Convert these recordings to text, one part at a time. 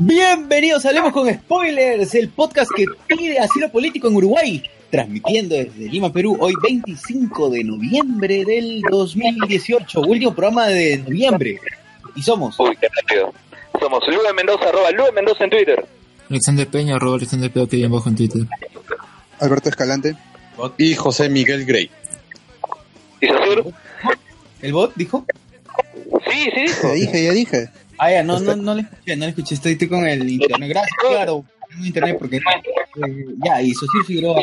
Bienvenidos a Hablemos con Spoilers, el podcast que pide asilo político en Uruguay, transmitiendo desde Lima, Perú, hoy 25 de noviembre del 2018, último programa de noviembre. Y somos Uy, qué rápido. Somos Lube Mendoza, arroba Lube Mendoza en Twitter. Alexander Peña, arroba Alexander Peña, que bien bajo en Twitter. Alberto Escalante. y José Miguel Grey. ¿Y Sosur? el bot, dijo. Sí, sí dijo. Ya dije, ya dije. Ah, ya, no, no, no le escuché, no le escuché, estoy, estoy con el internet. Gracias, claro, tengo internet porque. eh, ya, y Socir Figueroa,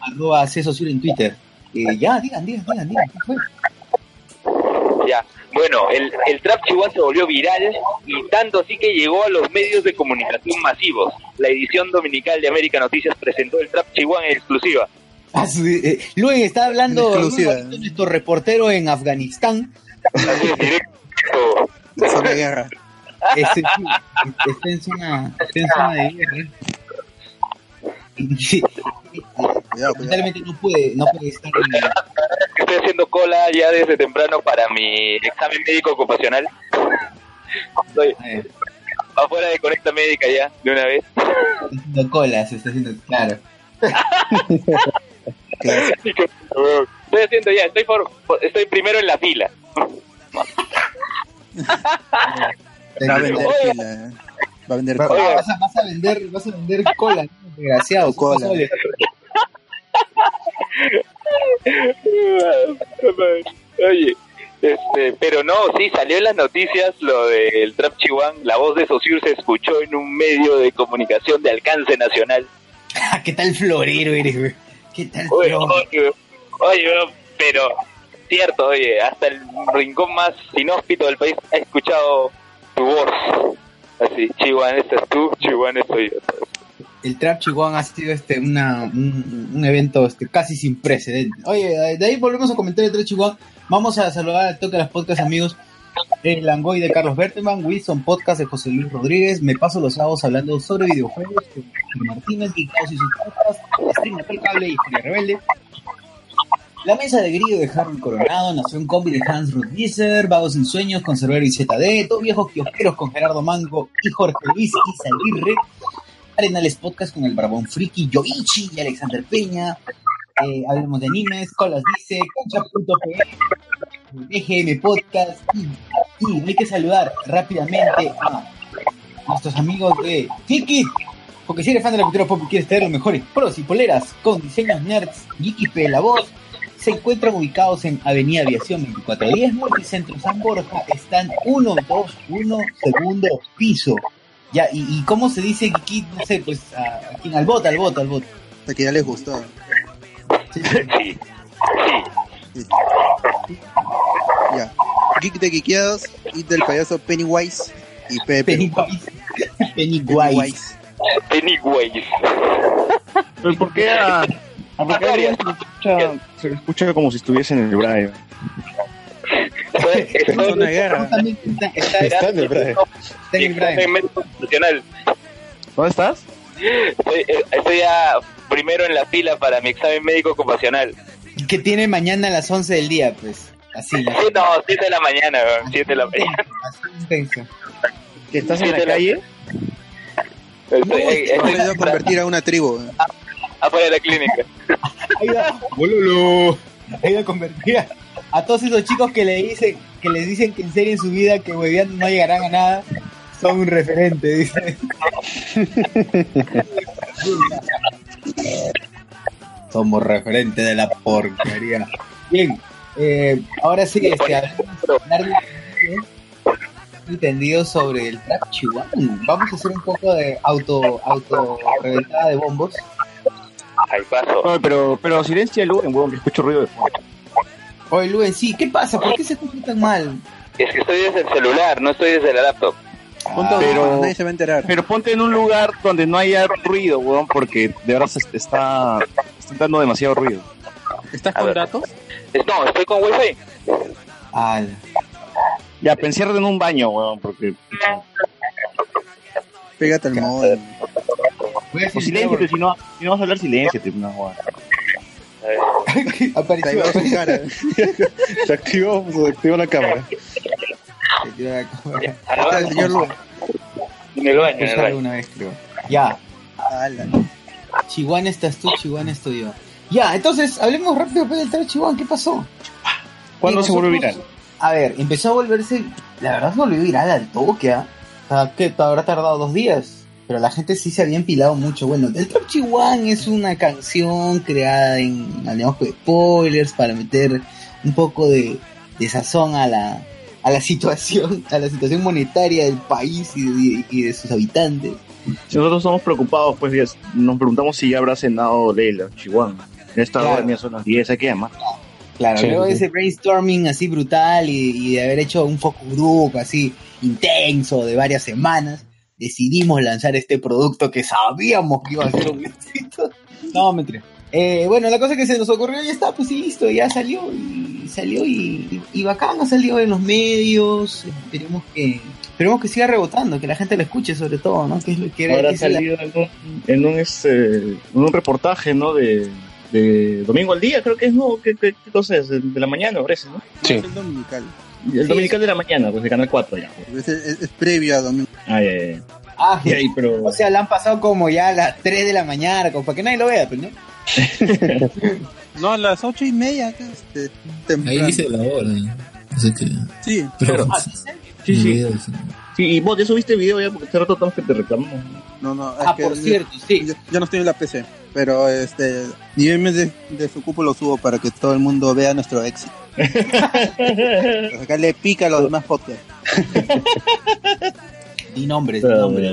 arroba C Socir en Twitter. Eh, ya, digan, digan, digan, digan, ¿qué fue? Ya. Bueno, el, el trap chihuahua se volvió viral y tanto así que llegó a los medios de comunicación masivos. La edición dominical de América Noticias presentó el trap chihuahua en exclusiva. Ah, sí, eh, Luen está hablando es nuestro reportero en Afganistán. Así es, directo. Zona de guerra. Este, sí, está en zona, está en zona de guerra. Sí, Cuidado, no puede, no puede estar en Estoy haciendo cola ya desde temprano para mi examen médico ocupacional. Estoy eh, afuera de Conecta Médica ya, de una vez. está haciendo cola, se está haciendo, claro. Claro. Estoy haciendo ya, estoy, por- estoy primero en la fila. Va a vender fila. eh. Va a vender cola. vas, a, vas a vender, vas a vender cola, ¿no? desgraciado. Cola. Oye, este, pero no, sí, salió en las noticias lo del Trap Chihuahua. La voz de Sosur se escuchó en un medio de comunicación de alcance nacional. ¿Qué tal florero eres, güey? ¿Qué tal Oye, florero? oye, oye, pero cierto, oye, hasta el rincón más inhóspito del país ha escuchado tu voz. Así, Chihuahua, esta es tú, Chihuahua, soy yo. el Trap Chihuahua ha sido este una, un, evento este, casi sin precedentes. Oye, de ahí volvemos a comentar el Trap Chihuahua. Vamos a saludar al toque a los podcast amigos. El Langoy de Carlos Berteman, Wilson Podcast de José Luis Rodríguez. Me paso los sábados hablando sobre videojuegos con Martínez, y y sus podcast, Stream Cable y Historia Rebelde. La mesa de grillo de Harold Coronado, Nación Combi de Hans Rudwieser, Vagos sin Sueños con Cerbero y ZD, Dos Viejos Kiosqueros con Gerardo Mango y Jorge Luis Izaguirre, Arenales Podcast con el Barbón Friki, Yoichi y Alexander Peña. Eh, hablemos de animes, Colas dice, Concha.pe, EGM Podcast. Y, y hay que saludar rápidamente a nuestros amigos de Tiki. Porque si eres fan de la cultura pop y quieres tener los mejores pros y poleras con diseños nerds, Geeky la voz, se encuentran ubicados en Avenida Aviación 2410, Multicentro San Borja, están 1, 2, 1, segundo piso. Ya, y, y cómo se dice Geeky, no sé, pues a, a al bot, al bot, al bot. Hasta que ya les gustó. Sí, Sí. Ya. Geek de Geekeados, It del payaso Pennywise y Pepe. Pennywise. Pennywise. Pennywise. ¿Pero por qué a, se escucha, se le escucha como si estuviese en el Braille? En guerra. Está, está, Está en el Braille. está en el. ¿Dónde estás? Estoy, eh, estoy ya primero en la fila para mi examen médico ocupacional. Que tiene mañana a las 11 del día, pues. Así. Sí, no, 7 de la mañana, weón, 7 de la mañana. Así intenso. ¿Que estás en Sí, la calle? Estoy, eh, estoy a convertir a una tribu. eh. afuera de la clínica. Bololo. Ha ido a todos esos chicos que le dicen que les dicen que en serio en su vida que hueveando no llegarán a nada. Son un referente, dice. Somos referente de la porquería. Bien, eh, ahora sí, este, hablemos largo y tendido sobre el trap chihuahua. Vamos a hacer un poco de auto, auto reventada de bombos. Ahí paso. No, pero, pero silencia el Luen, weón, que escucho ruido de fondo. Oye, Luen, sí, ¿qué pasa? ¿Por qué se escucha tan mal? Es que estoy desde el celular, no estoy desde la laptop. Ponte Pero- nadie se va a enterar. Pero ponte en un lugar donde no haya ruido, weón, porque de verdad se está, está dando demasiado ruido. ¿Estás A con ver. datos? No, estoy con wifi. Al. Ya, pensé en un baño, weón, porque... Pégate al modo. Voy a O decir silénciate, si no, si no vas a hablar, silénciate, no, weón. A ver. Te Apareció. su cara. Se activó, se activó la cámara. Ya, Está el ahora señor Luen. En el baño, en el Escuchar baño. alguna vez, creo. Ya. Chihuahua estás tú, Chihuahua estoy yo. Ya, entonces, hablemos rápido pues, del trap Chihuahua, ¿qué pasó? ¿Cuándo se volvió viral? A ver, empezó a volverse, la verdad se volvió viral al toque, ¿ah? O sea, que habrá tardado dos días, pero la gente sí se había empilado mucho. Bueno, el Trap Chihuahua es una canción creada en hablemos de spoilers para meter un poco de, de sazón a la, a la situación, a la situación monetaria del país y de, y de sus habitantes. Si nosotros estamos preocupados, pues nos preguntamos si ya habrá cenado Leila, Chihuahua. En esta Claro. hora son las 10, hay que llamar. Claro, Sí, luego sí. ese brainstorming así brutal y, y de haber hecho un focus group así intenso de varias semanas, decidimos lanzar este producto que sabíamos que iba a ser un éxito. No, mentira. Eh, bueno, la cosa que se nos ocurrió ya está, pues listo, ya salió y salió y, y, y bacán, ha salido en los medios. Esperemos que esperemos que siga rebotando, que la gente lo escuche sobre todo, ¿no? Que es lo que era- Habrá que es la- salido en un, en un, este, en un reportaje, ¿no? De, de Domingo al Día, creo que es, ¿no? ¿Qué, qué, qué cosa es? De, de la mañana, parece, ¿no? Sí. El dominical. El Sí. Dominical de la mañana, pues de Canal 4 ya. Es, es- es previo a domingo. Ay, ay, ay. Ah, ahí, pero... o sea, la han pasado como ya a las 3 de la mañana, como para que nadie lo vea, pues, ¿no? No, a las ocho y media. Este, Ahí temprano. dice la hora. Así que. Sí, Pero. Ah, ¿sí? Sí, Sí, y vos ya subiste el video ya, porque hace rato estamos que te reclamamos. no, no. es Ah, que por yo- cierto, sí. Yo, yo no estoy en la PC, pero este, ni en de, de su cupo lo subo para que todo el mundo vea nuestro éxito. Para sacarle pica a los demás podcasts. Di nombres, di nombres.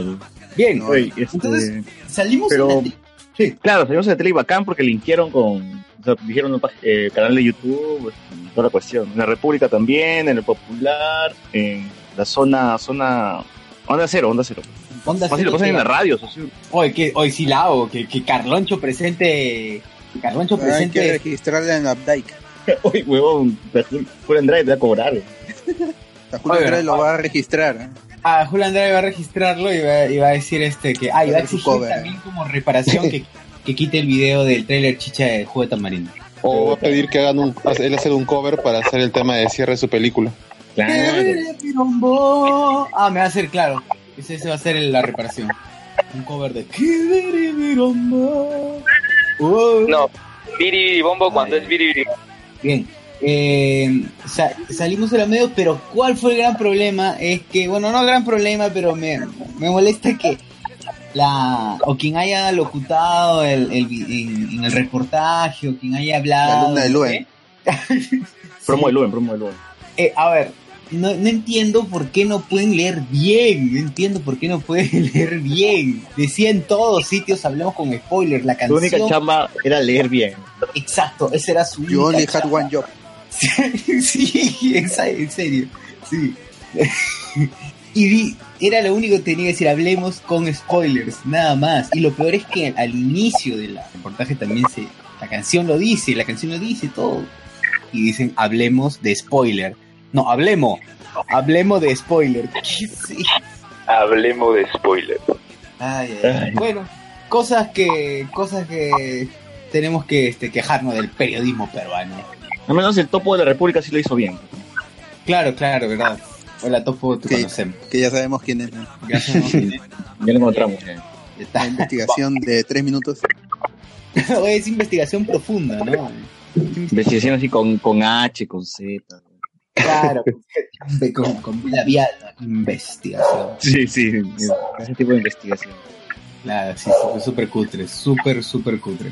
Bien, No, Oye, este, Entonces- salimos pero- en la tele. Sí. Claro, salimos en la tele y bacán porque linkearon con. O sea, dijeron un eh, canal de YouTube, este, toda la cuestión. En la República también, en el Popular, en la zona. zona Onda cero, onda cero. Onda Fácil, lo Cero pasan en que- la radio, socio. Hoy que hoy sí la hago, que, que Carloncho presente, que Carloncho Hay que presente, registrarla en Updike. Uy, huevón, Full Andrade te va a cobrar. Julio Oye, Andrade no. lo va a registrar. ¿eh? a Julio Andrade va a registrarlo y va, y va a decir este que, ah, y va a exigir cover. también como reparación que, que quite el video del trailer chicha de Juego de Tamarindo. O va a pedir que hagan un, él hacer un cover para hacer el tema de cierre de su película. Claro. Ah, me va a hacer claro. Ese, ese va a ser el- la reparación. Un cover de. Oh. No, Biri Bombo cuando es Biri Bien. Eh, sa- salimos de la medio, pero ¿cuál fue el gran problema? Es que, bueno, no gran problema, pero me, me molesta que la o quien haya locutado el, el vi- en, en el reportaje o quien haya hablado. La alumna de Luen. sé. Promo de Luen, promo de Luen. Eh, a ver, no, no entiendo por qué no pueden leer bien. No entiendo por qué no pueden leer bien. Decía en todos sitios, hablemos con spoilers, la Su única canción. chamba era leer bien. Exacto, esa era su You única only had chamba. one job. sí, exa- en serio, sí. y di- era lo único que tenía que decir, hablemos con spoilers, nada más. Y lo peor es que al inicio del reportaje también se, la canción lo dice, la canción lo dice todo. Y dicen, hablemos de spoiler. No, hablemos, hablemos de spoiler. Hablemos de spoiler. Ay, ay, ay. Bueno, cosas que, cosas que tenemos que este, quejarnos del periodismo peruano. Al menos el topo de la República sí lo hizo bien. Claro, claro, verdad. Hola, Topo, Sí. conocemos. Que ya sabemos quién es. ¿no? Ya sabemos quién es. Ya lo encontramos. eh. Está. La investigación de tres minutos. Oye, es investigación profunda, ¿no? Investigación así con, con H, con Z. Claro, con, con labial, investigación. Sí, sí, ese tipo de investigación. Claro, sí, súper, súper cutre, súper, súper cutre.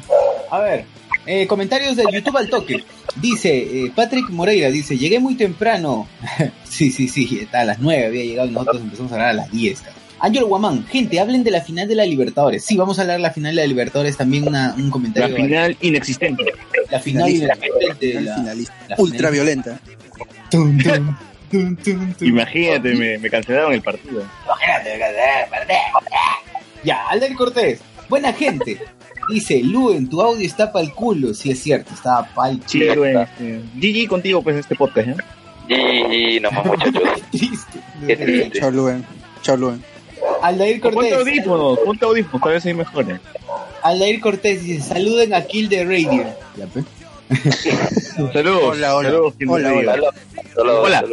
A ver, eh, comentarios de YouTube al toque. Dice, eh, Patrick Moreira dice, llegué muy temprano. sí, sí, sí, está a las 9 había llegado y nosotros empezamos a hablar a las 10. cara. Ángel Guamán, gente, hablen de la final de la Libertadores. Sí, vamos a hablar de la final de la Libertadores, también una- un La comentario. final inexistente. La final de la, de la- finalista. la final. Ultraviolenta. Tum, tum, tum, tum, tum. Imagínate, me, me cancelaron el partido. Ya, Alder Cortés, buena gente. Dice, Lu, en tu audio está pa'l culo. Sí, es cierto, estaba pa'l Sí, güey. este, GG contigo, pues, este podcast, ¿eh? Y nomás muchachos. triste. Qué triste. Chao, Luen. Chao, Luen. Aldair Ponte Cortés, audífonos, ponte audífonos, tal vez hay mejores. Aldair Cortés dice, saluden a Kill the Radio. Ya, pe. Saludos. Hola, hola. Saludos, Hola,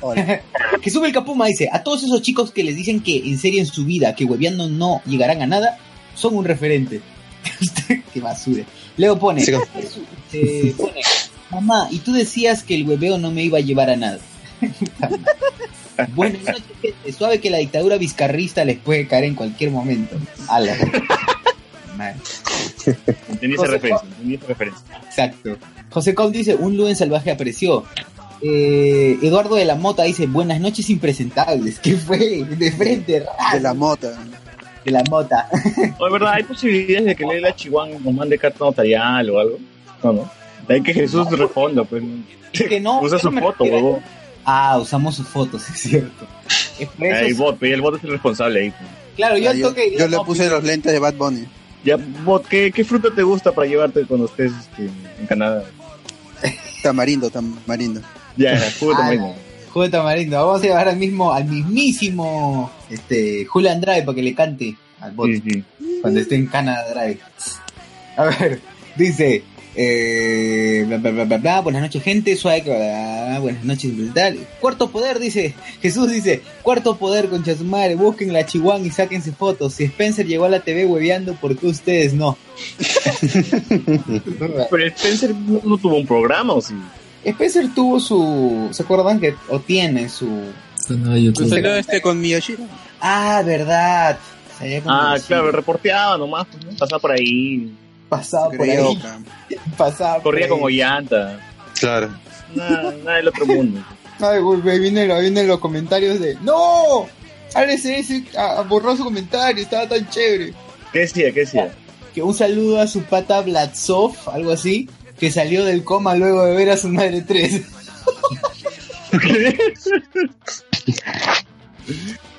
hola. Que sube el Capuma dice, a todos esos chicos que les dicen que en serio en su vida, que hueveando no llegarán a nada, son un referente. Qué basura. Leo pone, Sí. eh, pone, mamá, y tú decías que el hueveo no me iba a llevar a nada. bueno, noches, gente. suave que la dictadura vizcarrista les puede caer en cualquier momento. Ala. Madre. Entendí esa referencia, entendí esa referencia. Exacto. José Com dice, un Luen salvaje apareció. Eh, Eduardo de la Mota dice, buenas noches impresentables. ¿Qué fue? De frente, ras, De la mota. de la Mota. No, es verdad, hay posibilidades de que Leila Chihuahua nos mande carta notarial o algo. No, no. Ahí que Jesús responda, pues. Es que no. Usa yo su no foto, huevón. Ah, usamos sus fotos, es cierto. Es El bot, el bot es el responsable ahí. pues. claro, yo Ah, yo, toque. yo le no, puse los lentes de Bad Bunny. Ya, bot, ¿qué, ¿qué fruta te gusta para llevarte cuando estés este, en Canadá? Tamarindo, tamarindo. Ya, jugo Ah, tamarindo. Juego de tamarindo. Vamos a llevar al mismo, al mismísimo este, Julio Andrade para que le cante al bot. Sí, sí. cuando esté en Canada Drive. A ver, dice, eh, bla, bla, bla, bla, bla, buenas noches gente, suave, buenas noches, tal. Cuarto poder, dice, Jesús dice, cuarto poder, concha su madre, busquen la chihuahua y sáquense fotos. Si Spencer llegó a la TV hueveando, ¿por qué ustedes no? Pero Spencer no, no tuvo un programa, ¿o sí? Spencer tuvo su, ¿se acuerdan que, o tiene su, No. Pues salió este con Miyashiro. ah, verdad, Ah, claro, reporteaba nomás, pues, ¿no? pasaba por ahí, pasaba por ahí, pasaba por corría ahí. como llanta. Claro. Nada, nada del otro mundo. Ay, güey, vienen, vienen los comentarios de ¡No! RSS a, a borró su comentario, estaba tan chévere. ¿Qué decía? ¿Qué decía? Que un saludo a su pata Blatsov, algo así, que salió del coma luego de ver a su madre 3.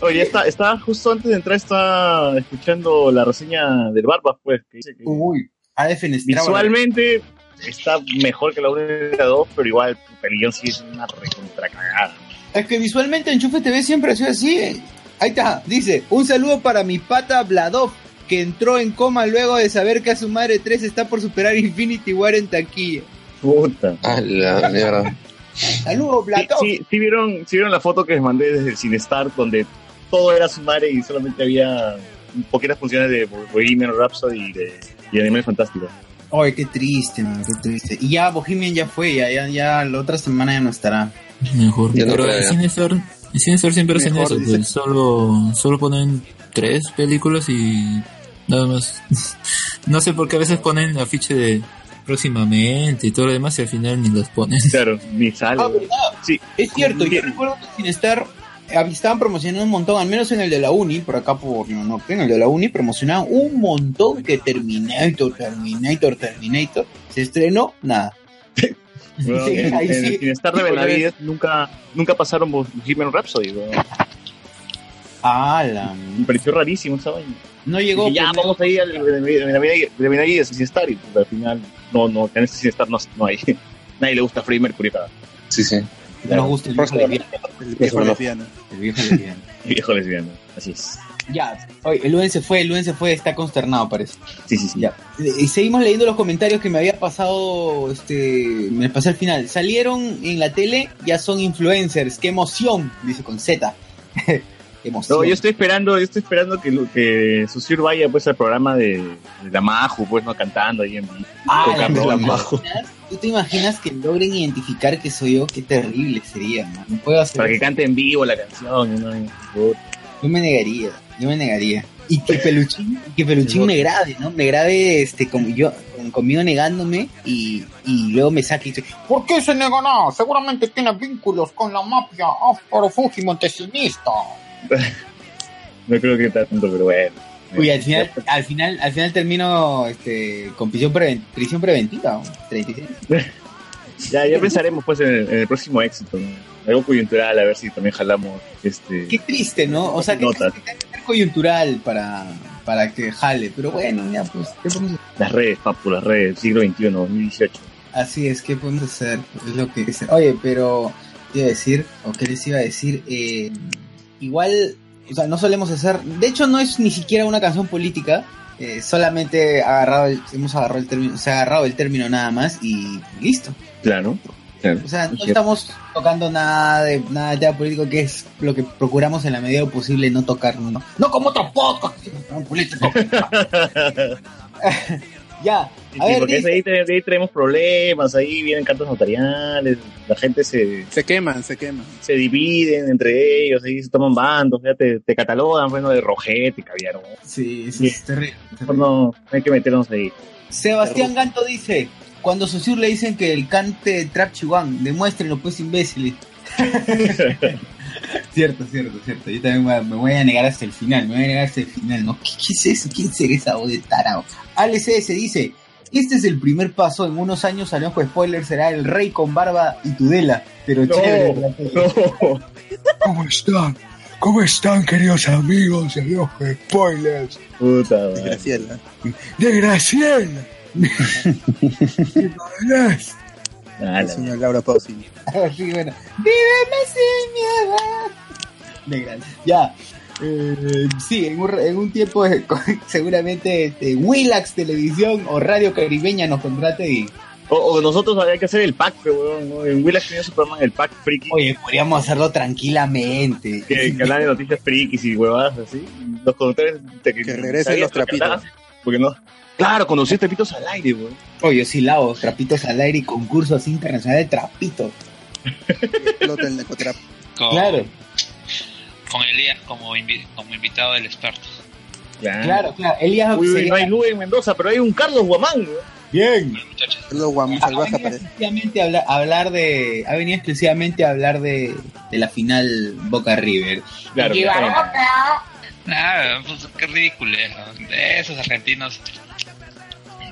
Oye, está, estaba justo antes de entrar, estaba escuchando la reseña del Barbas, pues, que dice que Uy, ha defenestrado. visualmente está mejor que la 1 y la 2, pero igual el guion sí es una recontra cagada. Es que visualmente Enchufe TV siempre ha sido así. eh. Ahí está, dice, un saludo para mi pata Vladov, que entró en coma luego de saber que a su madre 3 está por superar Infinity War en taquilla. Puta. A la mierda. Saludos, Sí, sí, sí vieron, sí vieron la foto que les mandé desde el Cinestar, donde todo era su madre y solamente había poquitas funciones de Bohemian Rhapsody y de y Animal Fantástico. Ay, qué triste, man, qué triste. Y ya Bohemian ya fue, ya, ya, ya la otra semana ya no estará. Mejor. Ya no Pero en ya. Cinestar, en Cinestar siempre hacen eso, dice. pues solo, solo ponen tres películas y nada más. no sé por qué a veces ponen afiche de próximamente y todo lo demás y al final ni las ponen. Claro, ni sale. Ah, ¿verdad? Sí. Es cierto, yo recuerdo que sin estar estaban promocionando un montón, al menos en el de la Uni, por acá por no, no, en el de la Uni promocionaban un montón que Terminator, Terminator, Terminator. Se estrenó, nada. Bueno, Sí, en, ahí en sí. el Cinestar de Benavides nunca, nunca pasaron Bohemian Rhapsody. weón. Ah, Me pareció rarísimo esa vaina. no llegó. Dije, ya, pues, vamos a ir al Benavides de Benavides a Cinestar y pues, al final, no, no, en ese Cinestar no, no hay. Nadie le gusta Freddie Mercury cada Sí, sí. No nos gusta el viejo lesbiano. El viejo no. lesbiano. El viejo lesbiano. viejo lesbiano. Así es. Ya, oye, el Luen se fue, el Luen se fue, está consternado parece. Sí, sí, sí. Ya. Y seguimos leyendo los comentarios que me había pasado, este, me pasé al final. Salieron en la tele, ya son influencers, qué emoción, dice con Z. emoción. No, yo estoy esperando, yo estoy esperando que, lo- que Susur vaya pues al programa de, de la Maju, pues no cantando ahí en. Ah. ¿tú te imaginas- ¿Tú te imaginas que logren identificar que soy yo? Qué terrible sería, man. No puedo hacer Para que eso. cante en vivo la canción. ¿no? Yo me negaría, yo me negaría. Y que Peluchín, que Peluchín me grabe, ¿no? Me grabe, este, como yo, con, conmigo negándome y, y luego me saca y dice, ¿por qué se nega nada? Seguramente tiene vínculos con la mafia afro-fuji montesinista. No creo que tanto, pero bueno. Uy, al final, al final, al final termino este, con prisión, preven- prisión preventiva, ¿no? 36. Ya, ya pensaremos pues en el, en el próximo éxito, ¿no? Algo coyuntural, a ver si también jalamos este Qué triste, ¿no? O sea, que notas. que ser coyuntural para, para que jale, pero bueno, ya pues, ¿qué podemos hacer? Las redes, papu, las redes, siglo XXI, 2018. Así es, ¿qué podemos hacer? Es lo que es. Oye, pero te iba a decir, o qué les iba a decir, eh, igual, o sea, no solemos hacer, de hecho no es ni siquiera una canción política, eh, solamente agarrado el- hemos agarrado el término, se ha agarrado el término nada más y listo. Claro, claro. O sea, no Es cierto. estamos tocando nada de nada de tema político, que es lo que procuramos en la medida posible no tocar, no, no como otro podcast, no político. ya, Sí, a sí, ver, porque dice- ahí, ahí tenemos problemas, ahí vienen cartas notariales, la gente se, Se queman, se queman. se dividen entre ellos, ahí se toman bandos, ya te, te catalogan, bueno, de rojete, caviar, ¿no? sí, sí, es terrible. Mejor no, no hay que meternos ahí. Sebastián Ganto dice, cuando Saussure le dicen que el cante de Trap Chihuahua, demuéstrenlo pues imbéciles. cierto, cierto, cierto. Yo también me, me voy a negar hasta el final, me voy a negar hasta el final, ¿no? ¿Qué, qué es eso? ¿Quién será esa voz de tarao? ALCS dice, este es el primer paso, en unos años, al ojo spoiler, será el rey con barba y tudela, pero No, chévere. no. ¿Cómo están? ¿Cómo están, queridos amigos de los spoilers? Puta, madre. Graciela. De Graciela. Ah, la Señor Laura Pausini. Así, bueno. Víveme sin miedo. De gran- Ya. Eh, sí, en un, en un tiempo eh, seguramente este, Willax Televisión o Radio Caribeña nos contrate y... O, o nosotros habría que hacer el pack, pero, ¿no? En Willax tenía su programa, el pack friki, Oye, podríamos hacerlo tranquilamente. que, que hablan de noticias frikis y huevadas así. Los conductores te, Que regresen los trapitos. Porque no. Claro, conducir trapitos al aire, weón. Oye, sí lavo trapitos al aire y concursos internacionales de trapitos. Explota el necotrap. Con, Claro, con Elías como, invi- como invitado del experto. claro, claro. Elías Uy, sería- no hay en Mendoza, pero hay un Carlos Guamán, weón. Bien. Muchachos, Es lo guam Ha salvaje aparece. exclusivamente a hablar, a hablar de, ha venido exclusivamente a hablar de, de la final Boca River. Claro, Y claro. Nada, pues qué ridículo es, de esos argentinos.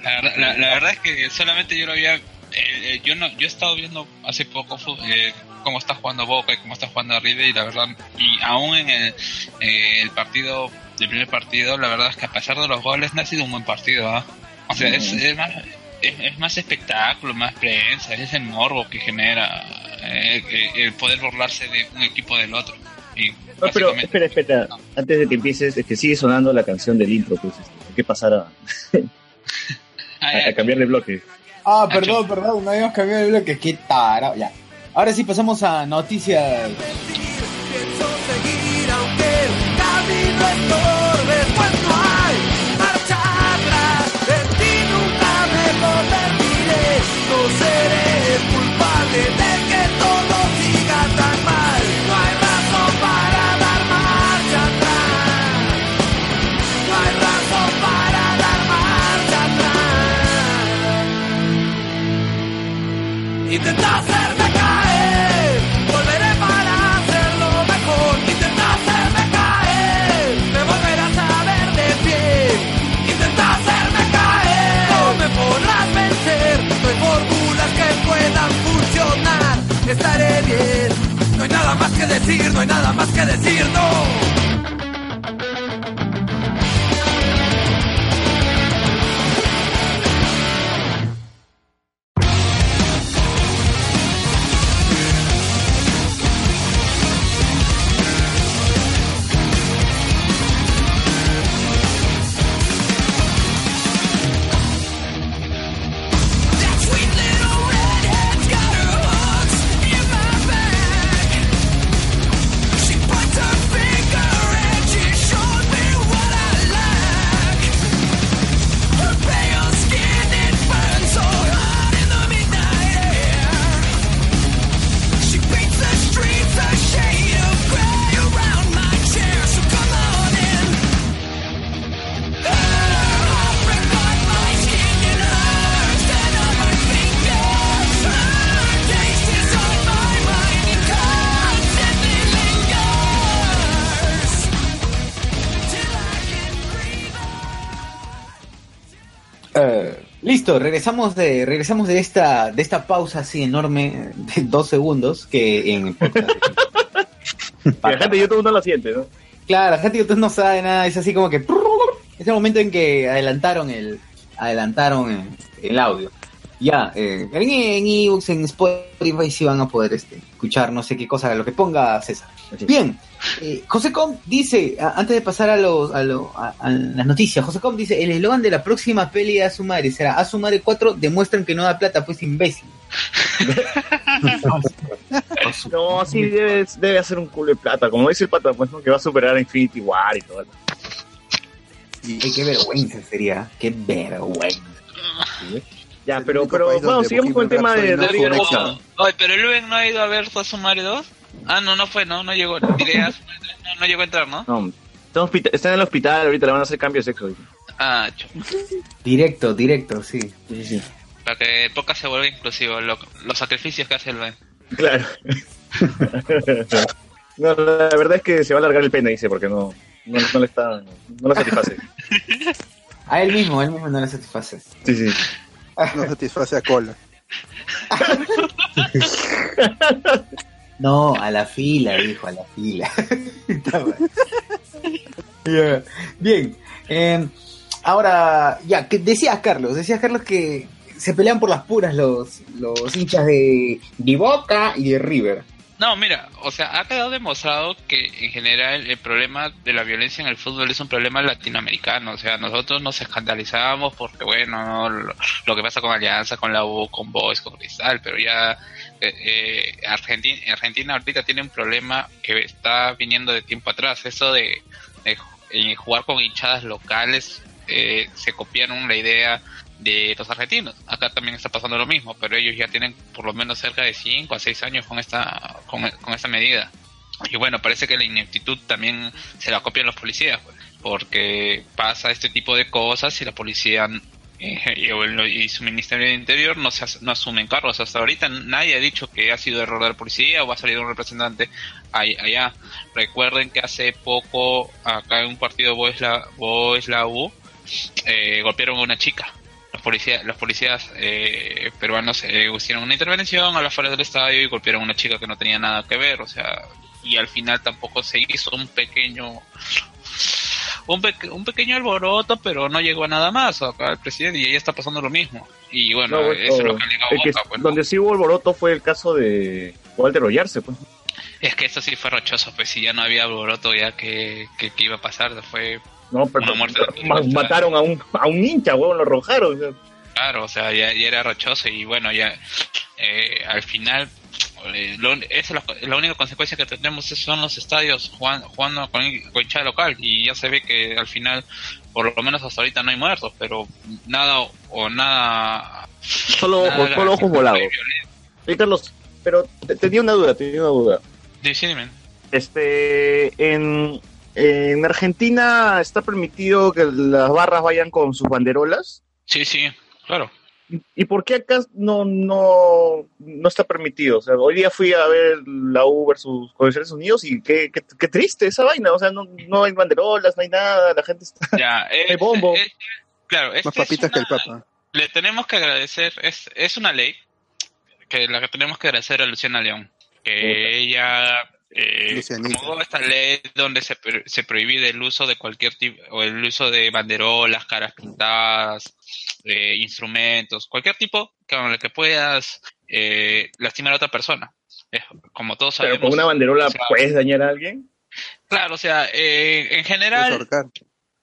La, verdad- la- la verdad es que solamente yo lo había. eh, eh, yo no yo he estado viendo hace poco eh, cómo está jugando Boca y cómo está jugando River y la verdad y aún en el, eh, el partido el primer partido la verdad es que a pesar de los goles no ha sido un buen partido ¿ah? o sea es, es más es, es más espectáculo más prensa es el morbo que genera eh, el poder burlarse de un equipo del otro y No, pero espera, espera. Antes de que empieces, es que sigue sonando la canción del intro, pues hay que pasar a, a- ya. a cambiar de bloque. Ah, perdón, perdón, no habíamos cambiado de bloque, qué tarao, ya. Ahora sí pasamos a noticias. Intenta hacerme caer, volveré para hacerlo mejor. Intenta hacerme caer, me volverás a ver de pie. Intenta hacerme caer, no me podrás vencer. No hay fórmulas que puedan funcionar. Estaré bien, no hay nada más que decir, no hay nada más que decir, no. Listo, regresamos de regresamos de esta de esta pausa así enorme de dos segundos que en podcast. La gente de YouTube no lo siente, ¿no? Claro, la gente de YouTube no sabe nada, es así como que es el momento en que adelantaron el adelantaron el, el audio. Ya, eh, en, en ebooks, en Spotify sí van a poder este, escuchar no sé qué cosa, lo que ponga César. Bien, eh, José Com dice, a- antes de pasar a, los, a, lo- a- a las noticias, José Com dice, el eslogan de la próxima peli de A su madre será A su madre 4 demuestran que no da plata, pues imbécil. No, sí, debe, debe hacer un culo de plata. Como dice el pata, pues, ¿no? Que va a superar a Infinity War y todo. Ay, qué vergüenza sería, qué vergüenza. Ya, pero, pero bueno, sigamos con el tema de, de Rhapsody River no pero Luen no ha ido a ver a Mario 2. Ah, no, no fue, no, no llegó. Diré, no, no llegó a entrar, ¿no? No, está, en hospita- está en el hospital, ahorita le van a hacer cambio de sexo. Ah, ch- Directo, directo, sí. Sí, sí. para que el podcast se vuelva inclusivo, lo- los sacrificios que hace el Ben. Claro. no, la verdad es que se va a alargar el pene, dice, porque no, no, no le está, no le satisface. A él mismo, a él mismo no le satisface. Sí, sí. No satisface a cola. No, a la fila, dijo, a la fila. Ya. Bien. eh, ahora, ya, que decías Carlos, decías Carlos que se pelean por las puras los, los hinchas de, de Boca y de River. No, mira, o sea, ha quedado demostrado que en general el problema de la violencia en el fútbol es un problema latinoamericano. O sea, nosotros nos escandalizamos porque, bueno, lo, lo que pasa con Alianza, con la U, con Boys, con Cristal, pero ya eh, eh, Argentina, Argentina ahorita tiene un problema que está viniendo de tiempo atrás. Eso de, de ju- jugar con hinchadas locales, eh, se copiaron la idea de los argentinos. Acá también está pasando lo mismo, pero ellos ya tienen por lo menos cerca de 5 a 6 años con esta con, con esta medida. Y bueno, parece que la ineptitud también se la copian los policías, pues, porque pasa este tipo de cosas y la policía eh, y, su Ministerio de Interior no, se as- no asumen cargos. Hasta ahorita nadie ha dicho que ha sido error de la policía o ha salido un representante allá. Recuerden que hace poco acá en un partido la U eh, golpearon a una chica. Los policías, los policías eh, peruanos eh, hicieron una intervención a las afuera del estadio y golpearon a una chica que no tenía nada que ver, o sea, y al final tampoco se hizo un pequeño un, peque- un pequeño alboroto, pero no llegó a nada más acá el presidente y ahí está pasando lo mismo. Y bueno, No, eso es lo que ha llegado el que- Boca, pues, donde sí hubo alboroto fue el caso de Walter Ollarse, pues. Es que eso sí fue rochoso, pues si ya no había alboroto ya que, que, que iba a pasar, fue No, pero, ma- mataron a un, a un hincha, huevón, lo arrojaron. o sea. Claro, o sea, ya, ya era rochoso y bueno, ya eh, al final, eh, lo, esa es la, la única consecuencia que tenemos son los estadios jugando, jugando con, con hinchada local y ya se ve que al final, por lo menos hasta ahorita no hay muertos, pero nada o nada... Solo nada ojos, solo ojos volados. Sí, Carlos, pero te- tenía una duda, tenía una duda. Sí, sí, dime. Este, en, en Argentina está permitido que las barras vayan con sus banderolas. Sí, sí, claro. ¿Y por qué acá no, no, no está permitido? O sea, hoy día fui a ver la U versus con Estados Unidos y qué, qué, qué triste esa vaina. O sea, no, no hay banderolas, no hay nada, la gente está... Ya, hay es- bombo. es- claro, Más esta es papitas que el Papa. le tenemos que agradecer, es, es una ley que la que tenemos que agradecer a Luciana León, que ella eh, promulgó esta ley donde se, se prohíbe el uso de cualquier tipo, o el uso de banderolas, caras pintadas, eh, instrumentos, cualquier tipo con el que puedas eh, lastimar a otra persona. Eh, como todos Pero sabemos. con una banderola o sea, puedes dañar a alguien. Claro, o sea, eh, en general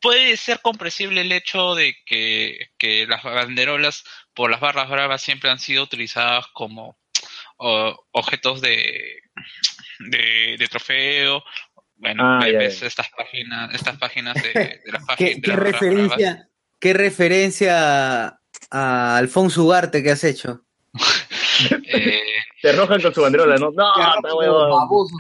puede ser comprensible el hecho de que, que las banderolas por las barras bravas siempre han sido utilizadas como o- objetos de, de, de trofeo. Bueno, Ah, ves ya, ves ya. estas páginas, estas páginas de, de las ¿Qué, páginas qué referencia, qué referencia a Alfonso Ugarte que has hecho? Eh, Te arrojan con su banderola, ¿no?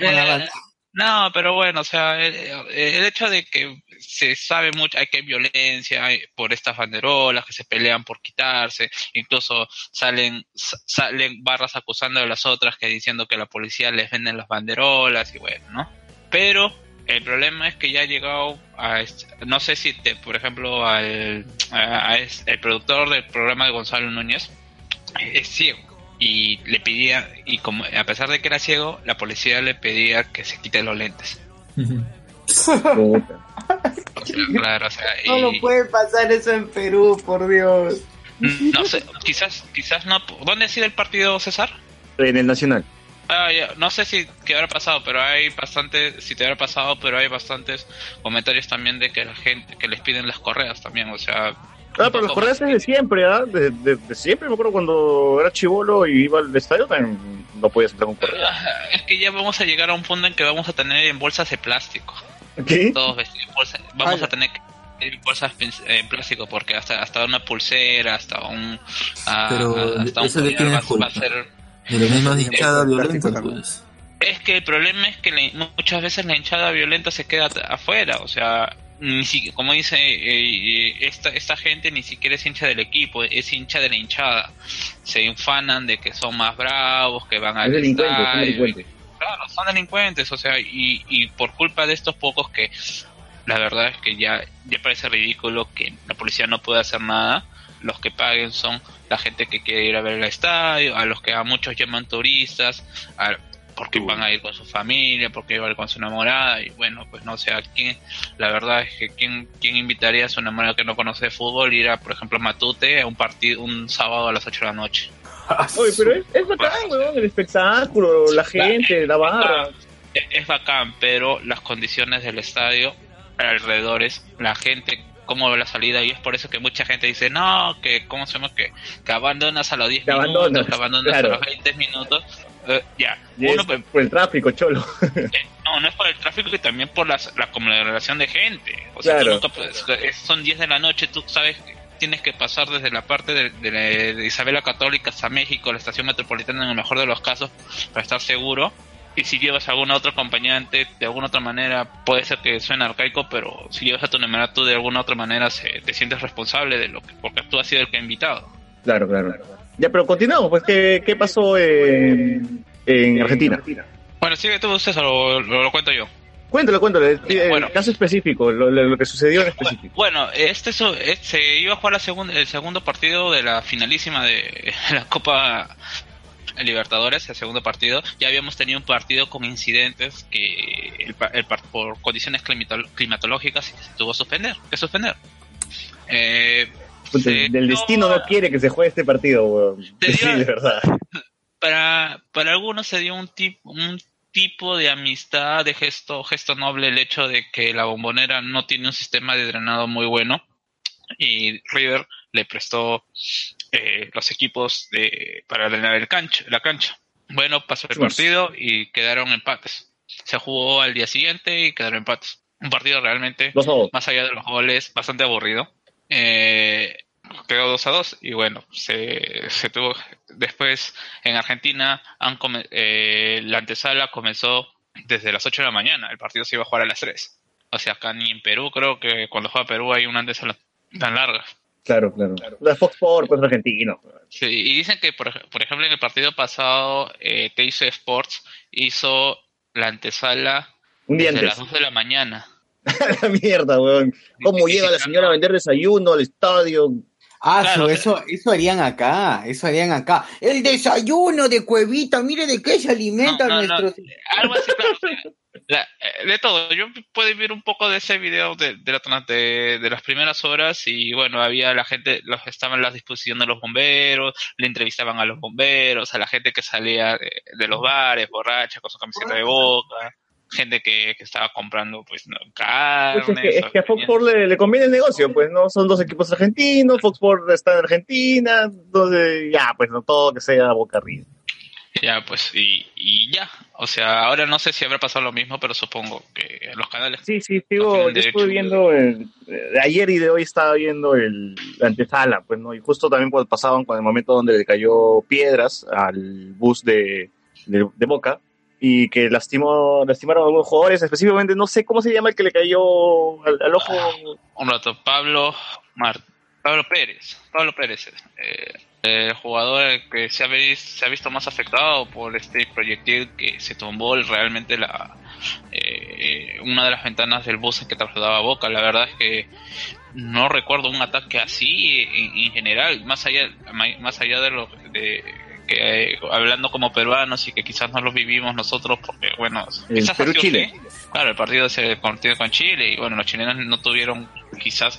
Eh. No, pero bueno, o sea, el, el hecho de que se sabe mucho, hay que hay violencia por estas banderolas que se pelean por quitarse, incluso salen sa- salen barras acusando a las otras que diciendo que la policía les vende las banderolas y bueno, ¿no? Pero el problema es que ya ha llegado a este- no sé si te, por ejemplo, al a- el productor del programa de Gonzalo Núñez es ciego y le pedía y como a pesar de que era ciego, la policía le pedía que se quite los lentes. Claro, o sea, y- No puede pasar eso en Perú, por Dios. Mm, No sé, quizás, quizás no. ¿Dónde ha sido el partido, César? En el Nacional. Ah, ya, No sé si qué habrá pasado, pero hay bastante, si te habrá pasado, pero hay bastantes comentarios también de que la gente, que les piden las correas también, o sea. Ah, pero los correas es de siempre, ¿ah? De, de- de siempre, me acuerdo cuando era chivolo y iba al estadio, también no podías entrar con correa. Ah, Es que ya vamos a llegar a un punto en que vamos a tener en bolsas de plástico. ¿Qué? Todos vestidos en bolsas. Vamos a tener que en bolsas en plástico porque hasta hasta una pulsera, hasta un ah, Pero, hasta un ¿eso de quién es va, culpa? a ser De la misma hinchada violenta, pues. Es que el problema es que la- muchas veces la hinchada violenta se queda afuera, o sea, ni si, como dice eh, eh, esta esta gente ni siquiera es hincha del equipo, es hincha de la hinchada. Se infanan de que son más bravos, que van Es Claro, son delincuentes, o sea, y, y por culpa de estos pocos que la verdad es que ya, ya parece ridículo que la policía no puede hacer nada, los que paguen son la gente que quiere ir a ver el estadio, a los que a muchos llaman turistas, a- porque van a ir con su familia, porque van a ir con su enamorada, y bueno, pues no sé a quién, la verdad es que quién, quién invitaría a su enamorada que no conoce de fútbol ir a, por ejemplo, a Matute a un partido, un sábado a las 8 de la noche. Oye, pero es, es bacán, weón, el espectáculo, la gente, la barra. Es, bacán, pero las condiciones del estadio, alrededores, la gente, cómo ve la salida, y es por eso que mucha gente dice, no, que, ¿cómo se llama? Que, que abandonas a los 10 Que minutos, abandonas, que abandonas claro. a los 20 minutos. Eh, ya, Y uno, es pues, por el tráfico, cholo. eh, no, no es por el tráfico y también por las, la acumulación de gente. O sea, tú Claro. nunca puedes- es- son 10 de la noche, tú sabes que tienes que pasar desde la parte de, de, de Isabela Católica hasta México, la estación metropolitana en el mejor de los casos, para estar seguro. Y si llevas a algún otro acompañante, de alguna otra manera, puede ser que suene arcaico, pero si llevas a tu enamorada, tú de alguna otra manera se, te sientes responsable de lo que, porque tú has sido el que ha invitado. Claro, claro. Ya, pero continuamos, pues, ¿qué, qué pasó en, en Argentina? Bueno, sigue tú, César, o lo, lo cuento yo. Cuéntalo, cuéntalo, el, el Bueno. caso específico, lo, que sucedió en específico. Bueno, este eh, se iba a jugar la el segundo partido de la finalísima de la Copa Libertadores, el segundo partido. Ya habíamos tenido un partido con incidentes que el, el por condiciones climato- climatológicas se tuvo que suspender. Que suspender. Eh, Puta, se el- dio- destino no quiere que se juegue este partido, weón. Sí, de verdad. para, para algunos se dio un tipo, un tipo de amistad, de gesto, gesto noble el hecho de que la bombonera no tiene un sistema de drenado muy bueno y River le prestó eh, los equipos de, para drenar el cancha, la cancha. Bueno, pasó el partido y quedaron empates. Se jugó al día siguiente y quedaron empates. Un partido realmente, más allá de los goles, bastante aburrido. Eh, quedó 2 a 2 y bueno, se, se tuvo después en Argentina han come- eh, la antesala comenzó desde las 8 de la mañana, el partido se iba a jugar a las 3. O sea, acá ni en Perú creo que cuando juega Perú hay una antesala tan larga. Claro, claro. La Fox Sport, pues argentino. Sí, y dicen que, por, por ejemplo, en el partido pasado, eh, TIC Sports hizo la antesala Un día desde antes. las 2 de la mañana. la mierda, weón. ¿Cómo llega la señora a vender desayuno al estadio? Ah, Claro, su- o sea- eso, eso harían acá, eso harían acá. El desayuno de Cuevita, mire de qué se alimentan No, no, no. nuestros... Algo así, claro. o sea, la- eh, de todo. Yo pude ver un poco de ese video de, de, la- de, de las primeras horas y bueno, había la gente, los estaban en la disposición de los bomberos, le entrevistaban a los bomberos, a la gente que salía de, de los bares, borracha, con su camiseta de boca, gente que, que estaba comprando pues no, carne. Pues es, que, es que a Fox Sport le, le conviene el negocio, pues no son dos equipos argentinos, Fox Sport está en Argentina, entonces ya, pues no todo que sea boca arriba. Ya, pues, y, y ya. O sea, ahora no sé si habrá pasado lo mismo, pero supongo que los canales Sí, sí, sigo, yo estuve viendo, el, de ayer y de hoy estaba viendo el, la antesala, pues no, y justo también cuando pasaban con el momento donde le cayó piedras al bus de, de, de Boca y que lastimó, lastimaron a algunos jugadores, específicamente no sé cómo se llama el que le cayó al, ojo. un rato. Pablo Mar Pablo Pérez. Pablo Pérez. eh, el jugador que se ha, vis- se ha visto más afectado por este proyectil que se tumbó realmente la, eh, eh, una de las ventanas del bus en que trasladaba Boca. La verdad es que no recuerdo un ataque así en, en general, más allá, más allá de lo de que eh, hablando como peruanos y que quizás no lo vivimos nosotros porque bueno El quizás Perú-Chile. así. claro el partido se partido con Chile y bueno los chilenos no tuvieron quizás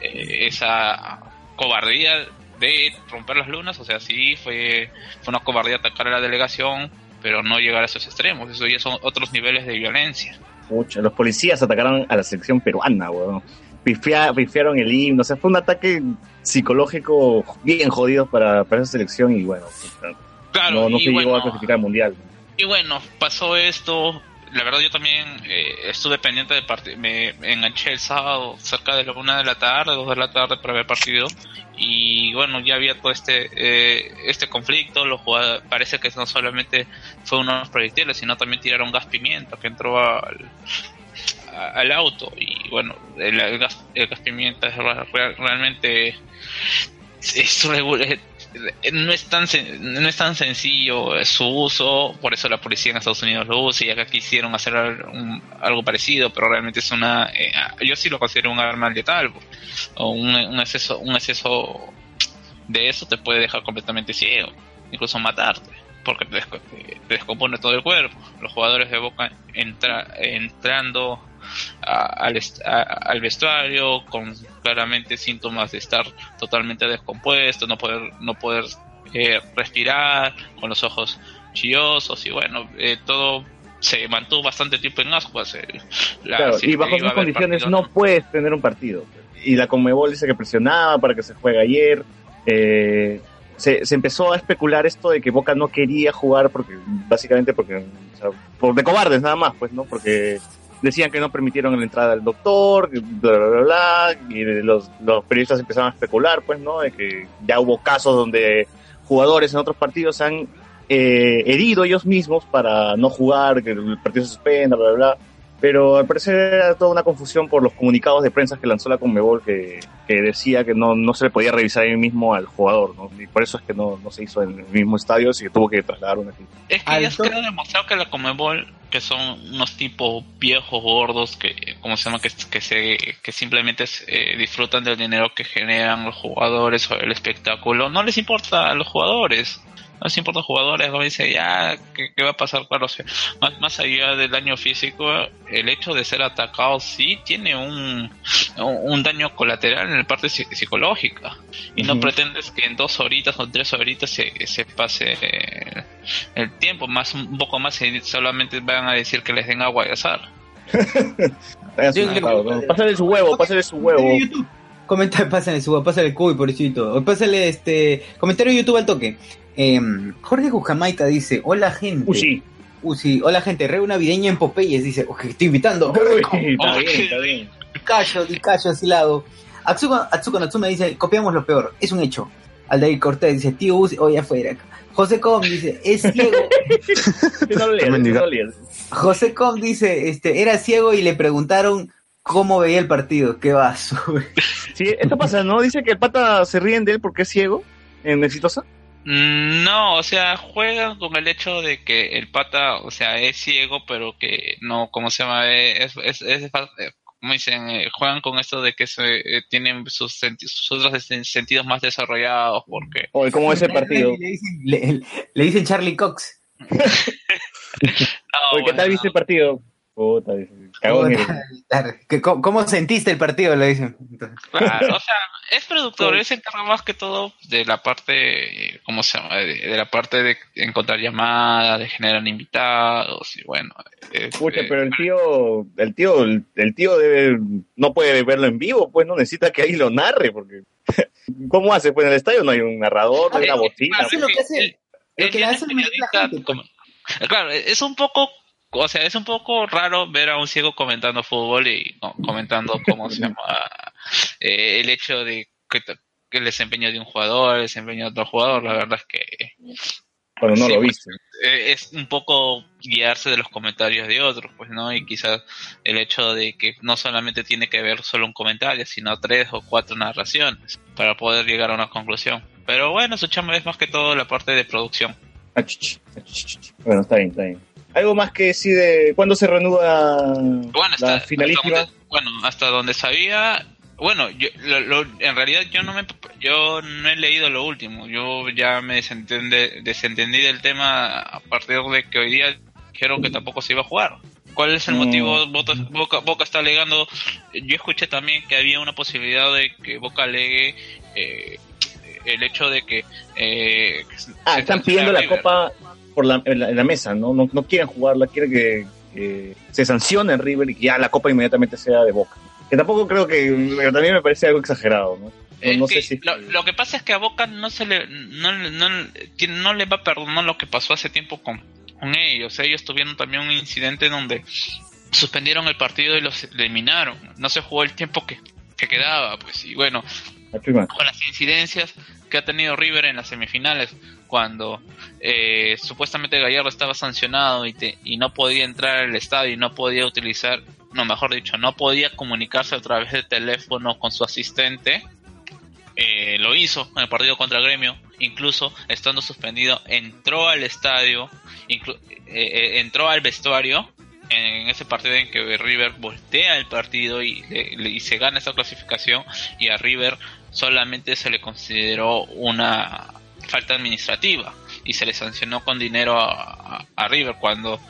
eh, esa cobardía de romper las lunas o sea sí fue fue una cobardía atacar a la delegación pero no llegar a esos extremos eso ya son otros niveles de violencia Pucha, los policías atacaron a la selección peruana, weón. Pifiaron el himno, o sea, fue un ataque psicológico bien jodido para, para esa selección y bueno, Claro, no, no y se llegó bueno, a clasificar al mundial. Y bueno, pasó esto. La verdad, yo también eh, estuve pendiente del partido. Me enganché el sábado cerca de la una de la tarde, dos de la tarde para ver partido. Y bueno, ya había todo este eh, este conflicto. Los jugadores, parece que no solamente fue unos proyectiles, sino también tiraron gas pimienta que entró al, al auto. Y bueno, el, el gas, el gas pimienta es realmente no es tan no es tan sencillo su uso. Por eso la policía en Estados Unidos lo usa y acá quisieron hacer algo parecido pero realmente es una eh, yo sí lo considero un arma letal o un, un exceso un exceso de eso te puede dejar completamente ciego incluso matarte porque te, desco- te descompone todo el cuerpo los jugadores de Boca entra, entrando a- al, est- a- al vestuario con claramente síntomas de estar totalmente descompuesto, no poder, no poder eh, respirar, con los ojos chillosos y bueno, eh, todo se mantuvo bastante tiempo en ascuas. eh, la- Claro, y bajo esas condiciones partido, no puedes tener un partido. Y la Conmebol dice que presionaba para que se juegue ayer. Eh, se, empezó a especular esto de que Boca no quería jugar porque básicamente porque por de cobardes nada más, pues, ¿no? Porque decían que no permitieron la entrada del doctor, bla, bla, bla, bla, y los, los periodistas empezaron a especular, pues, ¿no? De que ya hubo casos donde jugadores en otros partidos han eh, herido ellos mismos para no jugar, que el partido se suspenda, bla, bla, bla. Pero al parecer era toda una confusión por los comunicados de prensa que lanzó la Conmebol que, que decía que no, no se le podía revisar ahí mismo al jugador, ¿no? Y por eso es que no, no se hizo en el mismo estadio, así que tuvo que trasladar una aquí. Es que ya quedó demostrado que la Comebol, que son unos tipos viejos, gordos, que, ¿cómo se llama? Que, que, se, que simplemente eh, disfrutan del dinero que generan los jugadores o el espectáculo, no les importa a los jugadores. No les importa jugadores, como dice, ya, ¿qué, qué va a pasar? Claro, o sea, más, más allá del daño físico, el hecho de ser atacado sí tiene un, un, daño colateral en la parte psi- psicológica. Y no pretendes que en dos horitas o tres horitas se, se pase el tiempo, más un poco más y solamente van a decir que les den agua y azar. ¿no? Pásale su huevo, pásale su huevo. Comenta, pásale su pásale el cubo, pobrecito. Pásale este comentario de YouTube al toque. Em, Jorge Jujamaica dice, hola gente. Uy, sí. hola gente, re navideña en Popeyes, dice, "Oje, estoy invitando. está bien, está bien. Dicacho, Dicacho asilado. Atsuko, Atsuko Natsume dice, copiamos lo peor, es un hecho. Aldair Cortés dice, tío Uzi, hoy afuera. José Com dice, es ciego. No leas, no. José Com dice, este, era ciego y le preguntaron cómo veía el partido. Qué vaso. Sí, esto pasa, ¿no? Dice que el pata se ríen de él porque es ciego en Exitosa. Mm, No, o sea, juegan con el hecho de que el pata, o sea, es ciego, pero que no, ¿cómo se llama? Eh, Es, es, es, eh, como dicen, eh, juegan con esto de que se, eh, tienen sus, senti- sus otros sen- sentidos más desarrollados, porque... O cómo es el partido. Le dicen, le- le dicen Charlie Cox. Oye, ¿qué tal viste el partido? Puta, dice, ¿Cómo, cómo sentiste el partido? Le dicen. Claro, o sea, es productor, él se encarga más que todo de la parte, ¿cómo se llama? De, de la parte de encontrar llamadas, de generar invitados, y bueno. eh, Escucha, eh, pero el tío, el tío, el, el tío debe, no puede verlo en vivo, pues no necesita que alguien lo narre, porque ¿cómo hace? Pues en el estadio no hay un narrador, no hay una bocina. Hace lo que hace. Lo que él hace es la mayoría de la periodista, gente. como- Claro, es un poco, o sea, es un poco raro ver a un ciego comentando fútbol y no, comentando cómo se llama eh, el hecho de que, el desempeño de un jugador, el desempeño de otro jugador, la verdad es que Bueno, no Sí, lo pues, viste. eh, es un poco guiarse de los comentarios de otros, pues, ¿no? Y quizás el hecho de que no solamente tiene que ver solo un comentario, sino tres o cuatro narraciones para poder llegar a una conclusión. Pero bueno, su chamba es más que todo la parte de producción. Ah. Bueno, está bien, está bien. Algo más que decir de cuándo se reanuda Bueno, la hasta, finalísima. hasta donde- bueno, hasta donde sabía, bueno, yo, lo- lo- en realidad yo no me, yo no he leído lo último. Yo ya me desentendí del tema a partir de que hoy día dijeron que tampoco se iba a jugar. ¿Cuál es el No. motivo? Boca, Boca, Boca está alegando. Yo escuché también que había una posibilidad de que Boca alegue eh, el hecho de que. Eh, Ah, están pidiendo la copa por la, en, la, en la mesa, ¿no? ¿no? No quieren jugarla, quieren que, que se sancione en River y que ya la copa inmediatamente sea de Boca. Que tampoco creo que, pero también me parece algo exagerado, ¿no? No, sé si... lo, lo que pasa es que a Boca no se le no, no, no le va a perdonar lo que pasó hace tiempo con, con ellos. Ellos tuvieron también un incidente donde suspendieron el partido y los eliminaron. No se jugó el tiempo que, que quedaba, pues y bueno, con las incidencias que ha tenido River en las semifinales, cuando eh, supuestamente Gallardo estaba sancionado y, te- y no podía entrar al estadio y no podía utilizar, no, mejor dicho, no podía comunicarse a través de teléfono con su asistente, eh, lo hizo en el partido contra Gremio, incluso estando suspendido, entró al estadio, inclu- eh, eh, entró al vestuario en ese partido en que River voltea el partido y, y se gana esa clasificación y a River solamente se le consideró una falta administrativa y se le sancionó con dinero a, River cuando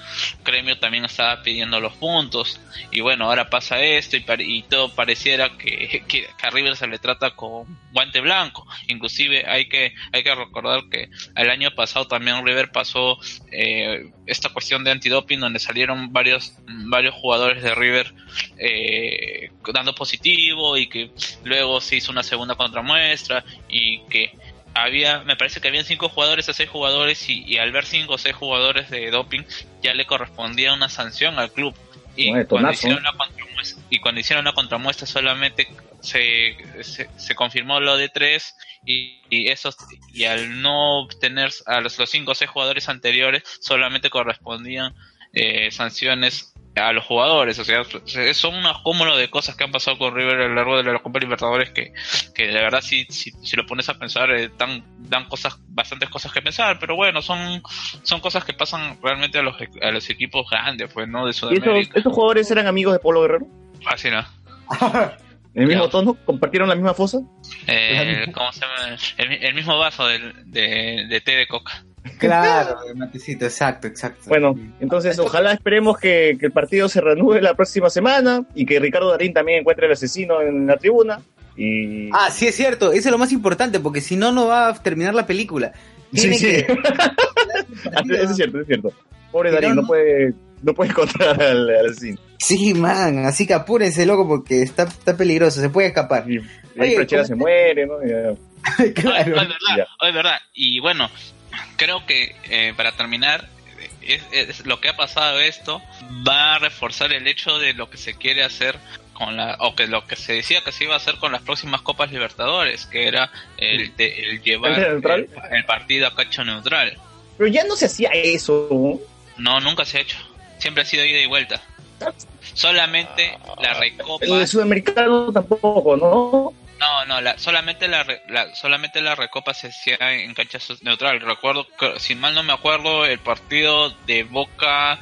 Gremio también estaba pidiendo los puntos. Y bueno ahora pasa esto y, y todo pareciera que, que- que a River se le trata con guante blanco. Inclusive hay que hay que recordar que el año pasado también River pasó eh, esta cuestión de antidoping donde salieron varios varios jugadores de River eh, dando positivo y que luego se hizo una segunda contramuestra y que había, me parece que habían cinco jugadores a seis jugadores y, y al ver cinco o seis jugadores de doping ya le correspondía una sanción al club. Y No, cuando hicieron la contramuestra y cuando hicieron la contramuestra solamente se, se, se confirmó lo de tres y, y esos y al no tener a los, los cinco o seis jugadores anteriores solamente correspondían eh, sanciones a los jugadores, o sea, son un acúmulo de cosas que han pasado con River a lo largo de la Copa Libertadores que, que de verdad si, si, si lo pones a pensar eh, dan, dan cosas, bastantes cosas que pensar, pero bueno, son, son cosas que pasan realmente a los, a los equipos grandes, pues, ¿no? De ¿Y esos, Sudamérica. esos jugadores eran amigos de Pablo Guerrero? Así no. ¿En el mismo tono? ¿Compartieron la misma fosa? Eh, ¿Cómo se llama? El, el mismo vaso del- de, de té de coca. Claro, el matecito, exacto, exacto. Bueno, entonces ojalá esperemos que, que el partido se reanude la próxima semana y que Ricardo Darín también encuentre el asesino en la tribuna. Y... Ah, sí es cierto, eso es lo más importante, porque si no, no va a terminar la película. Sí, Tiene sí. que- Eso es cierto, es cierto. Pobre Darín, no no- puede, no puede encontrar al, al asesino. Sí, man, así que apúrense, loco, porque está, está peligroso, se puede escapar. Y Oye, ahí Franchella ¿cómo- se muere, ¿no? Claro. Ah, es verdad, es verdad. Y bueno, creo que eh, para terminar, es, es- lo que ha pasado esto va a reforzar el hecho de lo que se quiere hacer con la, o que lo que se decía que se iba a hacer con las próximas Copas Libertadores, que era el, de- el llevar el, el partido a cancha neutral. Pero ya no se hacía eso. ¿no? Nunca se ha hecho. Siempre ha sido ida y vuelta. Solamente la recopa. El sudamericano tampoco, ¿no? No, no, la, solamente la, re- la- solamente la recopa se hacía en cancha neutral. Recuerdo, que, si mal no me acuerdo, el partido de Boca,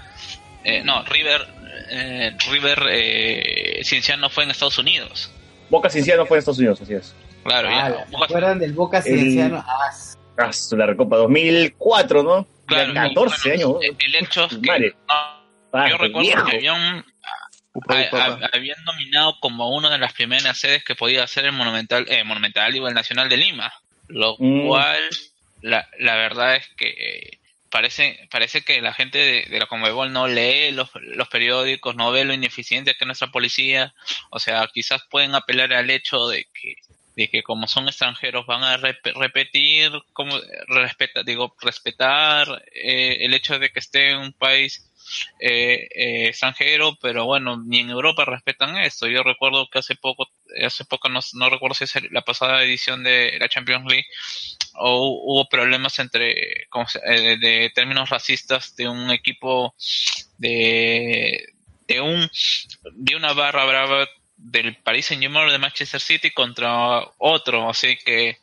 eh, no, River, eh, River eh, Cienciano fue en Estados Unidos. Boca Cinciano fue en Estados Unidos, así es. Claro, Ah, ya. ¿Se Boca- acuerdan del Boca Cienciano? Ah, Ah, la Recopa 2004, ¿no? claro, Ya y 14 bueno, años. El, el hecho es que no, Ah, yo recuerdo viejo. que había un, Habían nominado como una de las primeras sedes que podía ser el Monumental, eh, Monumental, digo, el Nacional de Lima. Lo Mm. cual, la, la verdad es que eh, parece, parece que la gente de, de la Conmebol no lee los, los periódicos, no ve lo ineficiente que es nuestra policía. O sea, quizás pueden apelar al hecho de que de que como son extranjeros van a rep- repetir, como respeta, digo, respetar eh, el hecho de que esté en un país eh, extranjero, pero bueno, ni en Europa respetan esto. Yo recuerdo que hace poco, hace poco no, recuerdo si es la pasada edición de la Champions League, o hubo problemas entre, ¿cómo se- eh, de términos racistas de un equipo de, de un, de una barra brava del Paris Saint Germain de Manchester City contra otro, así que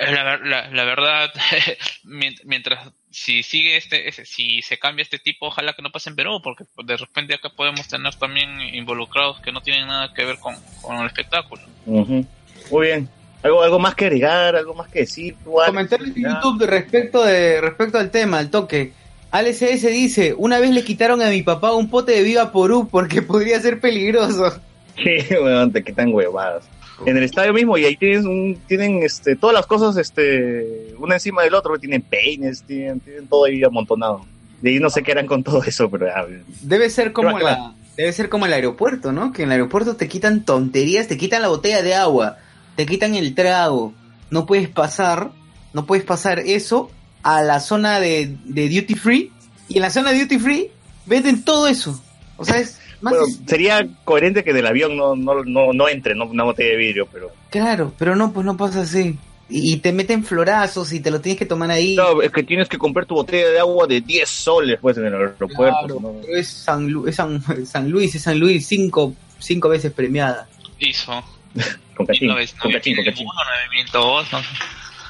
la, ver- la, la verdad, mien- mientras si sigue este, ese- si se cambia este tipo, ojalá que no pase en Perú, porque de repente acá podemos tener también involucrados que no tienen nada que ver con, con el espectáculo. Muy bien. ¿Algo, ¿Algo más que agregar? ¿Algo más que decir? Comentarios en YouTube de respecto, de respecto al tema, al toque. Alex S dice, una vez le quitaron a mi papá un pote de Viva Porú porque podría ser peligroso. Sí, weón, te quitan huevadas. En el estadio mismo, y ahí tienes un, tienen este, todas las cosas este, una encima del otro, tienen peines, tienen, tienen todo ahí amontonado. De ahí no sé qué eran con todo eso, pero ya, Debe ser como Pero, la, debe ser como el aeropuerto, ¿no? Que en el aeropuerto te quitan tonterías, te quitan la botella de agua, te quitan el trago, no puedes pasar, no puedes pasar eso a la zona de, de duty free y en la zona de duty free venden todo eso. O sea, es más Bueno, sería coherente que del avión no, no, no, no entre ¿no? una botella de vidrio, pero... claro, pero no, pues no pasa así. Y, y te meten florazos y te lo tienes que tomar ahí. No, es que tienes que comprar tu botella de agua de 10 soles pues en el aeropuerto. Claro, ¿no? pero es San, Lu- es San, San Luis, es San Luis cinco, cinco veces premiada. Hizo Con cachín, 19- con cachín, con cachín. 9001, 9002, no sé.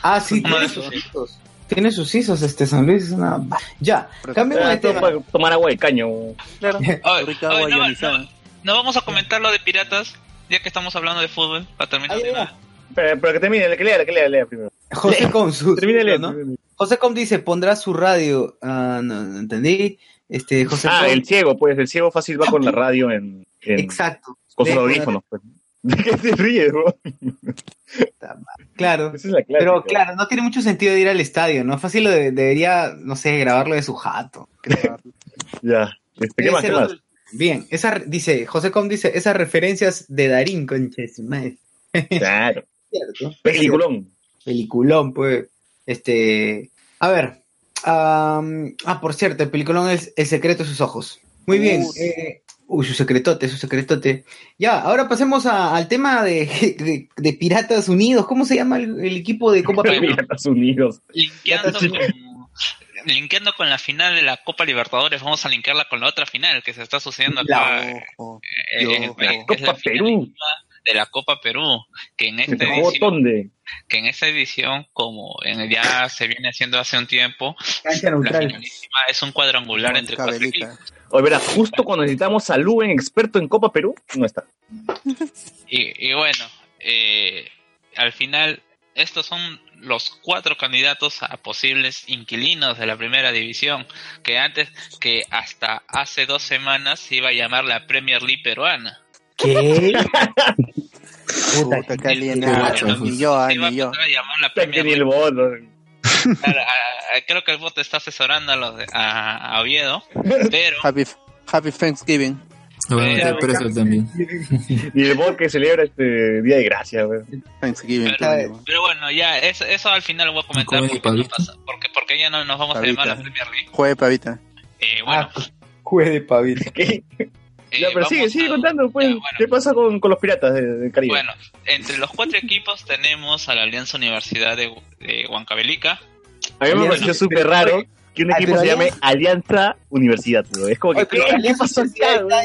Ah, sí, tiene sus. Tiene sus hijos, este San Luis es una... Ya, cambiemos Ah, de todo tema. para tomar agua de caño. Claro, Ay, rica ay, agua no, no, no vamos a comentar lo de piratas, ya que estamos hablando de fútbol, para terminar. Ahí de va. una. Pero, pero que termine, que lea, que lea, lea primero. José Com, su, Termine de leer, ¿no? termine. José Com dice, pondrá su radio. Ah, no, no entendí. Este, José Ah, Com- el ciego, pues, el ciego fácil va con la radio en, en- Exacto. con sus audífonos. Pues. ¿De qué te ríes, bro? Claro. Esa es la clásica. Pero claro, no tiene mucho sentido ir al estadio, ¿no? Fácil lo de- debería, no sé, grabarlo de su jato. Ya. Este, ¿Qué más? Bien, esa dice, José Com dice, esas referencias de Darín, conches, madre. Claro. Cierto. Peliculón. Peliculón, pues. Este. A ver. ah, por cierto, el peliculón es El secreto de sus ojos. Muy bien. Eh, uy, su secretote, su secretote. Ya, ahora pasemos a- al tema de, de, de Piratas Unidos. ¿Cómo se llama el, el equipo de Copa Perú? Estados Unidos. Linkeando con, linkeando con la final de la Copa Libertadores, vamos a linkearla con la otra final que se está sucediendo acá. La- Ojo. eh, yo- en- que es Copa la Perú. de la Copa Perú, que en esta edición, que en esta edición, como en, ya se viene haciendo hace un tiempo, la finalísima es un cuadrangular entre cuatro equipos. Oye, verá, justo cuando necesitamos a Luen, experto en Copa Perú, no está. Y, y bueno, eh, al final, estos son los cuatro candidatos a posibles inquilinos de la primera división, que antes, que hasta hace dos semanas se iba a llamar la Premier League peruana. ¿Qué? Puta. Qué guacho. Ni yo, Se ah, iba a ni yo. a llamar la Que Premier League. Claro, a- a- creo que el voto está asesorando a, los de- a, a Oviedo, pero Happy, happy Thanksgiving. A Pero- preso también. Y el voto que celebra este Día de Gracia, güey. Thanksgiving. Pero- pero bueno, ya eso, eso al final lo voy a comentar ¿Comen porque, no pasa- porque, porque ya no nos vamos a llamar la Pavita. Premier League. Juegue pavita. Eh, bueno, Ah, juez de pavito. ¿Qué? eh, Ya, pero sigue, sigue a- contando, pues. Ya, bueno. ¿Qué pasa con, con los piratas de- Caribe? Bueno, entre los cuatro equipos tenemos a la Alianza Universidad de, de Huancavelica. a mí me pareció súper raro que un equipo pero se llame Alianza- Universidad, bro. Es como que, Oye, pero ¿qué, ¿qué Alianza está,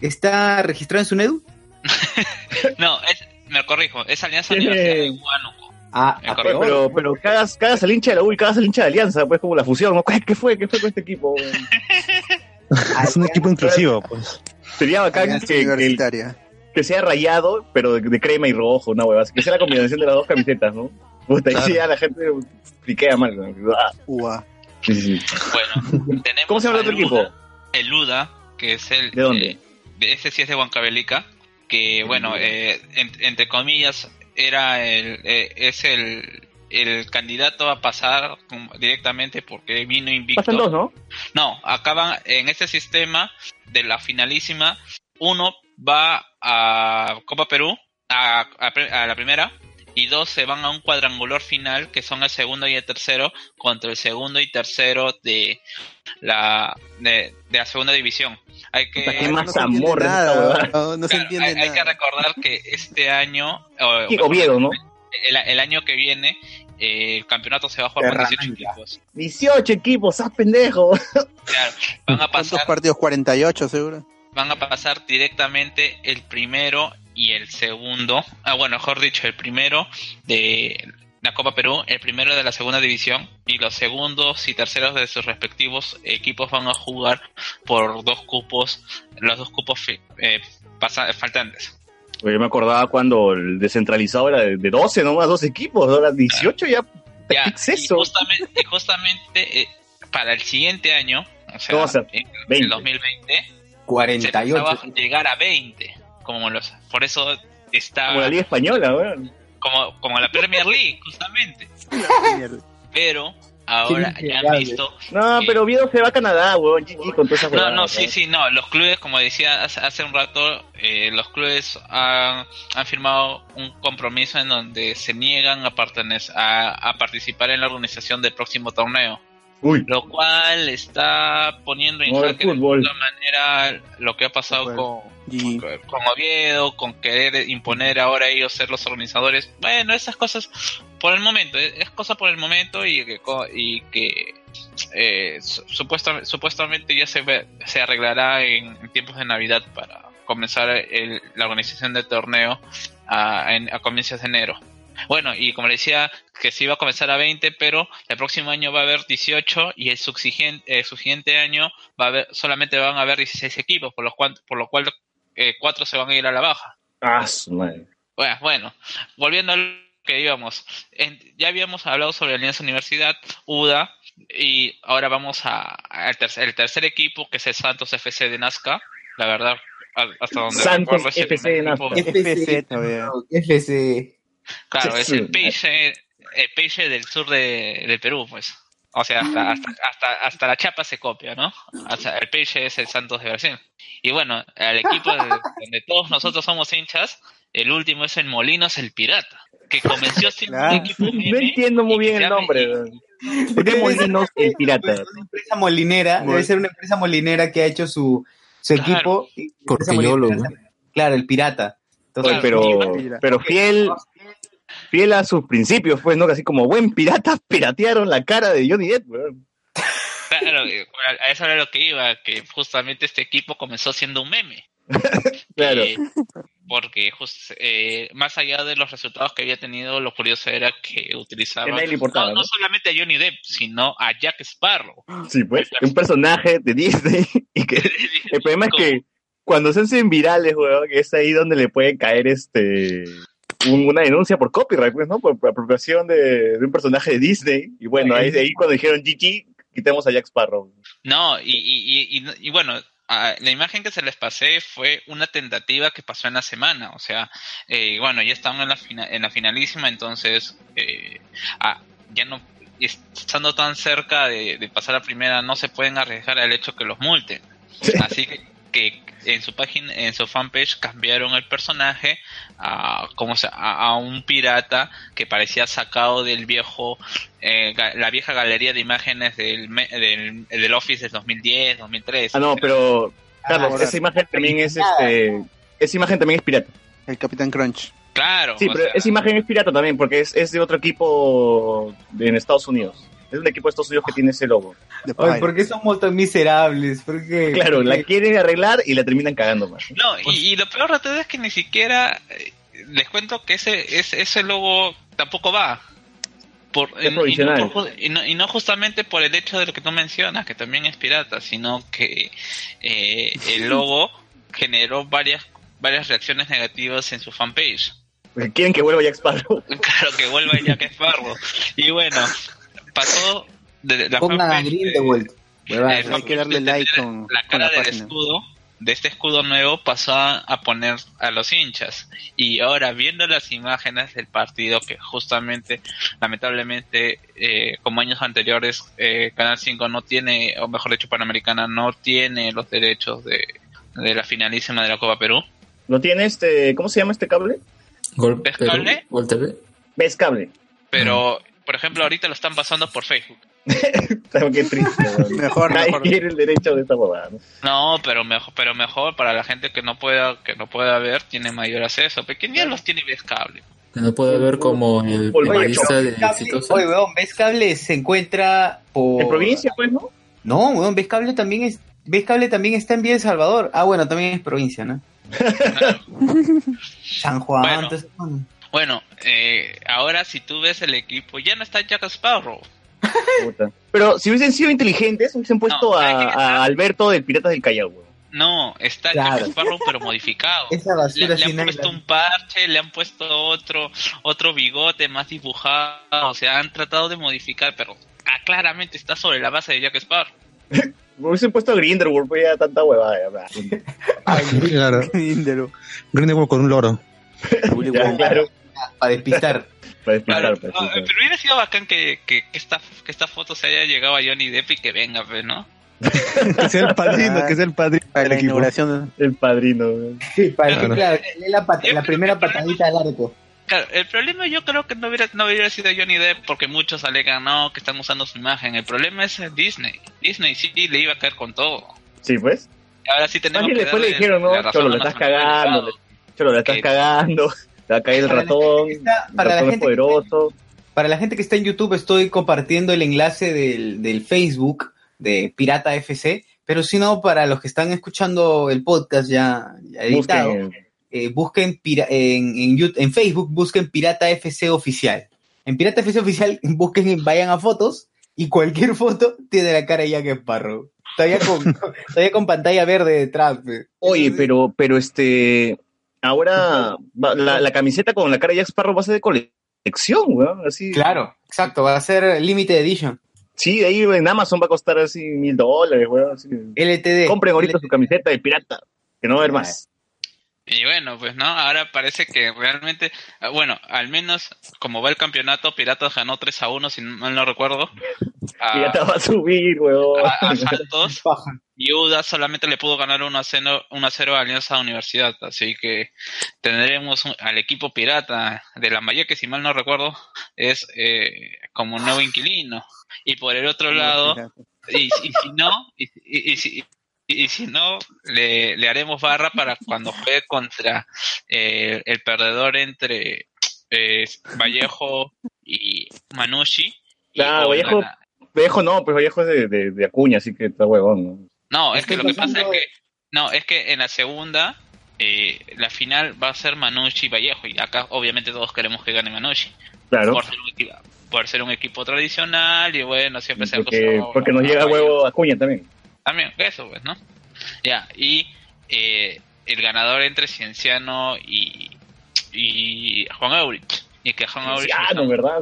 está registrado en SUNEDU? No, es, me corrijo, es Alianza Tiene- Universidad de Huánuco. Ah, Eh, ah. Oye, pero, pero cagas, cagas al hincha de la U y cagas al hincha de Alianza, pues como la fusión, ¿no? ¿Qué fue? ¿Qué fue con este equipo? Es un equipo inclusivo, pues. Sería bacán que, sea rayado, pero de, de crema y rojo, una hueva. Que sea la combinación de las dos camisetas, ¿no? Puta, y Claro. sí, ya la gente friquea mal. ¿no? Ah, sí, sí. Bueno, tenemos ¿Cómo se llama el otro equipo? El Luda, que es el... ¿De dónde? eh, ese sí es de Huancavelica, que bueno, eh, en- entre comillas, era el, eh, es el, el candidato a pasar como- directamente porque vino invicto. Pasan dos, ¿no? No, acaban en este sistema de la finalísima. Uno va a Copa Perú, a, a pre- a la primera, y dos se van a un cuadrangular final, que son el segundo y el tercero, contra el segundo y tercero de la, de, de la segunda división. Hay que, qué más No amor nada. No, no se claro, entiende hay, hay que nada. recordar que este año, o- Sí, Oviedo, ¿no? El, el año que viene, eh, el campeonato se va a jugar con 18 Terranova. equipos. 18 equipos, ¡ah, pendejo! Claro, van a ¿Cuántos pasar partidos? 48, seguro. van a pasar directamente el primero y el segundo, ah bueno, mejor dicho, el primero de, la Copa Perú, el primero de la segunda división y los segundos y terceros de sus respectivos equipos van a jugar por dos cupos, los dos cupos eh, faltantes. Pues yo me acordaba cuando el descentralizado era de, de 12 nomás, dos equipos, ahora 18 ya. Ya, ¿Qué es eso? Y justamente, y justamente eh, para el siguiente año, o sea, ¿Cómo va a ser? en 20. el 2020, se 48. pensaba llegar a 20, como los, por eso está Como la Liga Española, weón. como, como la Premier League, justamente. Pero ahora ya han visto. No, pero Oviedo se va a Canadá, weón, GG con No, no, sí, sí, no. Los clubes, como decía hace, hace un rato, eh, los clubes han, han firmado un compromiso en donde se niegan a, a, a participar en la organización del próximo torneo. Uy, Lo cual está poniendo en jaque de alguna manera lo que ha pasado con, Y con Oviedo, con querer imponer ahora ellos ser los organizadores. Bueno, esas cosas por el momento, es cosa por el momento y que, y que eh, su- supuesta- supuestamente ya se, ve- se arreglará en, en tiempos de Navidad para comenzar el- la organización del torneo a, en- a comienzos de enero. Bueno, y como le decía, que se iba a comenzar a 20, pero el próximo año va a haber 18 y el subsiguiente, el subsiguiente año va a haber, solamente van a haber 16 equipos, por, los cual, por lo cual eh, cuatro se van a ir a la baja. ah. Bueno, bueno, volviendo a lo que íbamos, en- ya habíamos hablado sobre Alianza Universidad, UDA, y ahora vamos a, al tercer, el tercer equipo, que es el Santos FC de Nazca. La verdad, a- hasta donde Santos recuerdo, FC de primer equipo- Nazca. FC todavía. FC. Claro, es el peixe, el peixe del sur de, del Perú, pues. O sea, hasta, hasta, hasta, hasta la chapa se copia, ¿no? O sea, el peixe es el Santos de Brasil. Y bueno, el equipo de- donde todos nosotros somos hinchas, el último es el Molinos el Pirata, que comenzó siendo Claro. un equipo No meme entiendo muy bien el nombre. y- weón. ¿Por qué Molinos el pirata? Una empresa molinera, debe ser una empresa molinera que ha hecho su, su Claro. equipo. molinera- Claro, el pirata. Entonces, pero, pero fiel, fiel a sus principios, pues, ¿no? Así como buen pirata, piratearon la cara de Johnny Depp, weón. Claro, eh, a eso era lo que iba, que justamente este equipo comenzó siendo un meme. Claro. Eh, porque just- eh, más allá de los resultados que había tenido, lo curioso era que utilizaba no, no solamente a Johnny Depp, sino a Jack Sparrow. Sí, pues, un personaje de Disney. Y que el problema es que cuando se hacen virales, weón, es ahí donde le puede caer este un- una denuncia por copyright, pues, ¿no? Por, por apropiación de, de un personaje de Disney. Y bueno, ahí, ahí cuando dijeron GG, quitemos a Jack Sparrow. No, y, y, y, y- bueno, la imagen que se les pasé fue una tentativa que pasó en la semana, o sea, eh, bueno, ya estamos en la, fina- en la finalísima, entonces eh, ah, ya no, estando tan cerca de, de pasar a primera, no se pueden arriesgar al hecho que los multen. Así que, que en su página, en su fanpage cambiaron el personaje a, como se- a, a un pirata que parecía sacado del viejo, eh, la vieja galería de imágenes del, me- del, del Office del 2010, 2013. Ah, no, pero, Carlos, ahora- esa imagen también es este. Esa imagen también es pirata. El Capitán Crunch. Claro, Sí, pero sea, esa imagen es pirata también, porque es, es de otro equipo de- en Estados Unidos. Es un equipo de Estados Unidos que tiene ese logo. Pirate. ¿por qué somos tan miserables? ¿Por qué? Claro, ¿Por la quieren arreglar y la terminan cagando más. No, y, y lo peor de todo es que ni siquiera eh, les cuento que ese, ese, ese logo tampoco va. Por, Es y, no, provisional. y no ju- y no- y no justamente por el hecho de lo que tú mencionas, que también es pirata, sino que eh, el logo generó varias varias reacciones negativas en su fanpage. Quieren que vuelva Jack Sparrow. Claro que vuelva Jack Sparrow. Y bueno, pasó de la Pongan a vuelta. Huevada. eh, Hay que darle de like con- la con cara la del página. escudo de este escudo nuevo pasó a a poner a los hinchas y ahora viendo las imágenes del partido que justamente lamentablemente eh, como años anteriores eh, Canal 5 no tiene o mejor dicho Panamericana no tiene los derechos de, de la finalísima de la Copa Perú ¿No tiene este. ¿Cómo se llama este cable? Gol ¿Ves Perú, cable? Gol TV. ¿Ves cable? pero por ejemplo ahorita lo están pasando por Facebook qué triste. weón. Mejor, Nadie mejor. quiere el derecho de esta bobada. ¿no? No, pero mejor, pero mejor para la gente que no pueda, que no pueda ver, tiene mayor acceso. Pequeña los tiene ves cable. Que no puede ver como el periodista de. Oye, weón, ¿ves cable? Se encuentra por... En provincia, pues, ¿no? No, weón, ¿ves cable también es... ¿Ves cable también está en Villa El Salvador? Ah, bueno, también es provincia, ¿no? San Juan, Bueno. entonces, bueno. Bueno, eh, ahora si tú ves el equipo, ya no está Jack Sparrow. Puta. Pero si hubiesen sido inteligentes, hubiesen puesto No, a, Alberto del Piratas del Callao. No, está Claro. Jack Sparrow pero modificado. Esa Le, han nada. puesto un parche, le han puesto otro otro bigote más dibujado, o sea, han tratado de modificar, pero ah, claramente está sobre la base de Jack Sparrow. Hubiesen puesto a Grindelwald, pues ya tanta huevada. ya, va. Claro. Grindelwald. Grindelwald con un loro. Ya, claro, Para despistar. para despistar, Claro, para no, despistar. pero hubiera sido bacán que, que, que esta, que esta foto se haya llegado a Johnny Depp y que venga, pues, ¿no? Que sea el padrino, que sea el padrino Para del la equipo. inauguración. El padrino. Sí, para Claro. claro, que la, pat- la primera patadita al arco. Claro, el problema yo creo que no hubiera, no hubiera sido Johnny Depp porque muchos alegan no, que están usando su imagen. El problema es Disney. Disney sí le iba a caer con todo. Sí, pues. Ahora sí tenemos que después le dijeron, la no, Cholo, a le los estás cagando. Cholo, la estás cagando, te va a caer el Para la ratón, gente que está- para la ratón es gente que- poderoso. Para la gente que está en YouTube estoy compartiendo el enlace del, del Facebook de Pirata FC, pero si no, para los que están escuchando el podcast ya, ya editado, Busquen, eh, busquen pira- en, en, Yout- en Facebook, busquen Pirata FC Oficial. En Pirata FC Oficial, busquen, vayan a fotos y cualquier foto tiene la cara de Jack Sparrow. Todavía con, todavía con pantalla verde detrás. Oye, pero, pero este, ahora la, la camiseta con la cara de Jack Sparrow va a ser de colección, weón, así. Claro, exacto, va a ser Limited Edition. Sí, ahí en Amazon va a costar así mil dólares, weón. así. LTD. Compren ahorita su camiseta de pirata, que no va a haber más. Y bueno, pues no, ahora parece que realmente, ah, bueno, al menos como va el campeonato, Piratas ganó 3 a 1, si mal no recuerdo. A, Pirata va a subir, weón. a- a Santos. Y UDA solamente le pudo ganar 1 a 0, 1 a 0 a Alianza Universidad. Así que tendremos un- al equipo pirata de la Maya, que si mal no recuerdo, es eh, como nuevo inquilino. Y por el otro lado, y, y si no, y, y- y si, y- si no, le, le haremos barra para cuando juegue contra eh, el perdedor entre eh, Vallejo y Manucci. Claro, Vallejo- Vallejo no, pues Vallejo es de, de, de Acuña, así que está huevón, ¿no? No, es que lo que pasa es que no, es que en la segunda eh, la final va a ser Manucci y Vallejo y acá obviamente todos queremos que gane Manucci Claro, por ser un equipo, por ser un equipo tradicional y bueno siempre se ha porque, porque nos llega huevo Acuña también. También, eso pues, ¿no? Ya, y eh, el ganador entre Cienciano y, y Juan Aurich. Y que Juan Aurich... Ah, no, ¿verdad?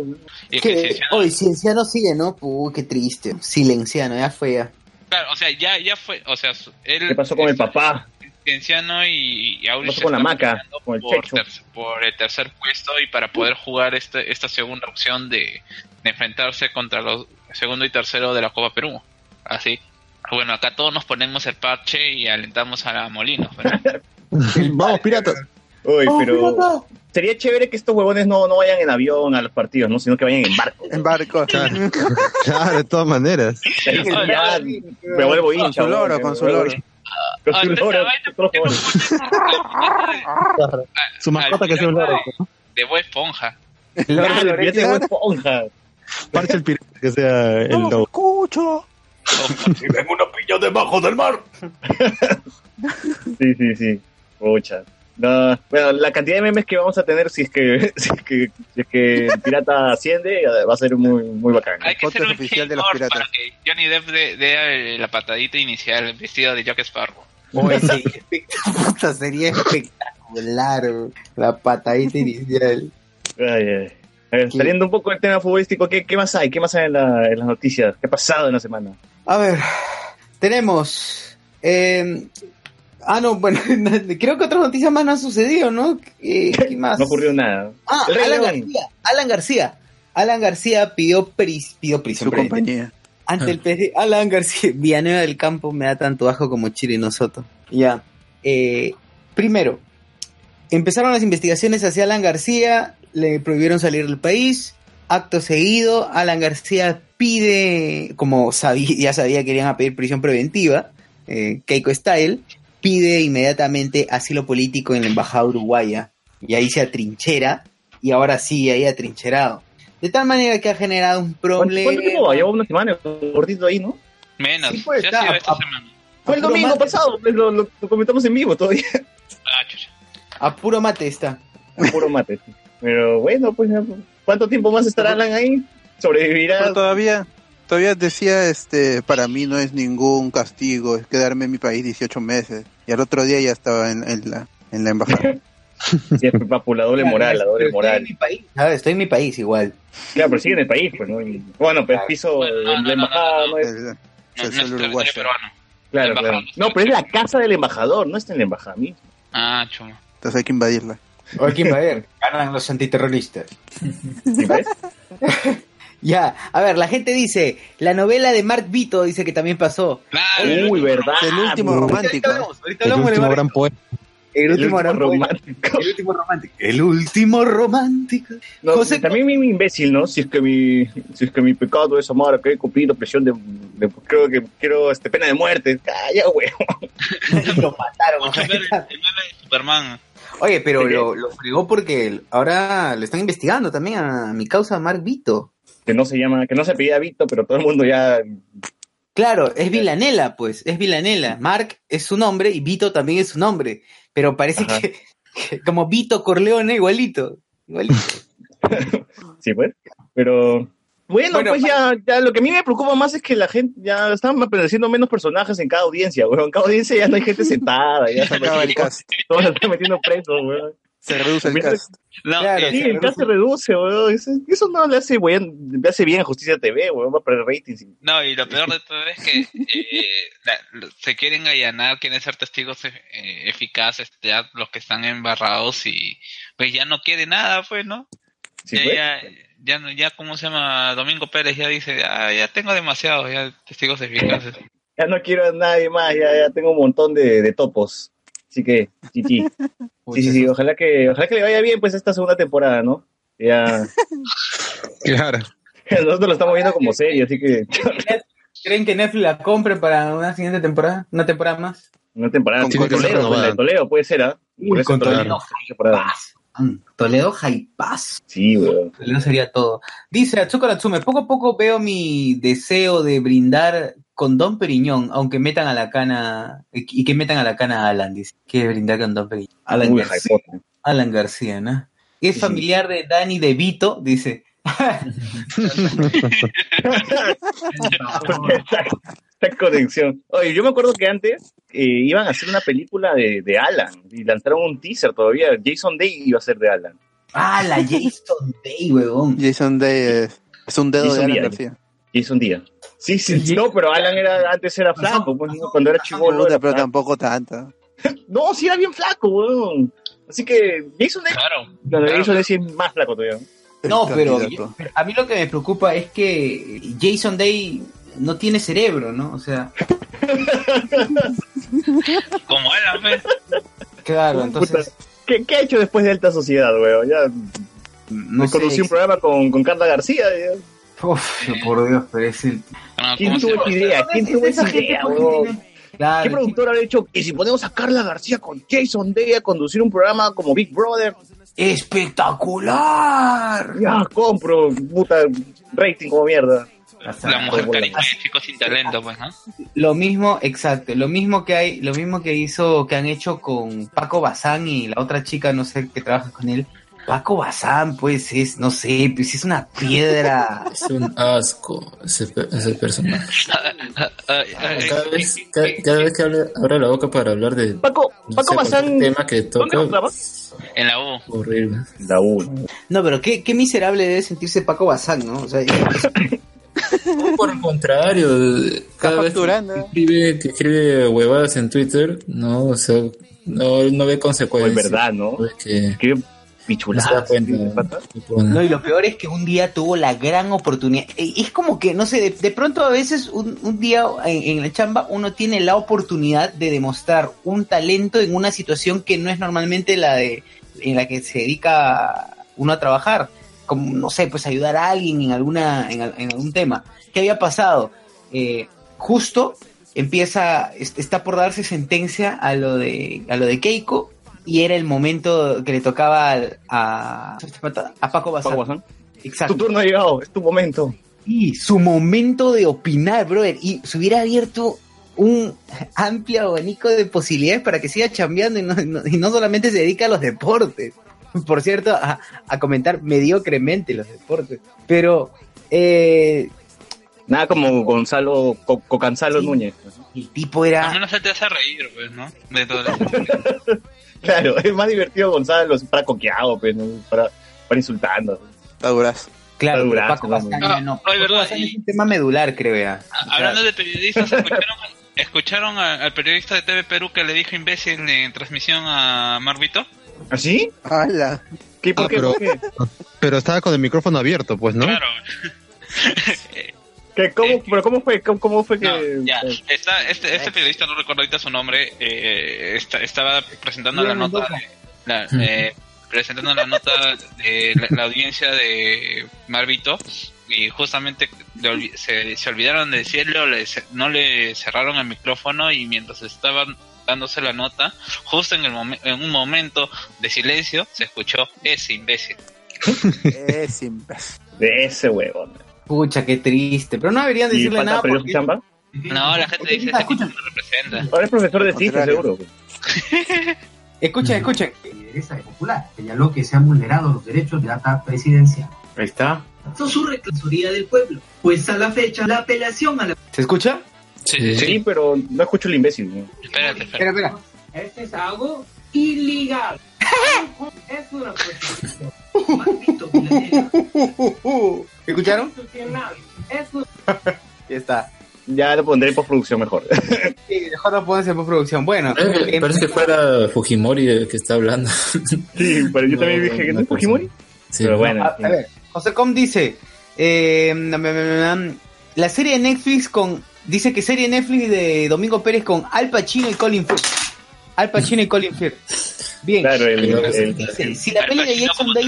y que Que, Cienciano- hoy Cienciano sigue, ¿no? Uy, qué triste. Silenciano, ya fue ya. claro, o sea, ya, ya fue, o sea, él... ¿Qué pasó con el papá? Cienciano y, y Aurich pasó con la maca? Con el por, ter- por el tercer puesto y para poder jugar este, esta segunda opción de, de enfrentarse contra los segundo y tercero de la Copa Perú. Así. Bueno, acá todos nos ponemos el parche y alentamos a la Molinos. ¿verdad? Vamos, piratas. Uy, ¡Oh, pero pirata! sería chévere que estos huevones no, no vayan en avión a los partidos, ¿no? Sino que vayan en barco. En barco. Claro, claro, de todas maneras. Ahí sí, ya me vuelvo Con hincha. su loro, huevón, con su loro. hincha. Con Ah, su loro, con ¿por qué no su loro. Su mascota que sea un loro. de Esponja. El de Esponja. Parche el pirata que sea el lobo. escucho. Y ven una piña debajo del mar. Sí, sí, sí. Pucha. No, bueno, la cantidad de memes que vamos a tener si es que, si es que, si es que el pirata asciende va a ser muy, muy bacán. Hay que hacer un oficial de los piratas. para que Johnny Depp dé dé, eh, la patadita inicial vestido de Jack Sparrow. Oye. Puta, sería espectacular. La patadita inicial. Ay, ay. A ver, saliendo un poco del tema futbolístico, ¿qué, qué más hay? ¿Qué más hay en, la- en las noticias? ¿Qué ha pasado en la semana? A ver, tenemos. eh, ah, no, bueno, creo que otras noticias más no han sucedido, ¿no? ¿Qué más? No ocurrió nada. Ah, Alan. García. Alan García. Alan García pidió, pris, pidió prisión Su compañía. Ante el PD, Alan García, Villanueva del Campo me da tanto asco como Chirino Soto. Ya. Eh, primero, empezaron las investigaciones hacia Alan García, le prohibieron salir del país. Acto seguido, Alan García pide, como sabía, ya sabía que iban a pedir prisión preventiva, eh, Keiko Style, pide inmediatamente asilo político en la embajada uruguaya. Y ahí se atrinchera, y ahora sí, ahí atrincherado. De tal manera que ha generado un ¿Cuánto, problema. cuánto tiempo va? Lleva una semana, gordito ahí, ¿no? Menos, Sí, pues, ya está, ha sido esta a- semana. Fue el domingo mate. pasado, pues, lo, lo- lo comentamos en vivo todavía. Ah, chucha. A puro mate está. Puro mate. Pero bueno, pues, ¿cuánto tiempo más estará Alan ahí? ¿Sobrevivirá? Pero todavía, todavía decía, este, para mí no es ningún castigo, es quedarme en mi país 18 meses. Y al otro día ya estaba en, en la, en la embajada. Siempre papu, la doble moral, la doble Pero estoy en moral. mi país. A ver, estoy en mi país igual. Claro, pero sigue en el país, pues, ¿no? Bueno, pues piso de la embajada, no es... El- uruguayo. Claro, claro. no No, pero es la casa del embajador, no está en la embajada misma. Ah, chuma. Entonces hay que invadirla. O quién va a ver. Ganan los antiterroristas. ¿Sí ves? Ya, a ver, la gente dice, la novela de Mark Vito dice que también pasó. Claro, Uy, verdad. El último bro. romántico. Ahorita El hablamos último gran poeta. el El último último romántico. El último romántico. El último romántico. No, José- también mi imbécil, ¿no? Si es que mi, si es que mi pecado es amar, que he cumplido presión de, de- creo que quiero este pena de muerte. Calla, weón. lo mataron. o sea, el meme el meme de Superman. Oye, pero lo, lo fregó porque ahora lo están investigando también a mi causa Mark Vito. Que no se llama, que no se pedía Vito, pero todo el mundo ya. Claro, es Vilanela, pues, es Vilanela. Mark es su nombre y Vito también es su nombre. Pero parece que como Vito Corleone, igualito. igualito. Sí, pues. Pero. Bueno, Bueno, pues ya, ya lo que a mí me preocupa más es que la gente ya están apareciendo menos personajes en cada audiencia, weón. En cada audiencia ya no hay gente sentada, ya Se están acaba el metiendo- cast. todos se están metiendo presos, weón. Se reduce el cast. No, Claro, Sí, se el cast se reduce, weón. Eso, eso no le hace, bien, le hace bien a Justicia TV, weón. Va a perder ratings. no, y lo peor de todo es que eh, la- se quieren allanar, quieren ser testigos eh, eficaces, ya los que están embarrados y pues ya no quiere nada, pues, ¿no? Sí, ya, pues. ya, ya, no- ya, ¿cómo se llama? Domingo Pérez ya dice, ah, ya tengo demasiados, ya testigos eficaces. Ya no quiero a nadie más, ya, ya tengo un montón de, de topos. Así que, chichi. Sí, sí, sí, ojalá que, ojalá que le vaya bien pues esta segunda temporada, ¿no? Ya, Claro. nosotros lo estamos viendo como serie, así que ¿Creen que Netflix la compre para una siguiente temporada? ¿Una temporada más? una temporada Con con Toledo, puede ser, ¿ah? Con Toledo, Toledo. Paz. Sí, weón. Toledo sería todo. Dice Atsuko Natsume, poco a poco veo mi deseo de brindar con Don Periñón, aunque metan a la cana, y que metan a la cana a Alan, dice. Quiere brindar con Don Periñón. Alan Uy, García. Alan García, ¿no? Es Sí, sí. familiar de Dani De Vito, dice. conexión. Oye, yo me acuerdo que antes eh, iban a hacer una película de, de Alan y lanzaron un teaser todavía. Jason Day iba a ser de Alan. Ah, la Jason Day, huevón. Jason Day es, es un dedo Jason de Alan Díaz. García. Jason Díaz. Sí, sí, no, pero Alan era, antes era flaco, pues, ¿no? cuando era chivolo. Pero flaco. tampoco tanta. No, sí era bien flaco, weón. Así que Jason Day, Claro. Jason Day sí es más flaco todavía. No, pero a mí lo que me preocupa es que Jason Day no tiene cerebro, ¿no? O sea, Como Alan, pues. claro, entonces ¿Qué, qué ha hecho después de Alta Sociedad, weón? Ya no un programa con, con Carla García. ya. Uf, por Dios, pero es el No, ¿Quién ¿cómo se tuvo esa idea? ¿Quién tuvo esa idea, weón? Claro, ¿Qué productor ha dicho? Y si ponemos a Carla García con Jason Day a conducir un programa como Big Brother, espectacular. ya compro, puta, rating como mierda. La mujer carismática sin talento, pues, ¿no? Lo mismo, exacto, lo mismo que hay, lo mismo que hizo, que han hecho con Paco Bazán y la otra chica, no sé, que trabaja con él. Paco Bazán, pues es, no sé, pues es una piedra. Es un asco ese, ese personaje. Cada vez, cada, cada vez que abre, abre la boca para hablar de Paco, no Paco sé, Bazán, tema que ¿dónde toca? En la U. horrible. La U. No, pero qué, qué miserable debe sentirse Paco Bazán, ¿no? O sea, Por el contrario, cada vez que escribe, que escribe huevadas en Twitter, no, o sea, no, no ve Pues consecuencias. verdad, ¿no? Ve que Qué no No, y lo peor es que un día tuvo la gran oportunidad. Eh, Es como que, no sé, de, de pronto a veces un, un día en, en la chamba uno tiene la oportunidad de demostrar un talento en una situación que no es normalmente la de en la que se dedica uno a trabajar. Como, no sé, pues ayudar a alguien en alguna en, al- en algún tema. ¿Qué había pasado? Eh, justo empieza, est- está por darse sentencia a lo de a lo de Keiko y era el momento que le tocaba a, a Paco Bazán. Paco Bazán. Exacto. Tu turno ha llegado, es tu momento. Y su momento de opinar, brother. Y se hubiera abierto un amplio abanico de posibilidades para que siga chambeando y no, no- y no solamente se dedica a los deportes. por cierto, a, a comentar mediocremente los deportes. Pero, eh, Nada como Gonzalo, Co- Cocanzalo Núñez. el tipo era... Al menos él te hace reír, pues, ¿no? De todo eso. Claro, es más divertido Gonzalo, para coqueado, pues, ¿no? para, para insultando. Está durazo. Claro, Está durazo, Paco ¿no? Castaña Ah, no. Paco verdad, y- es un tema medular, creo ya. Hablando de periodistas, ¿escucharon, escucharon a- al periodista de TV Perú que le dijo imbécil en transmisión a Marvito? ¿Así? ¡Hala! ¿Qué, por Ah, qué, pero- por qué? Pero estaba con el micrófono abierto, pues, ¿no? Claro. ¿Qué, cómo, pero ¿Cómo fue, cómo, cómo fue que...? No, ya. Está, este, este periodista, no recuerdo ahorita su nombre, eh, está- estaba presentando la nota, de- la- eh, presentando la nota de la, la audiencia de Marvito y justamente le olvi- se, se olvidaron de decirlo, le no le cerraron el micrófono y mientras estaban dándose la nota, justo en, el momen- en un momento de silencio se escuchó ese imbécil. Es imbécil. De ese huevón. Pucha, qué triste. Pero no deberían ¿Y decirle nada porque... chamba? No, la gente dice, ese tipo no me representa. Ahora es profesor de ciencia, seguro. Escuchen, escuchen. Lideresa de Popular señaló que se han vulnerado los derechos de data presidencial. Ahí está. Son su reclamación del pueblo, pues a la fecha la apelación a la... ¿Se escucha? Sí, Sí, pero no escucho el imbécil. ¿no? Espérate, Espera, espérate. espera. Este es algo ilegal. es una prostitución. Maldito. ¿Escucharon? Institucional. Es una- Ya está. Ya lo pondré en postproducción mejor. Sí, mejor no pones en postproducción. Bueno, Eh, Parece que fuera Fujimori el que está hablando. sí, pero yo también No, dije que no es Fujimori. Sí, Pero ¿no? bueno, a, a ver, José Com dice, eh, nam, nam, nam, la serie de Netflix con, dice que serie Netflix de Domingo Pérez con Al Pacino y Colin Firth. Al Pacino y Colin Firth. Bien. claro, el, Creo que el Dice, si la peli de Jason Day.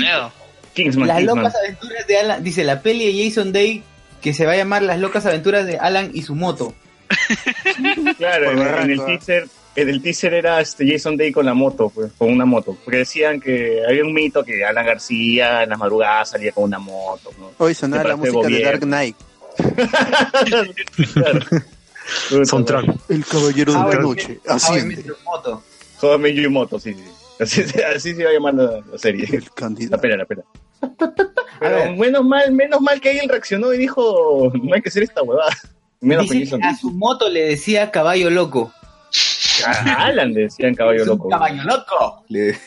Kingsman. las Kingsman. locas aventuras de Alan, dice la peli de Jason Day que se va a llamar Las locas aventuras de Alan y su moto. Claro, en, en el teaser, en el teaser era este Jason Day con la moto, pues, con una moto. Porque decían que había un mito que Alan García en las madrugadas salía con una moto, ¿no? Hoy sonaba la música de. Dark Knight. Claro. Soundtrack. El caballero de Ah, la noche. Ahora Asciende. Metro Moto. Joder, y moto, sí, sí. Así, se- así se iba a llamar la, la serie. El La candidato. pena, la pena. A Pero ver. menos mal, menos mal que alguien reaccionó y dijo, no hay que hacer esta huevada. Menos Dice Jason que a su moto le decía caballo loco. A Alan le decían caballo Es un loco. Caballo loco. Le,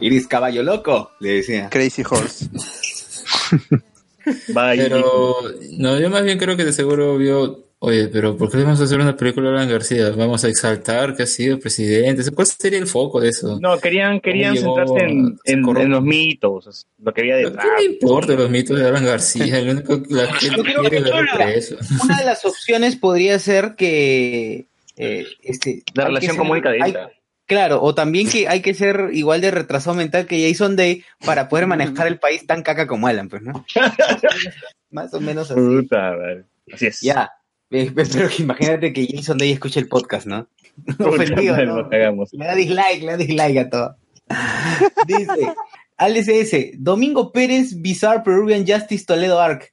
Iris caballo loco, le decía. Crazy Horse. Bye. Pero, no, yo más bien creo que de seguro vio, oye, pero ¿por qué le vamos a hacer una película a Alan García? Vamos a exaltar que ha sido presidente. ¿Cuál sería el foco de eso? No, querían, querían Llegó centrarse en, en, los mitos, lo que había ¿Qué detrás. le importa los mitos de Alan García? Único la gente quiere preso. Una de las opciones podría ser que eh, este, La relación que Claro, o también que hay que ser igual de retrasado mental que Jason Day para poder manejar el país tan caca como Alan, pues, ¿no? Más o menos así. Puta. Así es. Ya. Eh, Pero que imagínate que Jason Day escuche el podcast, ¿no? Puta Ofendido, madre, ¿no? Le da dislike, le da dislike a todo. Dice, ALCS, Domingo Pérez, Bizarre Peruvian Justice Toledo Arc.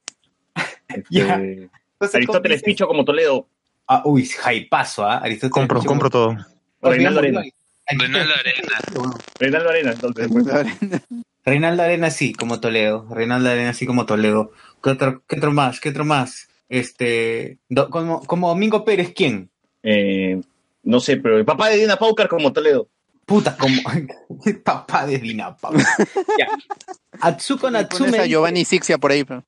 Ya. Este, Entonces, Aristóteles. Picho como Toledo. Ah, uy, jaipazo, ¿ah? Aristóteles Compro, Picho. compro todo. Reinaldo Arena. Reinaldo Arena. Reinaldo Arena, entonces. Reinaldo Arena sí, como Toledo. Reinaldo Arena sí como Toledo. ¿Qué otro, qué otro más? ¿Qué otro más? Este, do- como, como Domingo Pérez, ¿quién? Eh, no sé, pero el papá de Dina Paucar como Toledo. Puta, como papá de Dina Pau. ya. Atsuko Pones Natsume. a Giovanni Sixia por ahí. pero.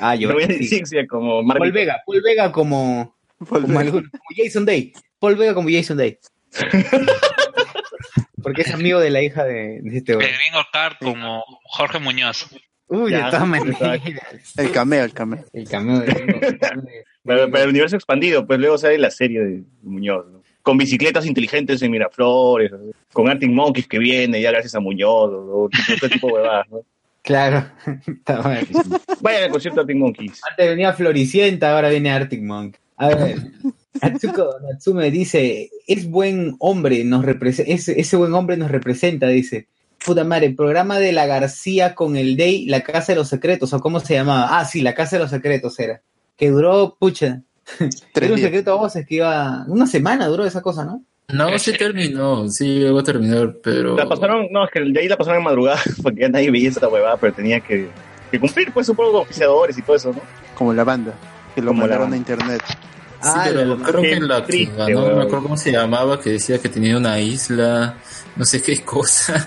Ah, Giovanni. decir como Paul Marvin. Vega, Paul Vega como, como, como Jason Day. Paul Vega como Jason Day. Porque es amigo de la hija de, de este güey. Como Jorge Muñoz. Uy, Ya, de todas maneras. El cameo, el cameo. El cameo de gringo. Para, para el universo expandido, pues luego sale la serie de Muñoz. ¿no? Con bicicletas inteligentes en Miraflores, con Arctic Monkeys que viene ya gracias a Muñoz, o este tipo de huevadas, ¿no? Claro. Está mal. Vayan al concierto de Arctic Monkeys. Antes venía Floricienta, ahora viene Arctic Monk. A ver, Atsuko Natsume dice, es buen hombre, nos ese, ese buen hombre nos representa, dice. Puta madre, el programa de la García con el Day, la Casa de los Secretos, o cómo se llamaba. Ah, sí, la Casa de los Secretos era. Que duró, pucha. Tres era un secreto a voces que iba. Una semana duró esa cosa, ¿no? No, sí terminó, sí llegó a terminar, pero... La pasaron, no, es que de ahí la pasaron en madrugada, porque ya nadie veía esa huevada, pero tenía que, que cumplir, pues, supongo, con oficiadores y todo eso, ¿no? Como la banda, que lo Como la mandaron banda. a internet. Sí, Ah, pero la- creo que la que triste, ganó, no me acuerdo cómo se llamaba, que decía que tenía una isla, no sé qué cosa,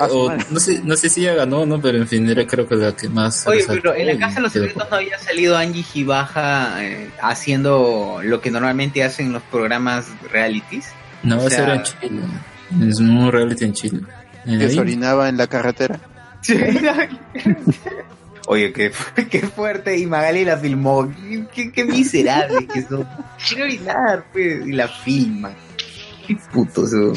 Ah, o no sé, no sé si ella ganó, no, pero en fin, era creo que la que más... Oye, pero en la Casa de los Secretos no había salido Angie Gibaja eh, haciendo lo que normalmente hacen los programas realities. No, O eso sea- era en Chile. Es un reality en Chile. Que se orinaba en la carretera. Oye, qué, qué fuerte. Y Magali la filmó. Qué, qué, qué miserable que son. Quiere orinar, pues. Y la filma. Qué putos. son.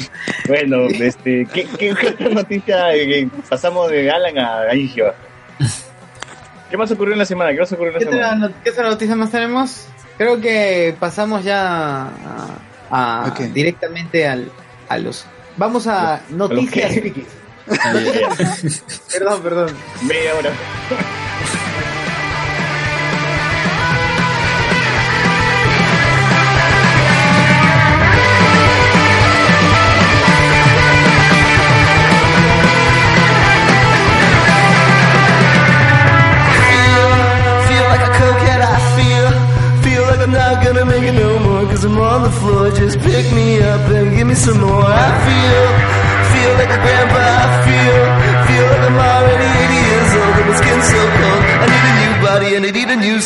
Bueno, este, ¿qué, qué, qué otra noticia eh, pasamos de Alan a Aingio? ¿Qué más ocurrió en la semana? ¿Qué más ocurrió en la ¿Qué otra, semana? qué otra noticia más tenemos? Creo que pasamos ya a, directamente al, a los. Vamos a noticias qué? Perdón, perdón. Media hora. And I need a new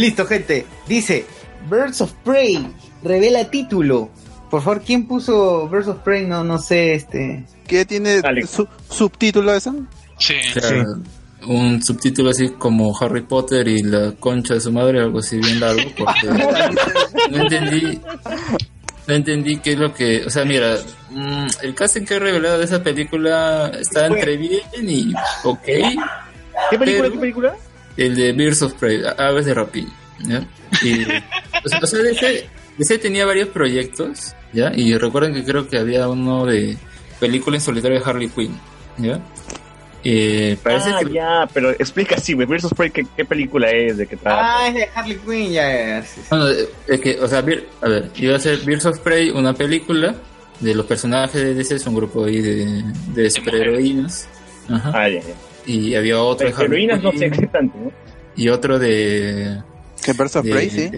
Listo, gente. Dice Birds of Prey. Revela título. Por favor, ¿quién puso Birds of Prey? No, no sé, este. ¿Qué tiene su- subtítulo eso? Sí. Claro, Un subtítulo así como Harry Potter y la concha de su madre, algo así bien largo, porque no entendí, no entendí qué es lo que, o sea, mira, mm, el casting que he revelado de esa película está entre bien y ok, ¿Qué película? Pero- ¿Qué película? El de Birds of Prey, a- Aves de Rapiña, ¿ya? Y, o sea, o sea, DC, DC tenía varios proyectos, ¿ya? Y recuerden que creo que había uno de película en solitario de Harley Quinn, ¿ya? Eh, parece ah, que ya, pero explica así, güey, Versus Prey, ¿qué, ¿qué película es? ¿De qué trata? Ah, es de Harley Quinn, ya, sí, sí. Bueno, es que, o sea, Bir- a ver, iba a ser Birds of Prey, una película de los personajes de DC, es un grupo ahí de, de superheroínas. Ajá. Ah, ya, ya. Y había otro de heroínas no sé Quinn qué tanto, ¿no? y otro de, Que Birds of de, Prey, sí.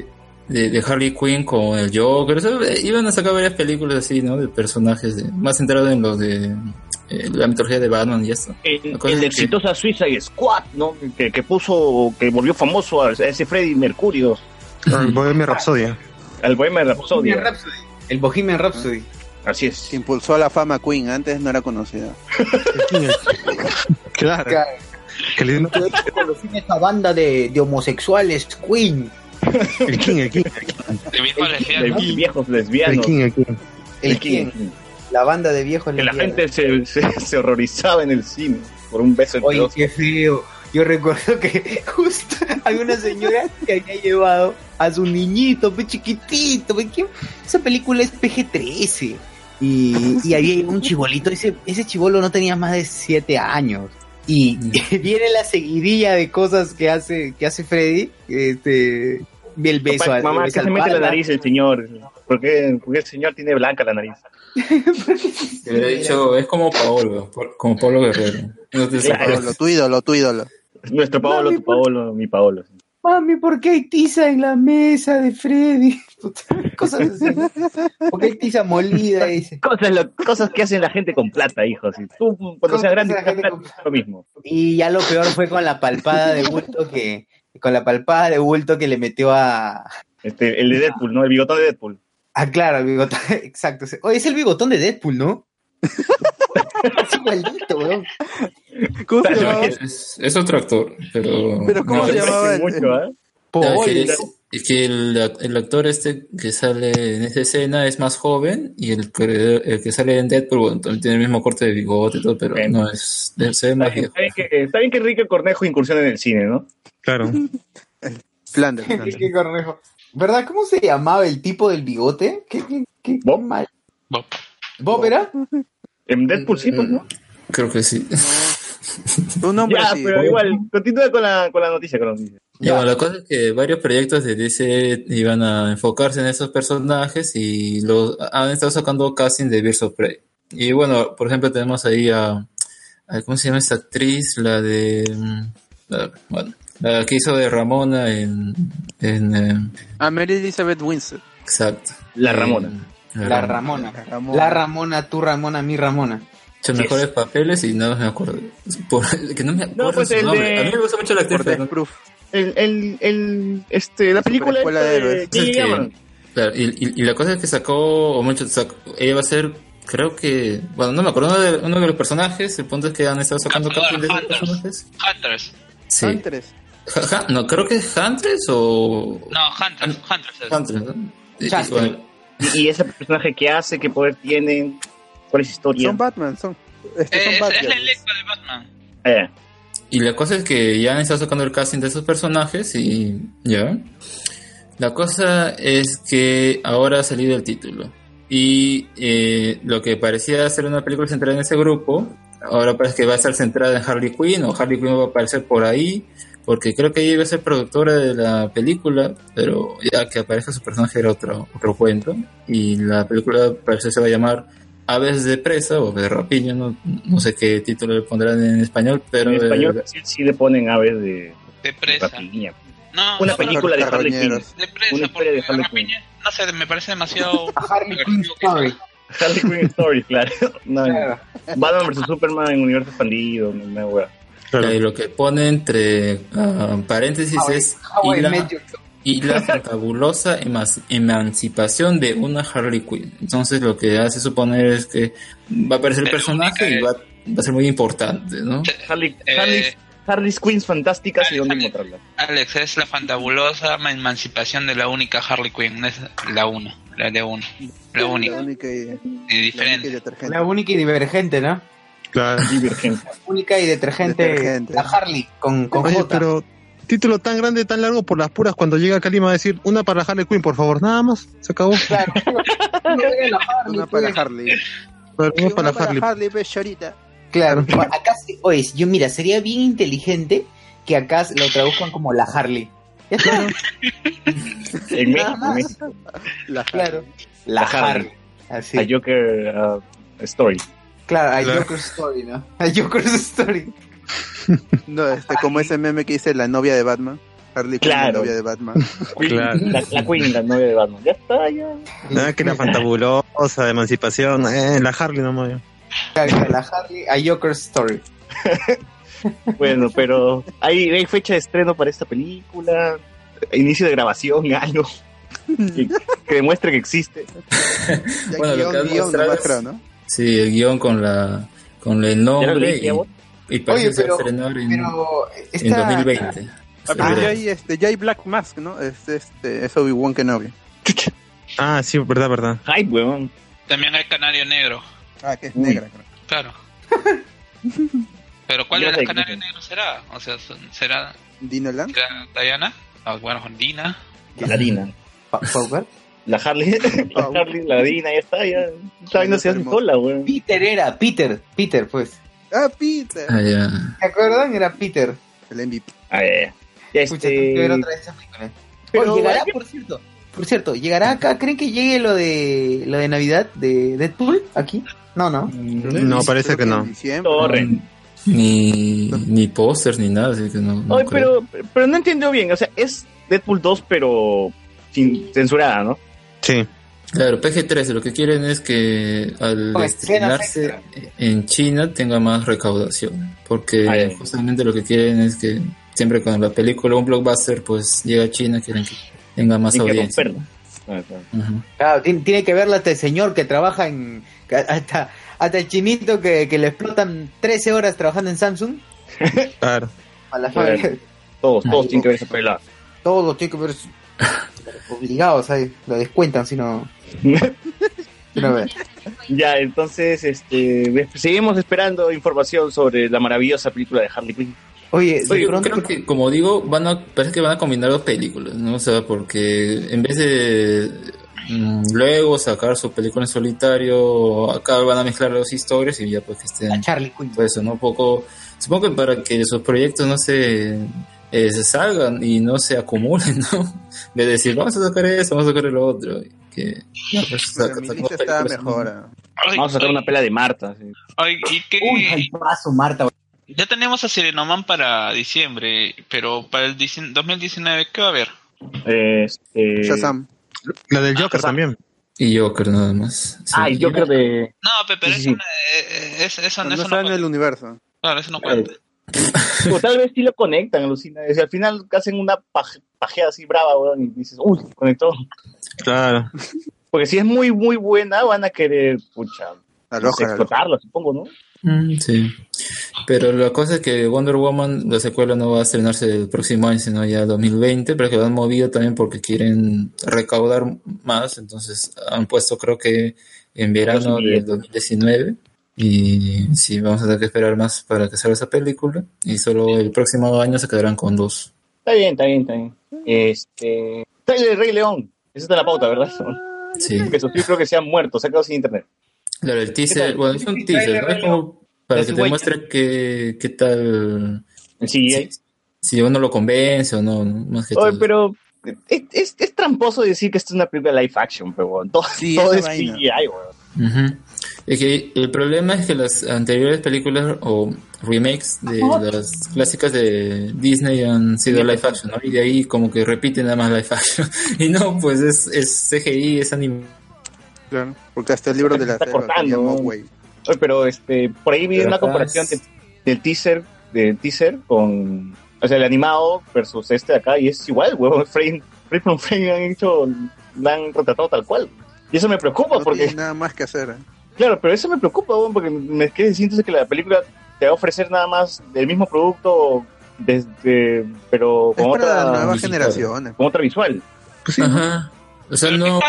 de, de Harley Quinn con el Joker. O sea, eh, iban a sacar varias películas así, ¿no? De personajes de- más centrados en los de eh, la mitología de Batman y esto. El, el de es que- exitosa Suicide Squad, ¿no? Que, que puso, que volvió famoso a ese Freddy Mercurio, Rhapsody. Bohemian Rhapsody. Bohemian Rhapsody. El Bohemian Rhapsody. Así es. Que impulsó a la fama Queen, antes no era conocida. Claro. Qué lindo. Conocí esta banda de, de homosexuales, Queen. El King, el King. De viejos De lesbianos. viejos El lesbianos. King, el King. El King. La banda de viejos Que la lesbianos. gente se, se, se horrorizaba en el cine por un beso entre Oye, qué feo. Yo recuerdo que justo había una señora que había llevado a su niñito, pe chiquitito. pe, ¿qué? Esa película es PG-13. Y, y había un chibolito. Ese, ese chibolo no tenía más de 7 años. Y viene la seguidilla de cosas que hace, que hace Freddy. Este, el beso Papá, mamá, el ¿qué beso se al mete la nariz el señor? ¿Por qué? Porque el señor tiene blanca la nariz. Le he dicho, es como Paolo, como Pablo Guerrero. No te Claro. Paolo, tu ídolo, tu ídolo. Nuestro Paolo, Mami, tu Paolo, mi Paolo. Mami, ¿por qué hay tiza en la mesa de Freddy? Cosas así. ¿Por qué hay tiza molida? Dice. Cosas, lo- cosas que hacen la gente con plata, hijos. Y tú, cuando seas grande, la gente plata, con- lo mismo. Y ya lo peor fue con la palpada de bulto que con la palpada de bulto que le metió a Este, el de Deadpool, ¿no? El bigotón de Deadpool. ah claro, el bigotón, exacto. Oye, es el bigotón de Deadpool, ¿no? es igualito, weón. ¿Cómo se llamaba? Es, es otro actor, pero. Pero ¿cómo no, se llamaba? el- Mucho, no, Paul, que es, es que el, el actor este que sale en esa escena es más joven y el que, el que sale en Deadpool bueno, también tiene el mismo corte de bigote y todo, pero Bueno. no es. debe ser más Está bien, viejo. está bien que, está bien que Enrique Cornejo incursione en el cine, ¿no? Claro. Flanders. Qué cornejo. ¿Verdad? ¿Cómo se llamaba el tipo del bigote? ¿Qué, qué, qué, Bob. mal? Bob. ¿Bob era? En Deadpool sí, pues, ¿no? Creo que sí. Tu nombre Ya, sí. pero igual, continúa con la, con la noticia, con la noticia. Ya, bueno, la cosa es que varios proyectos de DC iban a enfocarse en esos personajes y los han estado sacando casting de Birds of Prey. Y bueno, por ejemplo, tenemos ahí a, a- ¿cómo se llama esta actriz? La de, mm, la- bueno, la que hizo de Ramona en, en eh, A Mary Elizabeth Winston. exacto. La Ramona. La, La Ramona. Ramona. Ramona. La Ramona, tu Ramona, mi Ramona. Hecho mejores papeles y no me acuerdo. Por, que no me acuerdo pues su el nombre. de- A mí me gusta mucho la actriz, no- Proof. El, el, el, este, la película de de Es que- Gaiman. Claro, y, y- y la cosa es que sacó, o mucho, sacó- ella va a ser, creo que, bueno, no me acuerdo, uno de, uno de los personajes, el punto es que han estado sacando Ah, casting de esos Hunters. personajes. Hunters. Sí. Huntress. Ja- ja- no, creo que es Huntress o... No, Hunters. Hunters. es. Huntress, ¿no? Y- ese personaje que hace, qué poder tiene, cuál es su historia. Son Batman, son. Este, Eh, son es, Batman. es la electra de Batman. Eh, Y la cosa es que ya han estado sacando el casting de esos personajes y ya. La cosa es que ahora ha salido el título. Y eh, lo que parecía ser una película centrada en ese grupo, ahora parece que va a estar centrada en Harley Quinn o Harley Quinn va a aparecer por ahí. Porque creo que ella iba a ser productora de la película, pero ya que aparece su personaje era otro, otro cuento. Y la película parece se va a llamar Aves de presa o de rapiña, no, no sé qué título le pondrán en español, pero en eh, español sí, sí le ponen aves de, De de presa. rapiña. No, Una no, película de Harley Quinn. De presa, una de Harley Rapiña, no sé, me parece demasiado. Harley Quinn que Story. Harley Quinn Story, claro. No, Claro. Batman vs Superman en universo expandido, una wea. Eh, lo que pone entre ah, paréntesis How es y la, y emas- emancipación de una Harley Quinn. Entonces lo que hace suponer es que va a aparecer el personaje y va, va a ser muy importante, ¿no? Harley, Eh, Harley, Harley Quinns fantásticas y Alex, dónde Alex. encontrarlas. Alex, es la fantabulosa emancipación de la única Harley Quinn, no es la una, la de uno, la La única, y, y la única y diferente. detergente. La única y divergente, ¿no? Claro. Divergente. Única y detergente. Detergente. La Harley con, con Oye, J. pero título tan grande, tan largo por las puras cuando llega Kalima a decir una para Harley Quinn, por favor, nada más, se acabó. Claro. Una para. Harley. Pero Una para para Harley. Harley, pues, chorita. Claro. Acá sí, oye, yo mira, sería bien inteligente que acá lo traduzcan como la Harley. Ya. En Nada México, más. en México. La Claro. La, La Harley. Harley. Así. A Joker uh, Story. Claro, a Claro. Joker's Story, ¿no? A Joker's Story. No, este, como ese meme que dice la novia de Batman. Harley Quinn, la Claro. novia de Batman. Claro. La, la Queen, la novia de Batman. Ya está, ya. Que la fantabulosa de emancipación, eh, la Harley nomás. Claro, La Harley a Joker's Story. Bueno, pero hay, hay fecha de estreno para esta película, inicio de grabación, algo que, que demuestre que existe. Ya Bueno, lo guion, que han guion mostrado es- ¿no? Sí, el guion con la con el ¿Ya lo nombre y? Y parece Oye, pero- estrenar en, pero en esta- 2020. Ah, pero ya hay, este, ya hay Black Mask, ¿no? Es, este, es Obi-Wan Kenobi. Ah, sí, verdad, verdad. Ay, weón. También hay Canario Negro. Ah, que es Uy. negra, creo. Claro. Pero ¿cuál de sé, Canarios Negros será? O sea, son- ¿será, ¿Dino Land? será Diana? Ah, bueno, con Dina. La Dina. ¿Pauper? La Harley, la Harley, la Dina, ya está, ya. Esta vaina se hace sola, weón. Peter era, Peter, Peter, pues. Ah, Peter. Ah, ya. ¿Se acuerdan? Era Peter. El MVP. Ah, ya, ya. Ya, Escucha, tengo que ver este... otra vez esa película. Pero- Oh, llegará, por cierto. Por cierto, ¿llegará acá? ¿Creen que llegue lo de lo de Navidad de Deadpool aquí? No, no. No, parece que no. Torre. Ni, ni pósters ni nada, así que no. creo. pero, pero no entiendo bien, o sea, es Deadpool 2, pero sin censurada, ¿no? Sí. Claro, PG-13 lo que quieren es que al Con estrenarse en China tenga más recaudación. Porque justamente lo que quieren es que siempre cuando la película, un blockbuster, pues llega a China, quieren que tenga más que audiencia. Ah, claro. Tiene, tiene que verla hasta el señor que trabaja en. que Hasta, hasta el chinito que, que le explotan 13 horas trabajando en Samsung. Claro. A la Claro. Todos, todos tienen que ver esa pelada. Todo tiene que ver. Obligados ahí. Lo descuentan si no. Ya, entonces, este, seguimos esperando información sobre la maravillosa película de Harley Quinn. Oye, Oye, creo que, como digo, van a, parece que van a combinar dos películas, ¿no? O sea, porque en vez de mm, luego sacar su película en solitario, acá van a mezclar las dos historias y ya pues que estén... Charlie Quinn. Pues eso, ¿no? Un poco... Supongo que para que sus proyectos no se, eh, se salgan y no se acumulen, ¿no? De decir, vamos a sacar eso, vamos a sacar lo otro. Que, ya, pues, Pero saca- mi lista está mejor. ah. Vamos a sacar una pela de Marta. sí. Ay, ¿y qué? Uy, paso, Marta. Ya tenemos a Sirenoman para diciembre, pero para el 19 2019, ¿qué va a haber? Este... Shazam. La del Joker también. Y Joker nada más. Sí. Ah, y Joker de... No, pe- pero Sí, eso, sí. no- eh, eh, es- eso, No, eso no está en cuenta. el universo. Claro, eso no cuenta. O tal vez sí lo conectan, alucina. Al final hacen una paj- pajeada así brava, weón, y dices, uy, conectó. Claro. Porque si es muy, muy buena, van a querer, pucha, explotarla, supongo, ¿no? Mm, sí. Pero la cosa es que Wonder Woman, la secuela no va a estrenarse el próximo año, sino ya 2020, pero que lo han movido también porque quieren recaudar más, entonces han puesto creo que en verano del 2019 y sí, vamos a tener que esperar más para que salga esa película y solo el próximo año se quedarán con dos. Está bien, está bien, está bien. Este... Trailer de Rey León. Esa está la pauta, ¿verdad? Sí. Que Sofía creo que se ha muerto, se ha quedado sin internet. Claro, el teaser, bueno, es un El teaser, ¿no? Como para que te muestre qué, qué tal... Sí, si, si uno lo convence o no, ¿no? más que Oye, todo. pero es, es, es tramposo decir que esto es una película live action, pero bueno, todo, Sí, todo esa es vaina. CGI, weón. Es que el problema es que las anteriores películas o remakes de las clásicas de Disney han sido live action, ¿no? Y de ahí como que repiten nada más live action. Y no, pues es, es CGI, es anime. Claro. Porque hasta el libro de la Está cortando. Oye, pero este, por ahí vi Pero una comparación es- de- del teaser, del teaser con, o sea, el animado versus este de acá, y es igual, huevón, frame, frame por frame han hecho, la han retratado tal cual. Y eso me preocupa No porque, tiene nada más que hacer. ¿eh? Claro, pero eso me preocupa, porque me quedé siento que la película te va a ofrecer nada más el mismo producto, desde, pero Es con para otra, visual. generaciones. con otra visual. Ajá. O sea, no,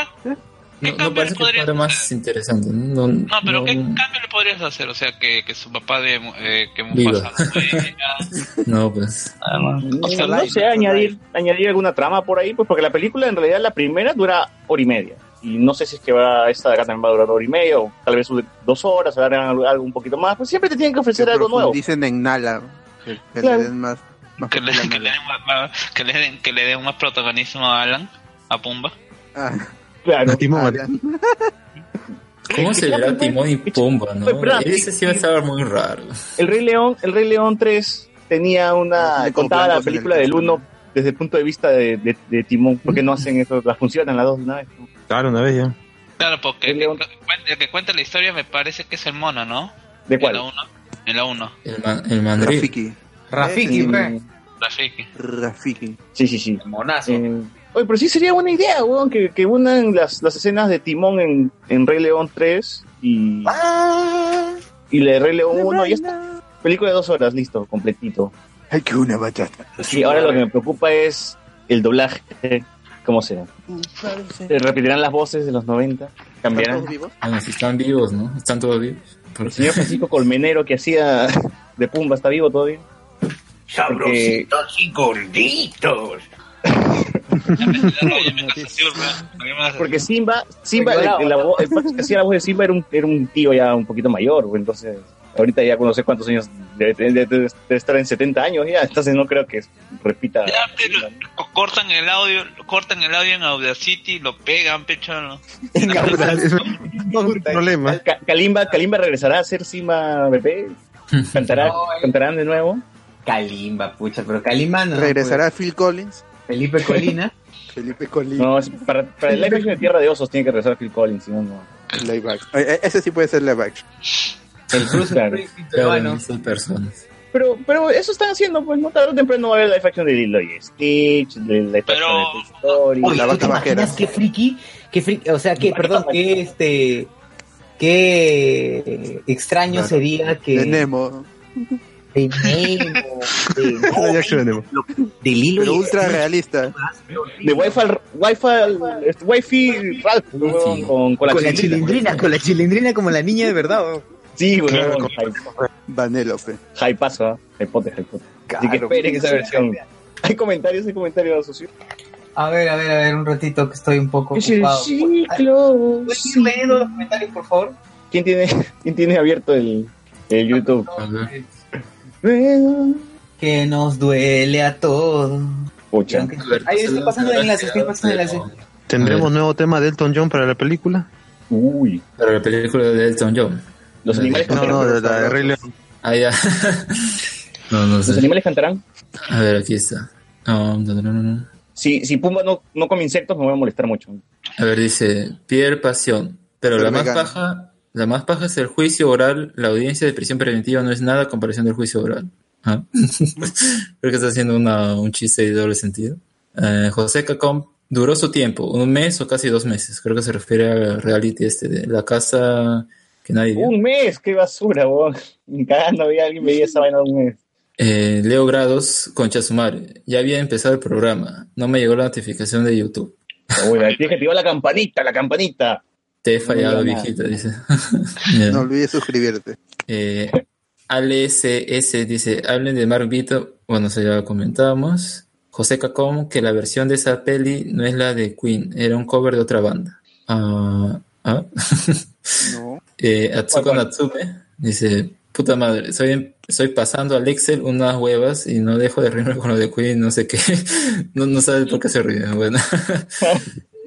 ¿Qué no, parece que fuera más interesante. No, pero no- ¿qué cambio le podrías hacer? O sea, que, que su papá de eh, que Viva. Mufasa no muera. no, pues. O sea, no sé, añadir, añadir alguna trama por ahí, pues porque la película en realidad la primera dura hora y media. Y no sé si es que va, esta de acá también va a durar hora y media, o tal vez dos horas, o hagan algo, algo un poquito más. Pues siempre te tienen que ofrecer algo nuevo. Dicen en Nala. Que, que Claro. le den más. más Que le, que, den que, le den, que le den más protagonismo a Alan, a Pumba. Ah, Claro. Alan. ¿Cómo se verá Timón y Pumba, no? Ese sí va a estar muy raro. El Rey León, el Rey León 3 tenía una, Tiene contaba la película del pecho. 1 desde el punto de vista de, de, de Timón, porque no hacen eso, las funcionan las dos de una vez. Claro, una vez ya. Claro, porque el que, el que cuenta la historia me parece que es el mono, ¿no? ¿De En cuál? la 1. En la 1. El, man, el mandril. Rafiki. Rafiki, Eh. Rafiki. Rafiki. Sí, sí, sí. Monazo. Eh, oye, pero sí sería buena idea, weón, que, que unan las, las escenas de Timón en, en Rey León 3 y, Ah. y la de Rey León 1 y ya está. película de dos horas, listo, completito. Hay que una bachata. Y ahora lo que me preocupa es el doblaje. ¿Cómo será? ¿Se ¿Repetirán las voces de los 90? ¿Cambiarán? Bueno, si están vivos, ¿no? Están todos vivos. El señor Francisco Colmenero que hacía de Pumba está vivo todavía. Porque- Sabrositos y gorditos. Porque Simba, Simba, la vo- el que hacía la voz de Simba era un, era un tío ya un poquito mayor, pues, entonces ahorita ya no sé cuántos años, debe, estar en 70 años ya, entonces no creo que repita. Co- Cortan el audio, cortan el audio en Audacity, lo pegan, pecho. ¿no? No es un problema. Kalimba, Kalimba regresará a ser Simba bebé, cantará, cantarán de nuevo. Kalimba, pucha, pero Kalimba no. ¿Regresará Phil Collins? pues, Felipe Colina. Felipe Collins. No, para el live action de Tierra de Osos tiene que regresar Phil Collins, si no, no. Live action. Eh, eh, Ese sí puede ser live action. El Bruce Claro. Personas. Pero, pero eso están haciendo, pues no tarde o temprano va a haber live action de Lilo y Stitch, de live action de Toy Story, Oye, la ¿tú te vaca vaquera. imaginas qué friki? Qué friki, o sea, que, perdón, qué este, qué extraño Claro. sería que De Nemo. de Nemo, de, Nemo. de Lilo Pero y ultra realista. De Wi-Fi, Wi-Fi, este, Wi-Fi Ralph, con, con la con la chilindrina. chilindrina, con la chilindrina como la niña de verdad. Sí, weón. Claro, Hype- Vanellope. Hypeazo, ¿ah? Hypote, hypote. Así que Claro, esperen esa sí, versión. Hay comentarios, hay comentarios, socio. A ver, a ver, a ver, un ratito que estoy un poco Es el ocupado. ciclo. ¿Puedes ir leyendo los comentarios, por favor? ¿Quién tiene, quién tiene abierto el, el YouTube? Que nos duele a todos. Pucha. Ahí estoy pasando el enlace, estoy pasando el enlace. ¿Tendremos nuevo tema de Elton John para la película? Uy. Para la película de Elton John. Los animales No, cantarán. no, de la de Rey León. Ah, ya. no, no Los animales cantarán. A ver, aquí está. No, no, no, no. Si, si Pumba no, no come insectos, me voy a molestar mucho. A ver, dice Pierre Pasión. Pero, Pero la más vegano. paja, la más paja es el juicio oral. La audiencia de prisión preventiva no es nada a comparación del juicio oral. Ah. Creo que está haciendo una, un chiste de doble sentido. Eh, José Cacom duró su tiempo, un mes o casi dos meses. Creo que se refiere al reality este de la casa que nadie vio. Un mes, qué basura, weón. Ni cagando había alguien veía esa vaina de un mes. Eh, Leo Grados, Concha Sumare. Ya había empezado el programa. No me llegó la notificación de YouTube. Uy, tienes que activar la campanita, la campanita. Te he fallado, No viejita, dice. No olvides suscribirte. Eh, ALCS dice, hablen de Mark Vito. Bueno, eso ya lo comentábamos. José Cacom, que la versión de esa peli no es la de Queen, era un cover de otra banda. Ah, ah. No. Eh, Atsuko. Natsume dice, puta madre, estoy, estoy pasando al Excel unas huevas y no dejo de reírme con lo de Queen, no sé qué. no, no sabes por qué se ríe. Bueno.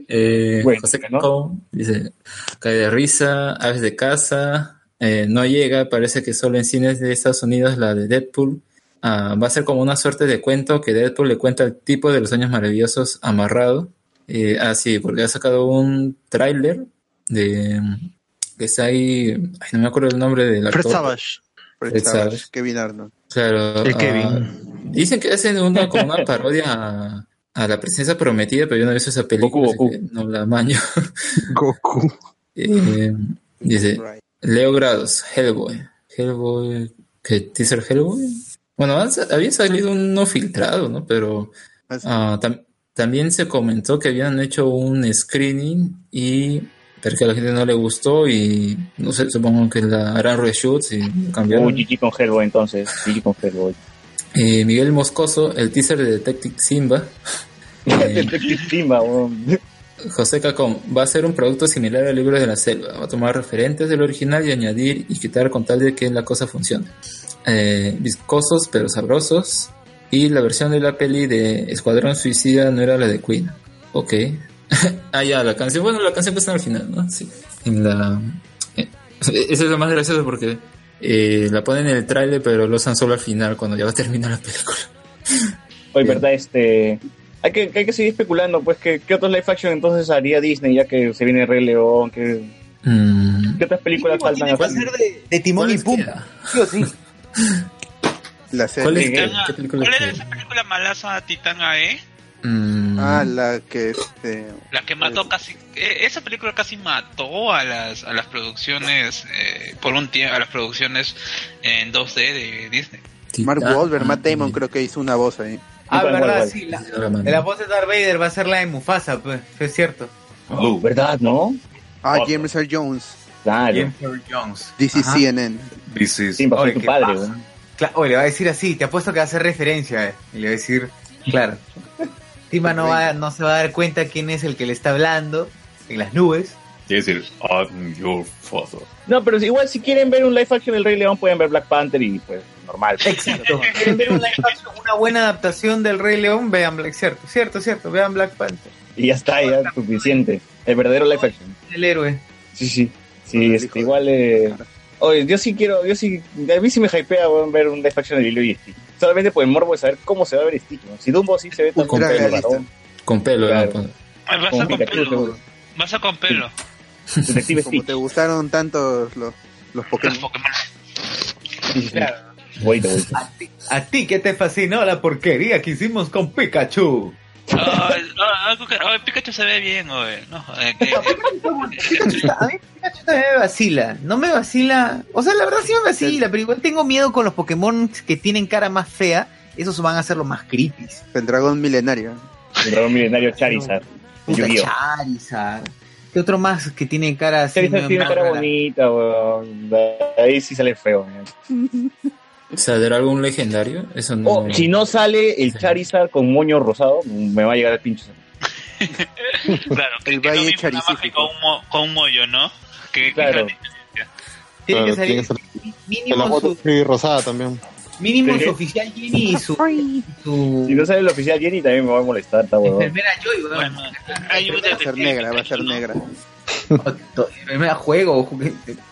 Eh, Bueno, José ¿no? Dice, cae de risa, aves de casa, eh, no llega, parece que solo en cines de Estados Unidos la de Deadpool. Ah, va a ser como una suerte de cuento que Deadpool le cuenta al tipo de los años maravillosos amarrado. Eh, ah, sí, porque ha sacado un tráiler de que está ahí, ay, no me acuerdo el nombre del actor. Fred Savage. Fred Fred Savage, Savage. Kevin Arnold. Claro. El ah, Kevin. dicen que hacen una como una parodia a, a la presencia prometida, pero yo no he visto esa película, Goku, que no la maño. Goku. Eh, dice Right. Leo Grados, Hellboy. Hellboy, ¿qué teaser Hellboy? Bueno, había salido uno filtrado, ¿no? Pero tam- también se comentó que habían hecho un screening y pero que a la gente no le gustó y no sé, supongo que la harán reshoots y cambiaron. Uy, GG con Hellboy entonces. GG con Hellboy. Eh, Miguel Moscoso, el teaser de Detective Simba. Eh, Detective Simba, weón. José Cacón va a ser un producto similar al libro de la selva. Va a tomar referentes del original y añadir y quitar con tal de que la cosa funcione. Eh, viscosos pero sabrosos. Y la versión de la peli de Escuadrón Suicida no era la de Queen. Ok. ah, ya, la canción. Bueno, la canción que está al final, ¿no? Sí. En la. eh, eso es lo más gracioso porque eh, la ponen en el tráiler, pero lo usan solo al final, cuando ya va a terminar la película. Oye, verdad, este. Hay que, hay que seguir especulando, pues, que, ¿qué otros live action entonces haría Disney ya que se viene Rey León? ¿Qué, Mm, qué otras películas faltan? Que ser de, de Timón y ¿Cuál es Pumba. Sí o sí. La ¿Cuál serie. es Titán A- qué película ¿Cuál era esa película malaza Titán AE? Mm, Ah, la que este, La que mató casi, eh, esa película casi mató a las a las producciones eh, por un tiempo, a las producciones en 2D de Disney. Mark Wahlberg, Matt Damon creo que hizo una voz ahí. Ah, verdad, sí. La, la voz de Darth Vader va a ser la de Mufasa, pues, es cierto. Oh, ¿verdad, no? Ah, Oh. James Earl Jones. Claro. James Earl Jones. This is Ajá. CNN. This is- Simba, soy Oye, tu ¿qué padre, pasa? weón. Cla- Oye, le va a decir así, te apuesto que va a hacer referencia, eh, y le va a decir, claro. Tima no, va, no se va a dar cuenta quién es el que le está hablando en las nubes. Quiere decir, I'm your father. No, pero igual si quieren ver un live action del Rey León pueden ver Black Panther y pues normal. Exacto. ¿Quieren ver un live action, una buena adaptación del Rey León? Vean Black, cierto, cierto, cierto, vean Black Panther. Y ya está, ya es suficiente. El verdadero live action. El héroe. Sí, sí. Sí, este, igual. Eh... Oye, yo sí quiero, yo sí. A mí sí me hypea ver un live action de Lilo y Stitch. Solamente por el morbo de saber cómo se va a ver Stitch. ¿no? Si Dumbo sí se ve tan Con pelo, pelo. varón. Con pelo, Claro. vas con Pikachu, pelo. seguro. Vas a con pelo. Detective Como Stitch. te gustaron tanto los, los Pokémon. Sí. A ti que te fascinó la porquería que hicimos con Pikachu. Ay, Pikachu se ve bien, oye. No, joder, que- Pikachu a mí Pikachu también me vacila. No me vacila. O sea, la verdad sí me vacila, pero igual tengo miedo con los Pokémon que tienen cara más fea. Esos van a ser los más creepy. El dragón milenario. El dragón milenario Charizard. Puta. Charizard. ¿Qué otro más que tiene cara así? Charizard tiene cara rara? bonita, weón. Ahí sí sale feo. weón. ¿Saldrá algún legendario? Eso no. O si no sale el Charizard con moño rosado, me va a llegar el pincho. claro, que, El que es Valle mismo, nada más que con un, mo- con un mollo, ¿no? Que, que Claro. Tiene que salir tiene que ser- mínimo la su, rosada también. mínimo su oficial Jenny y su, su Si no sale el oficial Jenny, también me va a molestar, está huevón. enfermera Joy, weón. Bueno, hay un Va a ser negra, va a ser negra. Enfermera juego,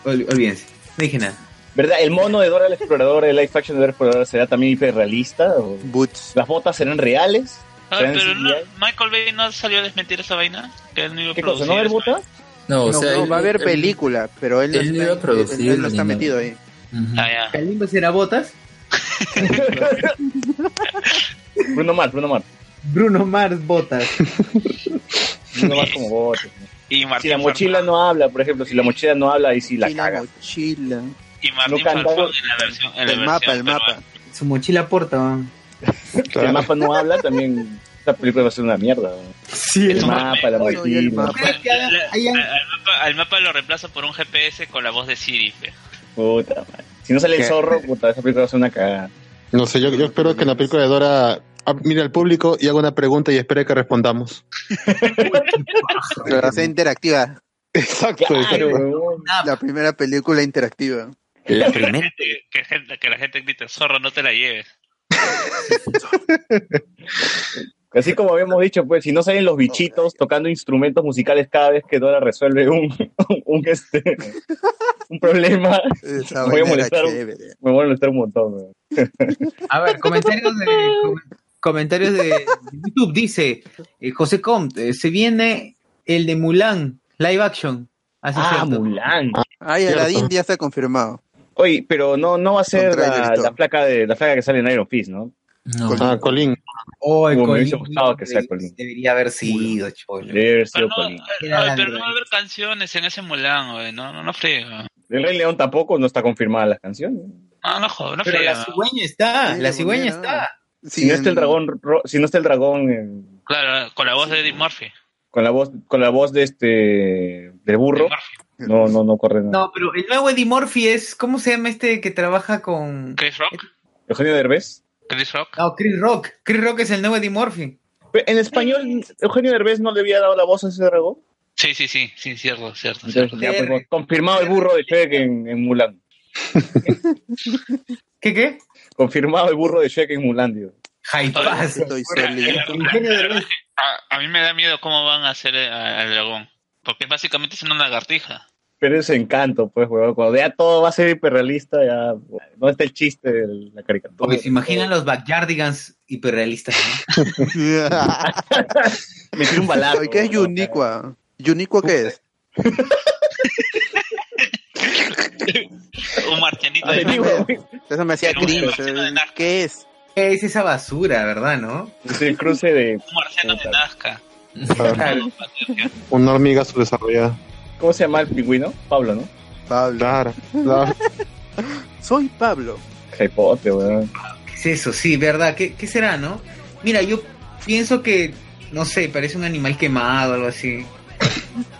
olvídense. No dije nada. ¿Verdad? ¿El mono de Dora el Explorador, el live action de Dora el Explorador será también hiperrealista? ¿O Boots. ¿Las botas serán reales? Ay, ¿Serán pero no? Michael Bay no salió a desmentir esa vaina. Que él no iba a ¿Qué cosa? ¿No va a haber botas? No, o no, sea, no, él- va a haber él- película, pero él no él no está, iba a producir él- él no está metido ahí. Vaina. Ah, ya. ¿Kalimba será botas? Bruno Mars, Bruno Mars. Bruno Mars botas. Bruno Mars como botas. Y Si la mochila no habla, por ejemplo, si la mochila no habla, ahí sí la Y la caga. mochila. Y Martín no canta, Farfán no. en la versión. En la El mapa, versión el mapa. peruana. Su mochila porta, weón. Si el mapa no habla, también esta película va a ser una mierda. Sí, El mapa, la el mochila. mapa. ¿Crees que hagan- La- hayan- al, mapa, al mapa lo reemplaza por un GPS con la voz de Siri. fe. Puta madre. Si no sale el zorro, puta, esa película va a ser una cagada. No sé, yo, yo espero que en la película de Dora ah, mire al público y haga una pregunta y espere que respondamos. Pero sea interactiva. Exacto, Claro. La primera película interactiva. La primera. Que, gente- que la gente grite, zorro, no te la lleves. Así como habíamos dicho, pues, si no salen los bichitos tocando instrumentos musicales cada vez que Dora resuelve un, un, este, un problema, Me voy a molestar. me voy a molestar un montón. A ver, comentarios de, com- comentarios de YouTube. Dice eh, José Comte, se viene el de Mulan, live action. Así Ah, cierto. Mulan. Ay, Cierto. Aladdin ya está confirmado. Oye, pero no, no va a ser la, placa de la placa que sale en Iron Fist, ¿no? No. Ah, Colín. Oh, el me hubiese gustado que sea Colín. Debería haber sido, cholo. Debe haber Pero sido no, Colin. eh, Era ay, la pero no va a haber canciones en ese Mulan, güey. No, no, no friega. El Rey León tampoco no está confirmada las canciones. No, no joder, no Pero la cigüeña está, Sí, la cigüeña está. Sí, Si no está el dragón, ro- si no está el dragón en- Claro, con la voz de Eddie Murphy. con la voz, con la voz de este del burro, Murphy. No, no, no corre nada. No, pero el nuevo Eddie Murphy es, ¿cómo se llama este que trabaja con... Chris Rock. Eugenio Derbez. Chris Rock. No, Chris Rock. Chris Rock es el nuevo Eddie Murphy. Pero En español, Eugenio Derbez no le había dado la voz a ese dragón. Sí, sí, sí, sí, cierto, cierto. Entonces, cierto. ya, pues, confirmado el burro de Shrek en, en Mulan. ¿Qué qué? Confirmado el burro de Shrek en Mulan, tío. Derbez. A, a mí me da miedo cómo van a hacer al dragón. Porque básicamente es una lagartija. Pero ese encanto, pues, weón. Cuando ya todo va a ser hiperrealista, ya. ¿Dónde está el chiste de la caricatura? Porque se imaginan los backyardigans hiperrealistas, ¿no? Me tiro un balazo. ¿Qué es weón. Uniqua? ¿Uniqua qué es? Un marcianito Ay, de digo, Eso me hacía cringe. eh. ¿Qué es? es esa basura, ¿verdad, no? Es el cruce de. Un marciano de Nazca. Claro. Una hormiga subdesarrollada. ¿Cómo se llama el pingüino? Pablo, ¿no? Pablo. Claro, claro. Soy Pablo. Jepote, weón. ¿Qué es eso? Sí, ¿verdad? ¿Qué, qué será, no? Mira, yo pienso que, no sé, parece un animal quemado o algo así.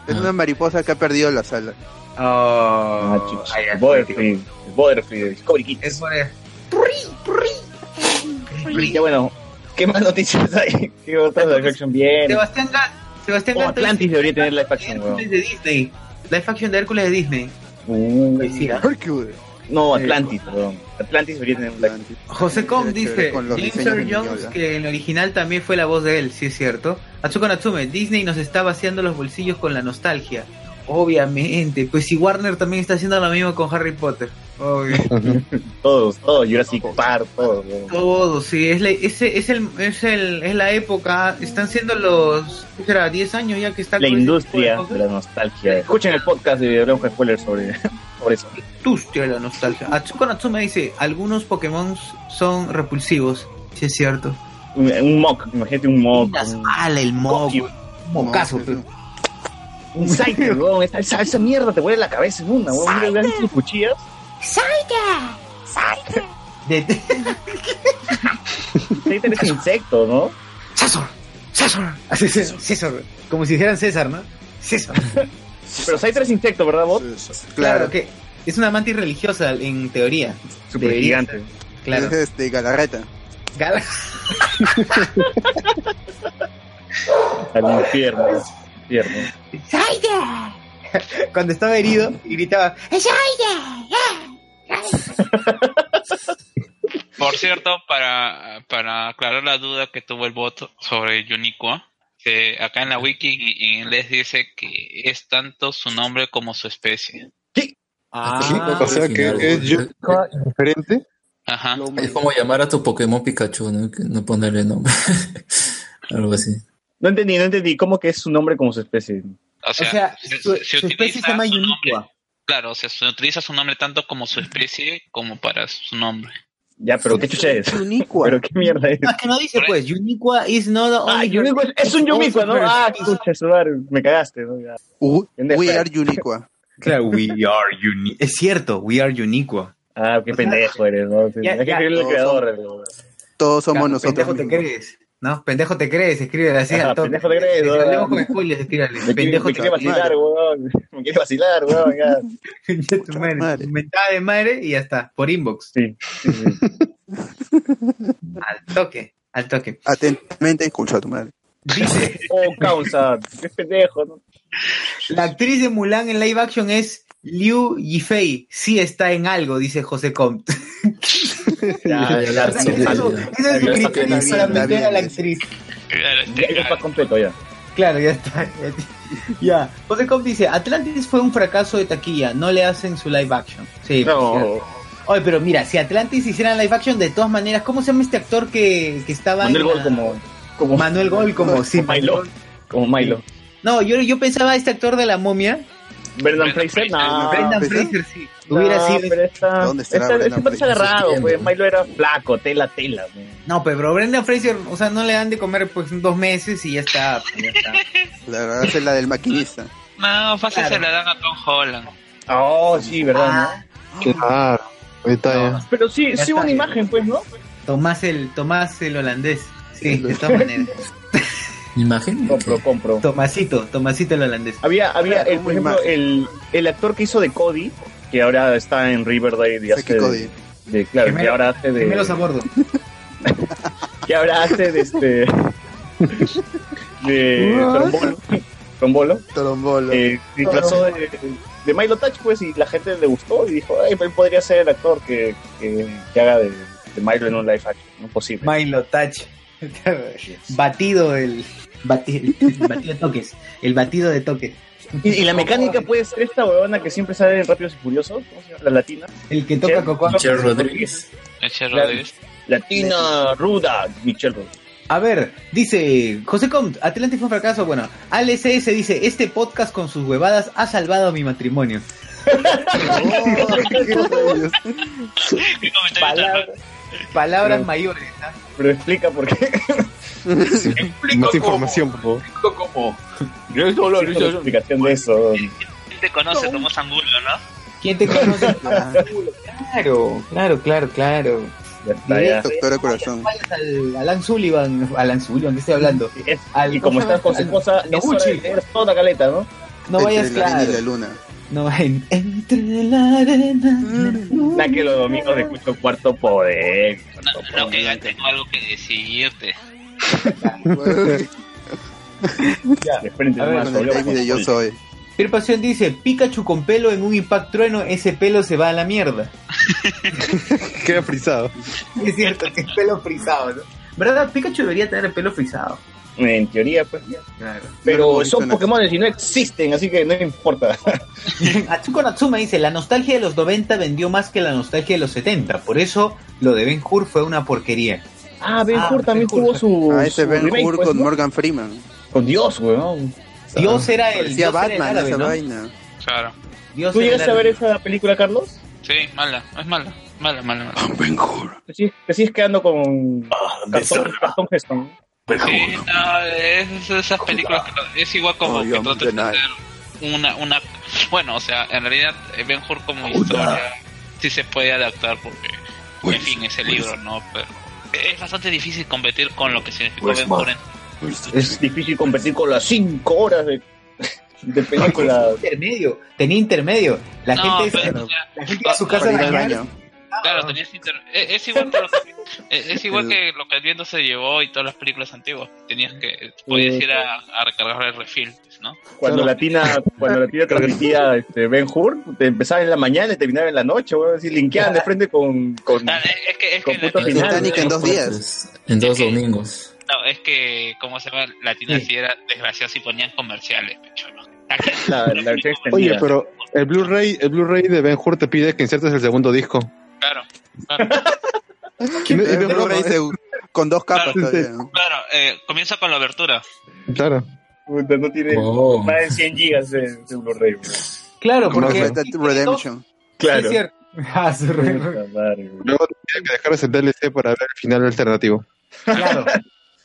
Es una mariposa que ha perdido las alas. Ah, Oh, de Discovery Kids. es el- Ya bueno, ¿qué más noticias hay? ¿Qué otras live action bien? Sebastián Gat, Sebastián Oh, Gat Atlantis debería tener live action, weón. De Disney. Live action de Hércules de Disney. Uh, Sí, ¿ah? Hércules. no, Atlantis, perdón. Atlantis debería tener live action. José Com dice, James Earl Jones, que en el original también fue la voz de él, sí es cierto. Atsuko Natsume, Disney nos está vaciando los bolsillos con la nostalgia. Obviamente, pues si Warner también está haciendo lo mismo con Harry Potter. Todos, todos, Jurassic Park, todos. weón. Todo, sí, es la, ese, es, el, es, el, es la época, están siendo los, ¿qué será? 10 años ya que está La industria de la nostalgia. Escuchen el podcast de Hablamos con Spoilers sobre, sobre eso. industria de la nostalgia. Atsuko Natsume dice, algunos Pokémon son repulsivos, sí es cierto. Un, un mock, imagínate un mock. Un, el moco, Goki, mocazo. Un Scyther, weón. Esa, mierda te vuelve la cabeza en una, weón. Mira, vean sus cuchillas. de- Scyther es insecto, ¿no? César, César, Así, César, César, como si dijeran César, ¿no? César. Pero Scyther es insecto, ¿verdad, bot? Claro, que es una mantis religiosa en teoría. Super gigante. Claro. Es este, Galarreta. Gala- Al infierno. infierno. Cuando estaba herido y gritaba, Por cierto, para, para aclarar la duda que tuvo el voto sobre Yuniqua, que acá en la wiki en inglés dice que es tanto su nombre como su especie. Ah, o sea que es Yuka indiferente. Ajá. Es como llamar a tu Pokémon Pikachu, ¿no? No ponerle nombre. Algo así. No entendí, no entendí. ¿Cómo que es su nombre como su especie? O sea, o sea, se- su, se su especie se llama su Yuniqua. nombre. Claro, o sea, se utiliza su nombre tanto como su especie como para su nombre. Ya, pero ¿qué chucha es? Yuniqua. ¿Pero qué mierda es? Ah, que no dice pues, Yuniqua is not the Ah, only Yuniqua es, es un Yumicua, ¿no? Ah, me cagaste, ¿no? Ya. U- Pendejo. we are Uniqua. Claro, we are Yuniqua. Es cierto, we are Yuniqua. Ah, qué pendejo eres, ¿no? Sí, Ya, Hay que ya. escribirle al Todos creador. somos- ¿no? Todos somos Claro, nosotros. Pendejo te crees. ¿No? Pendejo te crees, escríbele así al pendejo te crees, ¿no? Hablemos con spoilers, escríbele. Me quiere, Pendejo me te quiere vacilar, weón. Me quiere vacilar, weón. Ya. Ya tu madre, madre. Mentada de madre y ya está. Por inbox. Sí, sí, sí. Al toque. Al toque. Atentamente escucha a tu madre. Dice, Oh, causa. Qué pendejo, ¿no? la actriz de Mulan en live action es Liu Yifei. Sí está en algo, dice José Comte. Ya, ya, es su- su criterio la actriz. Ya, ya está completo, ya. Claro, ya está. Ya. José Comte dice, Atlantis fue un fracaso de taquilla, no le hacen su live action. Sí, pues, No, cierto. Oye, pero mira, si Atlantis hicieran live action, de todas maneras, ¿cómo se llama este actor que, que estaba Manuel en Gol la- como, como, Manuel Gol como sí, como Milo. Manuel- Como Milo. No, yo, yo pensaba este actor de la momia, Brendan Fraser, Fraser. no. Brendan ¿esa? Fraser, sí. Hubiera No, sido. pero esta, ¿Dónde estará esta, Brendan parece Fraser? agarrado, pues. Milo era flaco, tela, tela. pues. No, pero Brendan Fraser, o sea, no le dan de comer pues dos meses y ya está. pues, ya está. La verdad es la del maquinista. No, fácil Claro. se la dan a Tom Holland. Oh, sí, ¿verdad? no? Claro. Ahorita ya. Pero sí, Ya sí hubo está. una imagen, pues, ¿no? Tomás el, Tomás el holandés. Sí, de todas maneras. Imagen. Compro, compro. Tomasito, Tomasito el holandés. Había, había el, por ejemplo, el, el actor que hizo de Cody, que ahora está en Riverdale y Sé hace que de, Cody. de- claro, que ahora hace de, Gemelos a bordo. que ahora hace de este, de trombolo, trombolo, Trombolo. eh, de, de Milo Touch, pues, y la gente le gustó y dijo, ay, él podría ser el actor que, que, que haga de, de Milo en un live action, no es posible. Milo Touch. batido el, bati- el batido de toques. El batido de toque. Y, y la mecánica puede ser esta huevona que siempre sale en Rápidos y Furiosos, ¿cómo se llama? La latina. El que toca Cocoa. Michelle Rodríguez. Michelle. Rodríguez. Latina ruda, Michelle Rodríguez. A ver, dice José Comte, Atlantis fue un fracaso. Bueno, ALCS dice, este podcast con sus huevadas ha salvado mi matrimonio. Oh, qué rayos. ¿Qué comentario Palabra- tan- Palabras Pero- mayores. ¿ah? Pero explica por qué. Más información, por favor. ¿Cómo? Yo solo la explicación de eso. ¿Quién te conoce como Sangulo, no? ¿Quién te conoce? claro, claro, claro, claro. Doctor de corazón. Vayas al Alan Sullivan, Alan Sullivan, ¿qué estoy hablando? Y como estás con su esposa, al es hora de toda la caleta, ¿no? No vayas, claro. y la luna. No, en- entre la arena. Nada que los domingos escucho cuarto poder. No, no, que tengo algo que decirte. De frente A ver, Con el Yo Soy. Pierre Pasión dice, Pikachu con pelo en un impact trueno, ese pelo se va a la mierda. Queda frisado. Es cierto, que es pelo frisado, ¿no? ¿Verdad? Pikachu debería tener el pelo frisado. En teoría, pues. Claro. Pero No, son Pokémon y no existen, así que no importa. Atsuko Natsuma dice, la nostalgia de los 90 vendió más que la nostalgia de los 70, por eso lo de Ben Hur fue una porquería. Ah, Ben Ah, Hur también Ben Hur. tuvo su. Ah, ese su Ben remake, Hur pues, con ¿no? Morgan Freeman. Con Dios, weón. Dios era el, Dios era el Batman árabe, esa ¿no? vaina. Claro. Dios ¿Tú llegaste a ver esa película, Carlos? Sí, mala. Es mala. Mala, mala, mala. Ben Hur. Te sigues, te sigues quedando con cartón, cartón Heston. Ben Sí, no, es esas películas que lo- es igual como Oh, que yo tratan de hacer una, una, bueno, o sea, en realidad eh, Ben Hur como historia sí se puede adaptar porque, en fin, es el libro, ¿no? Pero es bastante difícil competir con lo que significó Pues, Ben. Hur en Es difícil competir con las 5 horas de, de película. Intermedio, tenía intermedio. La No, gente, pero, o sea, la gente a su casa Para a bañar. Claro, tenías inter- es, es igual que lo que, es, es igual que lo que el viento se llevó y todas las películas antiguas. Tenías que podías ir a, a recargar el refill, ¿no? Cuando la tina, cuando la tina transmitía este, Ben Hur, te empezaba en la mañana y terminaba en la noche, weón. Así linkeaban de frente con, con, Ah, es, que es con que la- final. Titanic en dos días. En dos domingos. no, es que cómo se llama Latina Sí. si era desgraciado y ponían comerciales, pecho, ¿no? La, la. Oye, pero el Blu-ray el Blu-ray de Ben Hur te pide que insertes el segundo disco. Claro, claro, El se- con dos capas Claro. todavía. ¿no? claro eh, comienza con la abertura. Claro. Puta, no tiene Oh. más de 100 gigas de, de Blu-ray. Claro, porque... Redemption. Claro. Sí, es cierto. Ah, su madre. Luego tienes que dejar ese DLC para ver el final alternativo. Claro.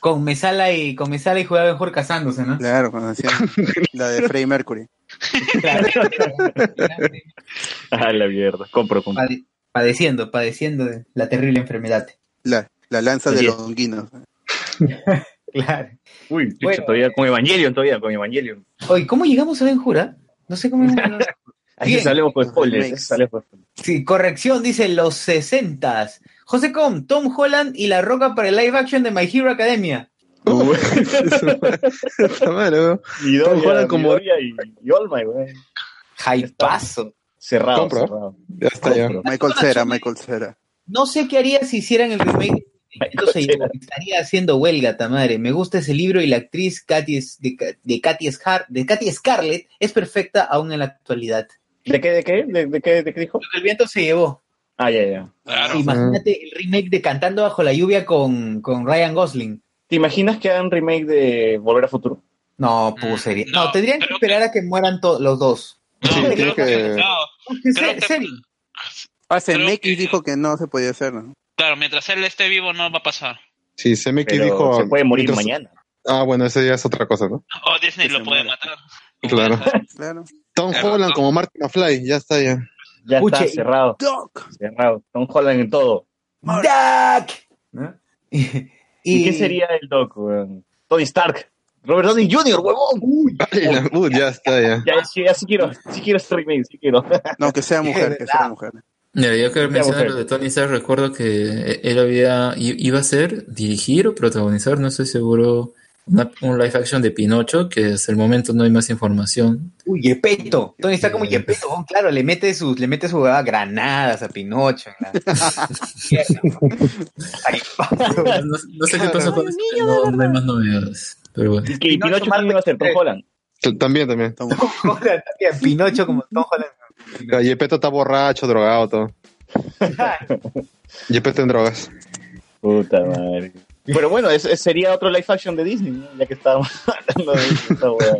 Con Mesala y con Mesala y jugaba mejor casándose, ¿no? Claro, cuando hacían la de Freddie Mercury. Claro. Ah, la mierda. Compro, compro. Padeciendo, padeciendo de la terrible enfermedad. La, la lanza de Oye. Longuinos. Claro. Uy, chucha, Bueno. todavía con Evangelion, todavía con Evangelion. Oye, ¿cómo llegamos a Ben Hura? No sé cómo. Ahí salimos por Los spoilers. Sí, corrección, dice los 60 José Com, Tom Holland y La Roca para el live action de My Hero Academia. Uy, Está mal, weón. Tom Holland como- y, y All Might, weón. Hypazo. Cerrado, Compro. cerrado. Ya está, ya. Michael Cera, Michael Cera. No sé qué haría si hicieran el remake. Entonces estaría haciendo huelga, Tamare. Me gusta ese libro y la actriz Katy, es- de, de, Katy Scar- de Katy Scarlett es perfecta aún en la actualidad. ¿De qué, de qué? ¿De, de qué, de qué dijo? El viento se llevó. Ah, ya, ya. Claro. Imagínate el remake de Cantando bajo la lluvia con, con Ryan Gosling. ¿Te imaginas que hagan remake de Volver a Futuro? No, pues sería. No, No, tendrían que esperar a que mueran los dos. No, Sí, creo que, que- no, Creo se- que-. Ah, CMX que- dijo que no se podía hacer, ¿no? claro, mientras él esté vivo no va a pasar. Sí, CMX Pero dijo. se puede morir mientras- mañana. Ah, bueno, ese ya es otra cosa, ¿no? O Disney Que lo puede matar. Claro. Claro. Tom Claro, Holland no. como Martin McFly, ya está, ya. Ya Puche, está cerrado. Doc. Cerrado. Tom Holland en todo. Y, ¿Y, qué sería el Doc, weón? Tony Stark. Robert Downey Jr., huevón. Uy, Uh, ya está, ya. ya, sí, ya sí quiero, sí quiero este remake, sí quiero. No, que sea mujer, que sea mujer. Mira, yo que mencionas mujer. lo de Tony Stark, recuerdo que él había, iba a ser, dirigir o protagonizar, no estoy seguro, una- un live action de Pinocho, que hasta el momento no hay más información. Uy, Yepeto. Tony está como Yepeto. oh, claro, le mete sus, le mete sus ah, granadas a Pinocho. la-. No, no sé qué pasa con esto, no, no hay más novedades. Pero bueno. Y que Pinocho también iba a ser Tom Holland. También, también. Tom- Holland también, Pinocho como Tom Holland. Yepeto está borracho, drogado, todo. Yepeto en drogas. Puta madre. Pero bueno, ese sería otro live action de Disney, ¿no? ya que estábamos hablando de esta weá.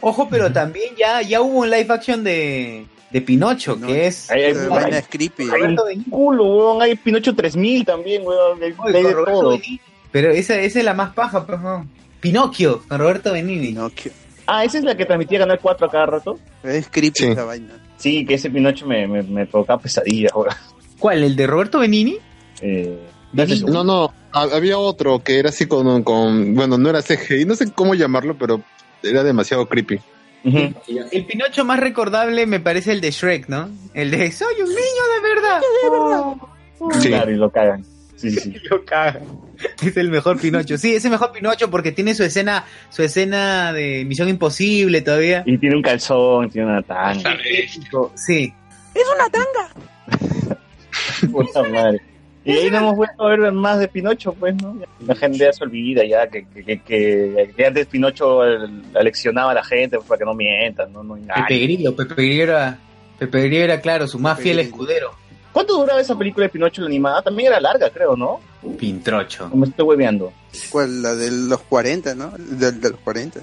Ojo, pero también ya, ya hubo un live action de, de Pinocho, que es... Hay, hay, es creepy. hay un culo, weón. Hay Pinocho 3000 también, weón. Hay, Oye, hay de todo. Pero esa, esa es la más paja, pues, no. Pinocchio, con Roberto Benini. Ah, esa es la que transmitía Canal 4 a cada rato. Es creepy Sí. esa vaina. Sí, que ese Pinocho me, me, me provocaba pesadillas, weón. ¿Cuál? ¿El de Roberto Benini? Eh, No, no, ha- había otro que era así con, con, bueno, no era CGI, no sé cómo llamarlo, pero era demasiado creepy. El Pinocho más recordable me parece el de Shrek, ¿no? El de soy un niño de verdad. Oh. Sí. Claro, y lo cagan. Sí, sí. Lo cagan. Es el mejor Pinocho. Sí, es el mejor Pinocho porque tiene su escena, su escena de Misión Imposible todavía. Y tiene un calzón, tiene una tanga. Sí. Es una tanga. Puta madre. Y ahí no hemos vuelto a ver más de Pinocho, pues, ¿no? La gente ya se olvida ya que, que, que, que- antes Pinocho aleccionaba a la gente pues, para que no mientan, no, no. Pepe Grillo, Pepe Grillo era, Pepe Grillo era claro, su más fiel escudero. ¿Cuánto duraba esa película de Pinocho la animada? También era larga, creo, ¿no? Pintrocho. Me estoy hueveando. ¿Cuál? La de los 40, ¿no? De, de los 40.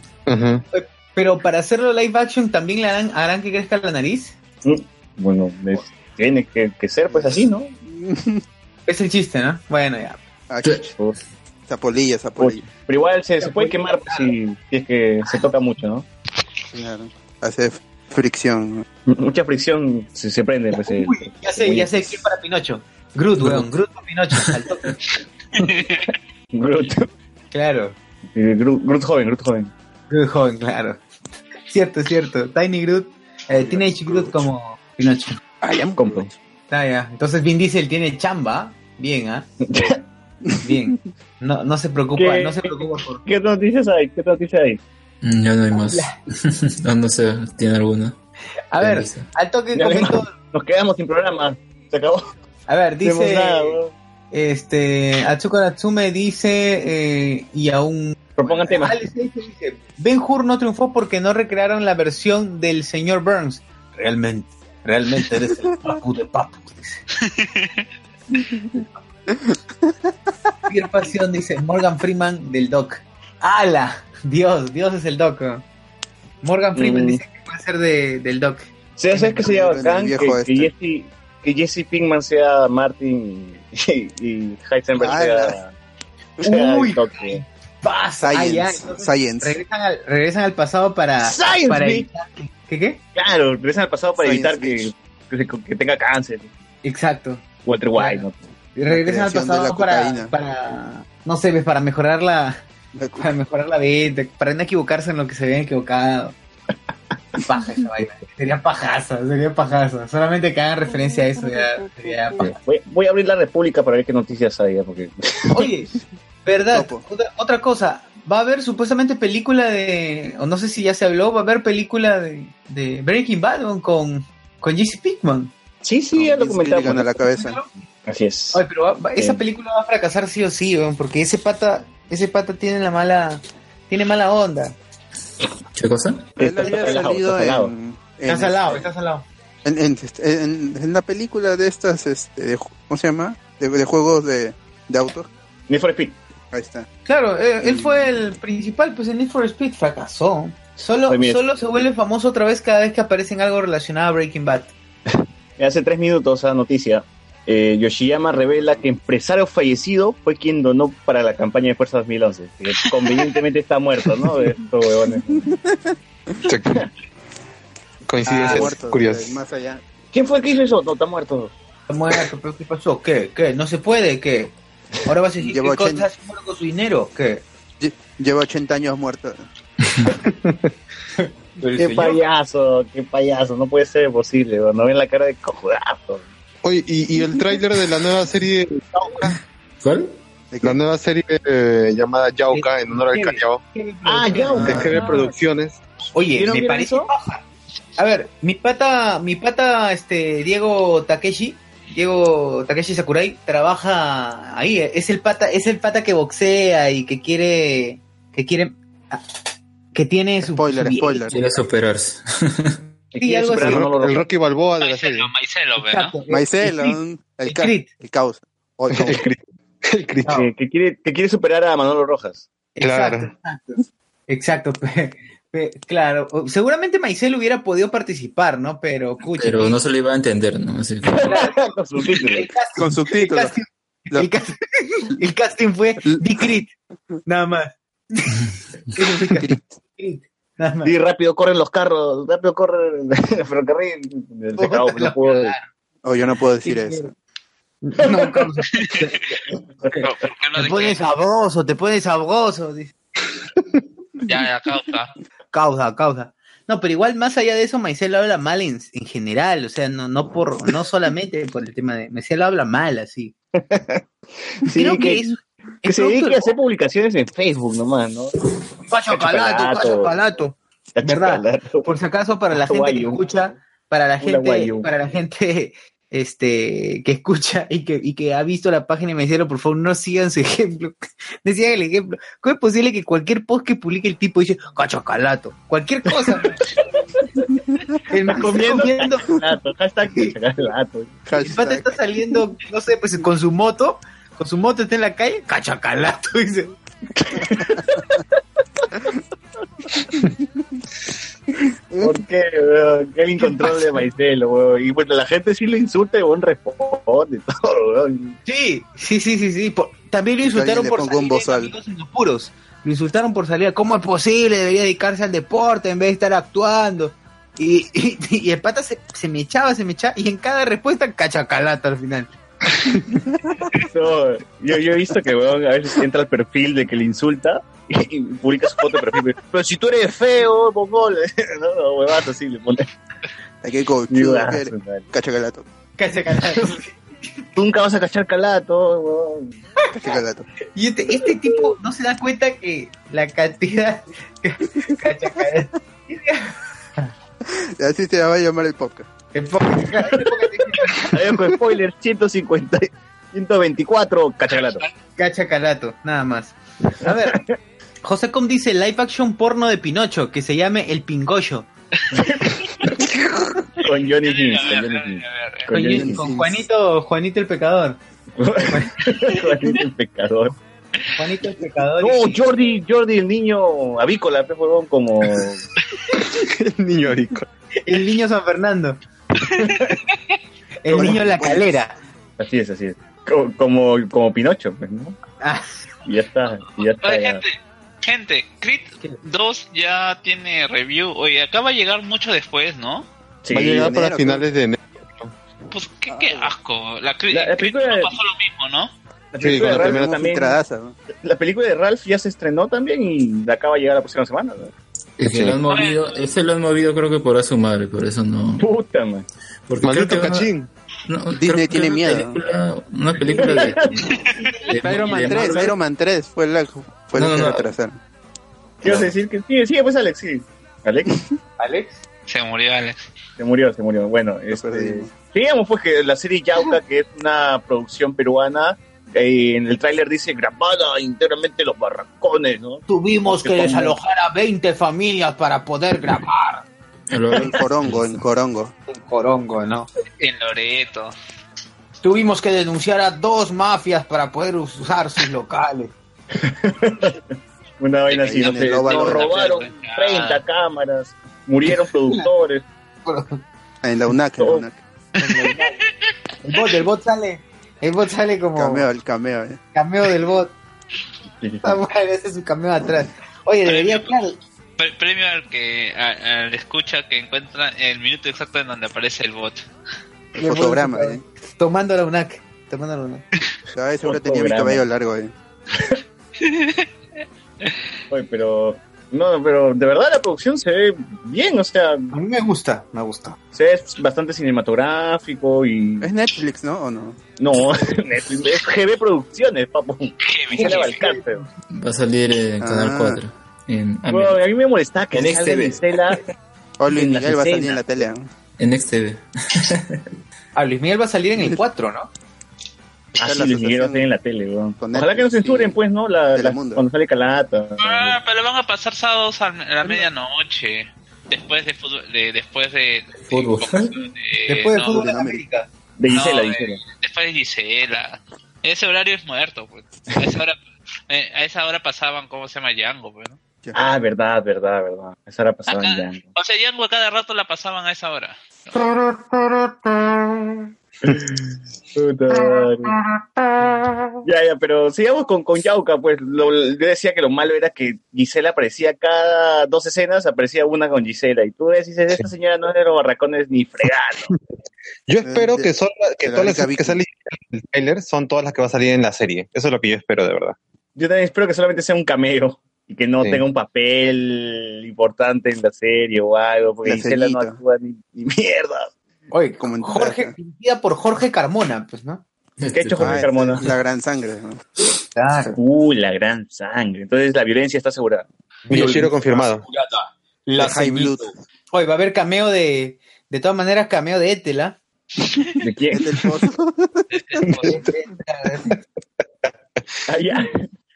Pero para hacerlo live action también le harán, harán que crezca la nariz. Mm, Bueno, es- tiene que, que ser pues así, ¿no? Es el chiste, ¿no? Bueno, ya. Ah, Zapolilla, zapolilla. Pero igual se, se puede quemar pues, si, si es que se toca mucho, ¿no? Claro. Hace fricción. Mucha fricción se, se prende. Pues, el- Ya sé, ya sé quién para Pinocho. Groot, weón. Groot para Pinocho. al toque. Groot. Claro. Eh, Groot, Groot joven, Groot joven. Groot joven, claro. Cierto, cierto. Tiny Groot, eh, Teenage Groot como Pinocho. Ah, ya me compro. Ah, ya. Entonces Vin Diesel tiene chamba. Bien, ¿ah? Bien. No, no se preocupa, ¿Qué? no se preocupa por... ¿Qué noticias hay? ¿Qué noticias hay? Mm, Ya no hay más. no, no sé, ¿tiene alguna? A ver, al toque comento... Nos quedamos sin programa. Se acabó. A ver, dice... nada. Este, Atsuko Natsume dice, eh, y aún... Propongan temas. Alex H dice, Ben Hur no triunfó porque no recrearon la versión del señor Burns. Realmente, realmente eres el papu de papu. Pierre Pasión dice, Morgan Freeman del Doc. ¡Hala! Dios, Dios es el Doc. Morgan Freeman Mm. dice que puede ser de, del Doc. Sí, ¿Sabes qué sería El bacán? Que, viejo que este. Jesse, que Jesse Pinkman sea Martin y, y Heisenberg sea, sea Uy, el. Pasa. Ah, ya, Science. entonces Science. Regresan al, regresan al pasado para... Science, para ¿Qué qué? Claro, regresan al pasado para Science, evitar que, que, que tenga cáncer. Exacto. Walter White, ¿no? Y regresan al pasado para, para, no sé, para mejorar la, para mejorar la vida, para no equivocarse en lo que se habían equivocado. Paja esa vaina. Sería pajaza, sería pajaza. Solamente que hagan referencia a eso ya sería. Voy, voy a abrir la República para ver qué noticias hay, ¿eh? porque Oye, verdad, otra, otra cosa, va a haber supuestamente película de, o no sé si ya se habló, va a haber película de, de Breaking Bad ¿no? con, con Jesse Pinkman. Sí, sí, ya lo comentaba. La cabeza. Así es. Oye, pero va- va- esa película va a fracasar sí o sí, weón, porque ese pata, ese pata tiene la mala, tiene mala onda. ¿Qué cosa? Él había Está salado, salido está salado. en, Está salado, este, está salado. en, en, en- en la película de estas, este, de ¿cómo se llama? De, de juegos de, de autos. Need for Speed. Ahí está. Claro, eh, él fue el principal, pues en Need for Speed fracasó. Solo, solo se vuelve famoso otra vez cada vez que aparece en algo relacionado a Breaking Bad. Hace tres minutos esa noticia. Eh, Yoshiyama revela que empresario fallecido fue quien donó para la campaña de Fuerza 2011. Que convenientemente está muerto, ¿no? Estos huevones. Coincidencias Ah, curiosas. Más allá. ¿Quién fue el que hizo eso? No, está muerto. Está muerto, pero ¿qué pasó? ¿Qué? ¿Qué? ¿No se puede? ¿Qué? ¿Ahora vas a decir Lleva qué ochenta- cosas haciendo con su dinero? ¿Qué? Lle- Lleva 80 años muerto. Qué payaso, qué payaso. No puede ser posible. No ven la cara de cojudazo. Oye, y, y el tráiler de la nueva serie Yauka, ¿Cuál? la nueva serie eh, llamada Yauka en honor al. Callao, Ah, ya. de GB Producciones. Oye, ¿Vieron me parece eso? paja. A ver, mi pata, mi pata, este, Diego Takeshi, Diego Takeshi Sakurai, trabaja ahí, es el pata, es el pata que boxea y que quiere, que quiere, ah, que tiene su... Spoiler, su- spoiler. Quiere superarse. Sí, algo así. El, no lo Rocky Balboa de la serie. Maicelo, Maicelo, ¿no? Exacto, Maicelo, el- el, el ca- Creed. el caos. El Que, que quiere, que quiere superar a Manolo Rojas. Exacto, Claro. exacto. Claro, seguramente Maicel hubiera podido participar, ¿no? Pero, escucha, Pero no se lo iba a entender, ¿no? Así que- Con subtítulos. Con subtítulos. El casting, el casting- el casting fue Dicrit, nada más. Sí, rápido corren los carros, rápido corre el ferrocarril. Se acabó, no puedo. Oh, yo no puedo decir eso. No. Te pones sabroso, te pones sabroso. Ya, ya, causa. Causa, causa. No, pero igual más allá de eso, Maicel habla mal en, en general, o sea, no, no por, no solamente por el tema de, Maicel habla mal así. Sí, Creo que que, es- que se dedique de- a hacer publicaciones en Facebook nomás, ¿no? Cacho calato, cacho calato. ¿Verdad? Por si acaso, para la gente que escucha, para la gente, para la gente este que escucha y que, y que ha visto la página de Maicelo, por favor, no sigan su ejemplo. No sigan el ejemplo. ¿Cómo es posible que cualquier post que publique el tipo dice cacho calato? Cualquier cosa. el man Comiendo comiendo, cachacalato, hashtag cachacalato. el pata está saliendo, no sé, pues con su moto, con su moto está en la calle, cachacalato, dice. ¿Por qué, weón? Qué incontrol de Maicelo, weón. Y bueno, la gente sí le insulta y weón responde y todo, weón. Sí, sí, sí, sí, sí. Por- también lo insultaron por salir en los puros. Lo insultaron por salir. ¿Cómo es posible? Debería dedicarse al deporte en vez de estar actuando. Y, y, y el pata se, se me echaba, se me echaba. Y en cada respuesta, cachacalata al final. No, yo, yo he visto que weón a veces entra al perfil de que le insulta y, y publica su foto de perfil. Pero si tú eres feo, mongol. No, no, huevazo así le pone. Aquí con Yugazo, Cachacalato. Cachacalato. Tú nunca vas a cachar calato, weón. Cachacalato. Y este, este tipo no se da cuenta que la cantidad. cachacalato. Así se va a llamar el podcast. Spoiler 150, 124, cachacalato. Cachacalato, nada más. A ver, José Com dice live action porno de Pinocho que se llame El Pingollo. Con Johnny Sins, con Johnny Sins. Con Con, Johnny con Sins. Juanito, Juanito el Pecador. Juanito el pecador. Juanito el Pecador. No, Jordi, Jordi el niño avícola, pe, huevón, como... el niño rico. El niño San Fernando. El niño La Calera. Así es, así es. Co- Como, como Pinocho, pues, ¿no? Ah. Y ya está, ya está. Oye, ya. gente, gente, Creed 2 ya tiene review. Oye, acá va a llegar mucho después, ¿no? Sí, Va a llegar para enero, finales de enero. Pues qué, qué asco. La, Creed, La- película 1 de- pasó lo mismo, ¿no? La Sí, película, cuando de Ralph también, la película de Ralph ya se estrenó también y acaba de llegar la próxima semana. ¿no? Es que lo han movido, ese lo han movido creo que por a su madre, por eso no. Puta, man. Porque creo Maldito que una- cachín. no, creo Disney que tiene una miedo. película- una película de, de- Iron Man de 3, Marvel. Iron Man 3 fue la, fue No, la no, que no. retrasaron. ¿Qué ibas a decir? Que sí, sí, pues Alex, sí. Alex Alex. Se murió Alex. se murió, se murió. Bueno, este, digamos pues que la serie Yauca, que es una producción peruana, eh, en el tráiler dice grabada íntegramente en los barracones, ¿no? Tuvimos que desalojar a 20 familias para poder grabar. En Corongo, en Corongo. En Corongo, ¿no? En Loreto. Tuvimos que denunciar a dos mafias para poder usar sus locales. Una vaina así, no óvalo nos robaron 30 cámaras, murieron productores. En la UNAC, en la. UNAC. El bot, el bot sale. El bot sale como Cameo, el cameo. eh. cameo del bot. Ah, bueno, ese es su cameo atrás. Oye, debería, claro, Pre- premio al que a- al escucha que encuentra el minuto exacto en donde aparece el bot. El fotograma, eh. tomando la UNAC. Tomando la UNAC. Ay, seguro tenía mi cabello largo, eh. Oye, pero no, pero de verdad la producción se ve bien, o sea, A mí me gusta, me gusta. se ve bastante cinematográfico y Es Netflix, ¿no? ¿O no? no, Netflix, es GB Producciones, Valcárcel. Va a salir en Canal Ah. 4. En, ah, Bueno, a mí me molestaba que En salga. Gisela O Luis Miguel va a salir en la tele. ¿no? en XTV. Ah, Luis Miguel va a salir en el 4, ¿no? Ah, sí, Luis Miguel va a asociación salir en la tele, weón. Ojalá que no censuren, pues, ¿no? La, la- cuando sale Calata. Ah, pero lo van a pasar sábados a, a la medianoche. Después de fútbol. De, después de. Fútbol. de- Después de no, fútbol en América. De Gisela, No, Gisela. eh, después de Gisela. Ese horario es muerto, pues. A esa hora, eh, a esa hora pasaban, ¿cómo se llama? Django, pues, ¿no? Ah, verdad, verdad, verdad. Esa era pasada en Django. O sea, Django a cada rato la pasaban a esa hora. Ya, ya, pero sigamos con, con Yauca, pues lo, yo decía que lo malo era que Gisela aparecía cada dos escenas, aparecía una con Gisela, y tú decís, esta señora no es de los barracones ni fregando. Yo espero que, son, que todas las que salen en el trailer son todas las que va a salir en la serie. Eso es lo que yo espero, de verdad. Yo también espero que solamente sea un cameo y que no Sí. tenga un papel importante en la serie o algo, porque La Gisela no actúa ni, ni mierda. Oye, Como en Jorge, dirigida por Jorge Carmona, pues, ¿no? ¿Qué ha hecho Jorge Ah, Carmona? La gran sangre. ¿no? Claro. Uh, la gran sangre. Entonces la violencia está asegurada. Yoshiro confirmado. La High Blood. Oye, va a haber cameo de, de todas maneras, cameo de Etela. ¿De quién? Ah, ya.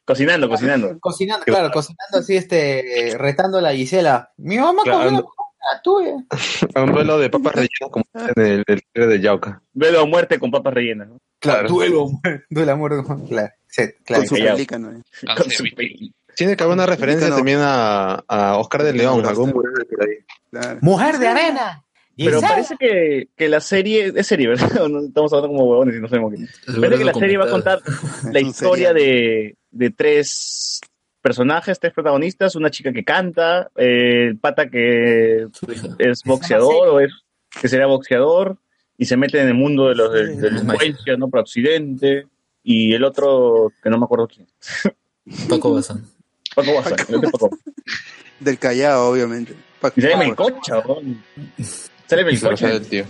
Cocinando, cocinando. Cocinando, claro, cocinando así, este, retando a la Gisela. Mi mamá Claro. comió la tuya. Un duelo de papas rellenas como en el, el de Yauca. Velo a muerte con papas rellenas. ¿no? Claro. Duelo, duelo. Claro, sí, claro. Con su callado. pelícano. ¿eh? Con ceviche. Tiene que haber una referencia no. también a, a Oscar de León, algún murero por ahí. Claro. Mujer de arena. Pero parece que, que la serie, es serie, ¿verdad? No estamos hablando como huevones y no sabemos qué. Parece que la serie va a contar la historia de, de tres personajes, tres protagonistas, una chica que canta, eh, el pata que es boxeador o es que será boxeador y se mete en el mundo de los de, de delincuencia, ¿no? Por accidente y el otro que no me acuerdo quién. Paco Bazán. Paco Bazán, el otro Paco. Del Callao, obviamente. Paco- Y sale Paco. Melcocha. Sale Melcocha. el tío.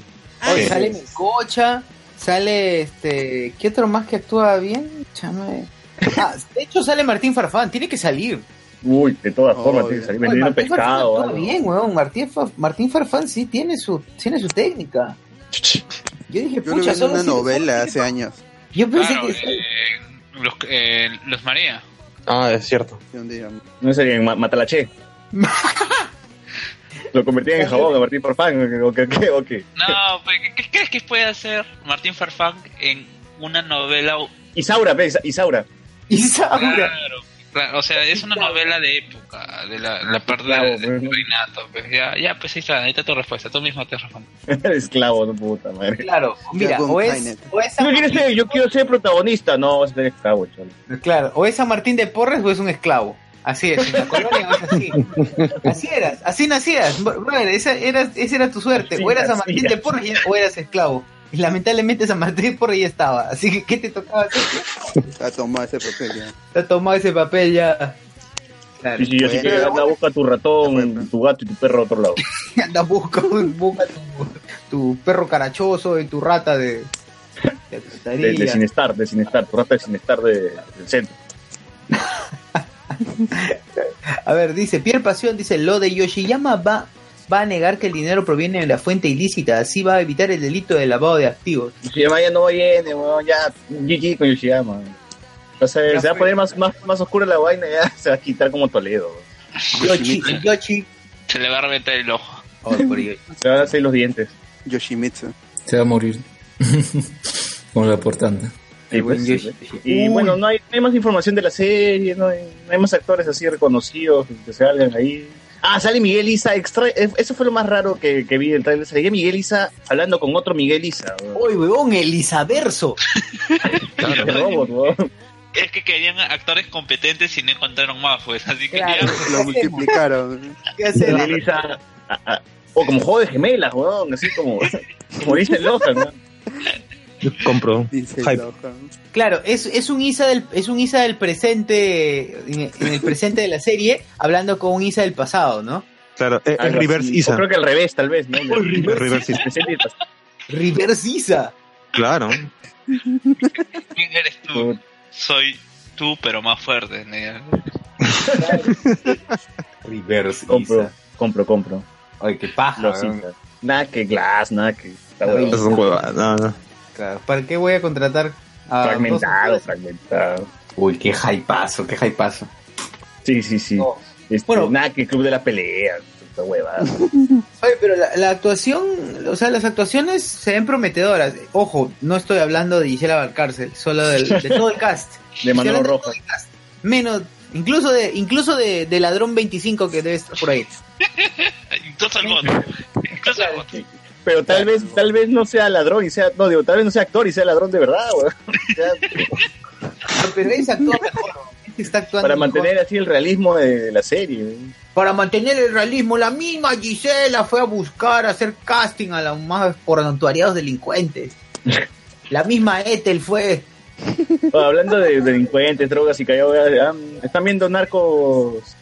Oye, sale Melcocha, sale este. ¿Qué otro más que actúa bien? Chame. Ah, de hecho sale Martín Farfán, tiene que salir. Uy, de todas formas, tiene que salir vendiendo Martín Farfán pescado. algo. bien, weón. Martín, Fa- Martín Farfán sí tiene su, tiene su técnica. Yo dije, Yo pucha, solo una si- novela hace años. Yo pensé Claro, que. eh, los, eh, los María. Ah, es cierto. No sería en Ma- Matalaché. Lo convertían en jabón a Martín Farfán, o qué, qué, o qué. No, pues, ¿qué, crees que puede hacer Martín Farfán en una novela? Isaura, Isaura. Isaura. Claro, claro, o sea, es una novela de época, de la, la parte del pues. virreinato. Pues, ya, ya, pues ahí está, ahí está tu respuesta, tú mismo te respondes. Esclavo, no puta madre. Claro, mira, o es, o es ¿Tú San qué quieres Martín, ser? Yo quiero ser protagonista. No, vas a ser esclavo, cholo. claro, o es San Martín de Porres o es un esclavo. Así es, en la colonia es así. Así eras, así nacías. brother, esa, era, esa era tu suerte. Así o eras San Martín de. Porres o eras esclavo. Y lamentablemente San Martín Porres ya estaba. Así que, ¿qué te tocaba hacer? Ha tomado ese papel ya. Te has tomado ese papel ya. Claro. Sí, sí, yo Bueno. que anda, busca tu ratón, tu gato y tu perro a otro lado. Anda, busca, busca tu, tu perro carachoso y tu rata de. de De, de. Sinestar, de Sinestar, tu rata de Sinestar de, del centro. A ver, dice Pierre Pasión, dice, lo de Yoshiyama va, va a negar que el dinero proviene de la fuente ilícita, así va a evitar el delito de lavado de activos. Yoshiyama ya no viene, weón, ya GG con Yoshiyama. O sea, se va a poner más, más, más oscura la vaina y ya se va a quitar como Toledo. Yoshi, el Yoshi. Se le va a reventar el ojo. Oh, por. Se van a hacer los dientes. Yoshimitsu. Se va a morir. Como la. Sí, buen pues, sí, pues. Y Uy. bueno, no hay, no hay más información de la serie, no hay, no hay más actores así reconocidos que salgan ahí. Ah, sale Miguel Isa, extra, eh, eso fue lo más raro que, que vi del trailer. Salía Miguel Isa hablando con otro Miguel Isa. Uy, weón, el Isaverso. Claro, robot, weón. Es que querían actores competentes y no encontraron más, pues. Así que Claro. ya, Lo multiplicaron. ¿Qué hace? Miguel Isa, ah, ah, o como juego de gemelas, weón, así como, como dice Lohan, ¿no? Compro. Dice Hype. Lohan. Claro, es, es un Isa del es un Isa del presente en, en el presente de la serie hablando con un Isa del pasado, ¿no? Claro, es, es Algo Reverse así. Isa. O creo que al revés, tal vez, ¿no? Reverse, reverse Isa. Reverse Isa. Claro. ¿quién eres tú? Soy tú, pero más fuerte. ¿no? Reverse Compro, compro, compro. Ay, qué paja. Nada que Glass, nada que... Está es un. No, no. Claro, ¿Para qué voy a contratar a fragmentado, dos- fragmentado. Uy, qué hypazo, qué hypazo. Sí, sí, sí. No. Este, Bueno. nada que Club de la Pelea. Esta huevada. Oye, pero la, la actuación, o sea, las actuaciones se ven prometedoras. Ojo, no estoy hablando de Gisela Valcárcel, solo del, de todo el cast. De Manolo Rojas. el cast. Menos, Incluso de, incluso de, de ladrón 25 que debe estar por ahí. Incluso el bot. Incluso el bot. Pero tal vez, tal vez no sea ladrón y sea, no digo, tal vez no sea actor y sea ladrón de verdad, weón. Pero ese actúa mejor. Ese está actuando Para mejor. mantener así el realismo de la serie. weón. Para mantener el realismo, la misma Gisela fue a buscar, a hacer casting a los más pornatuariados delincuentes. La misma Ethel fue. Bueno, hablando de delincuentes, drogas y callado, ah, ¿están viendo Narcos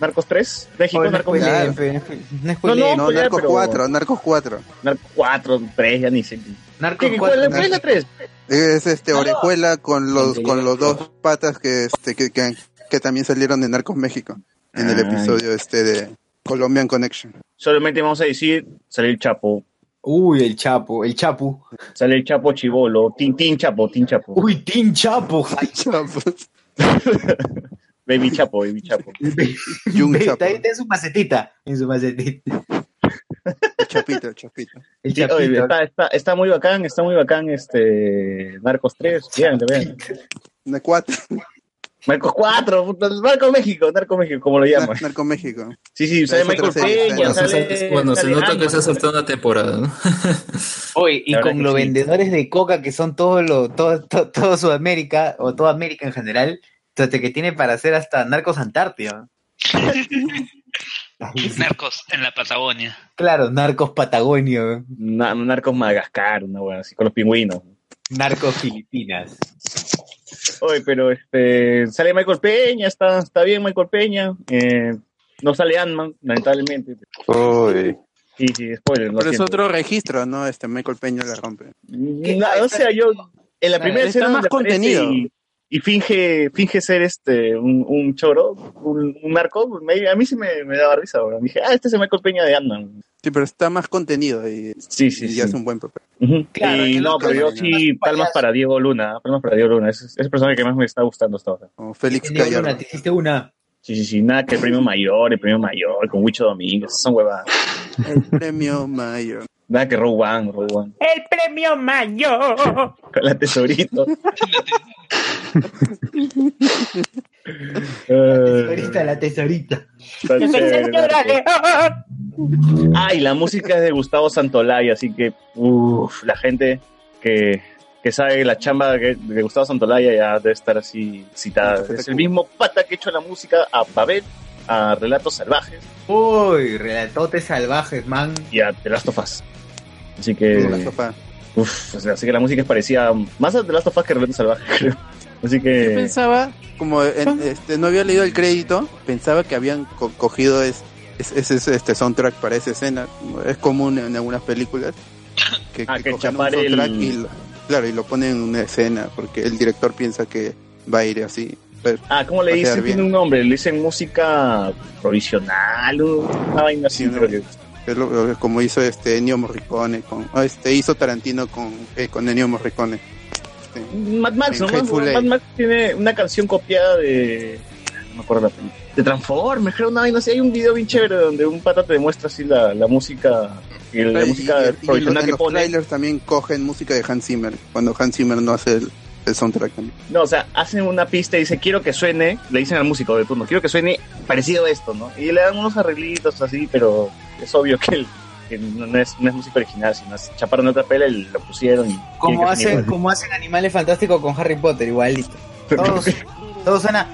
Narcos 3? México, Oye, no Narcos spoileen, México. pe, no No, no, No, ya, Narcos pero- 4, Narcos 4. Narcos 4, 3, ya ni sé. Narcos ¿Qué, cuatro, ¿Cuál cuál es la 3? Es este Orejuela con los con los dos patas que este que, que, que también salieron de Narcos México en el Ah, episodio este de Colombian Connection. Solamente vamos a decir, sale el Chapo, Uy, el Chapo, el Chapu. sale el Chapo Chivolo, Tin Tin Chapo, Tin Chapo. Uy, Team Chapo. Baby Chapo, Baby Chapo. Jung Chapo. Está, está en su macetita. En su macetita. El Chapito, el Chapito. El Sí, oye, Chapito. está, está, está muy bacán, está muy bacán este Narcos 3, vean, vean. De 4, Narcos 4, puta, Narcos México, Narcos México, como lo llaman. Narcos México. Sí, sí, sale Michael Peña, Bueno, se, sale... bueno, se sale nota que se ha soltado una temporada, ¿no? Oye, y con los sí. vendedores de coca que son todo lo, todo, todo, todo Sudamérica, o toda América en general, entonces que tiene para hacer hasta narcos Antártida. Narcos en la Patagonia. Claro, narcos Patagonia, Na- Narcos Madagascar, una wea así, con los pingüinos. narcos Filipinas. Oye, pero este sale Michael Peña, está, está bien Michael Peña. Eh, no sale Ant-Man, lamentablemente. Uy. Sí, sí, spoiler, Pero es otro registro, ¿no? Este Michael Peña la rompe. No, o sea, yo en la primera está escena más contenido. Y, y finge finge ser este un, un choro, un, un narco, me- a mí sí me, me daba risa. bro. Dije, ah, este es el Michael Peña de Ant-Man. Sí, pero está más contenido y, Sí, sí, y sí. hace un buen papel. Ujú. Claro, y no, pero yo sí, palmas para Diego Luna, palmas para Diego Luna, es, es el personaje que más me está gustando hasta ahora. Como Félix Tenía Gallardo. una, te hiciste una. Sí, sí, sí, nada que el premio mayor, el premio mayor, con Huicho Domínguez, son huevadas. El premio mayor. Nada que Rogue One, Rogue One, El premio mayor. con la tesorito. Eh, Tesorita, la tesorita. León. Ah, la música es de Gustavo Santolaya, así que, uff, la gente que, que sabe la chamba de Gustavo Santolaya ya debe estar así citada. Es el mismo pata que ha hecho la música a Babel, a Relatos Salvajes Uy, relatotes salvajes, man. y a The Last of Us. Así que, uff, o sea, así que la música es parecida más a The Last of Us que Relatos Salvajes, creo. Así Yo que, pensaba, como en- este, no había leído el crédito, pensaba que habían co- cogido es- es- ese es, este soundtrack para esa escena. Es común en algunas películas que, Ah, que cogen un chapar el- soundtrack y lo, claro, y lo ponen en una escena porque el director piensa que va a ir así. Pero ah, ¿cómo le dicen? Tiene un nombre, le dicen música provisional, una vaina así, Sí, no. Creo que. Es lo- lo- como hizo este Ennio Morricone con ah, este hizo Tarantino con eh, con Ennio Morricone Este, Mad Max, ¿no? Mad, Max tiene una canción copiada de. No me acuerdo la película. De Transformers, creo, una vaina así. Hay un video bien chévere donde un pata te demuestra así la, la música. Y la y- música y- y los- en que los pone. trailers también cogen música de Hans Zimmer cuando Hans Zimmer no hace el, el soundtrack también. No, o sea, hacen una pista y dice quiero que suene. Le dicen al músico de turno, quiero que suene parecido a esto, ¿no? Y le dan unos arreglitos así, pero es obvio que, el- que no, es, no es música original, sino es chaparon otra pela y lo pusieron. Y Como hacen, como hacen Animales Fantásticos con Harry Potter, igualito. Todos, todos suena.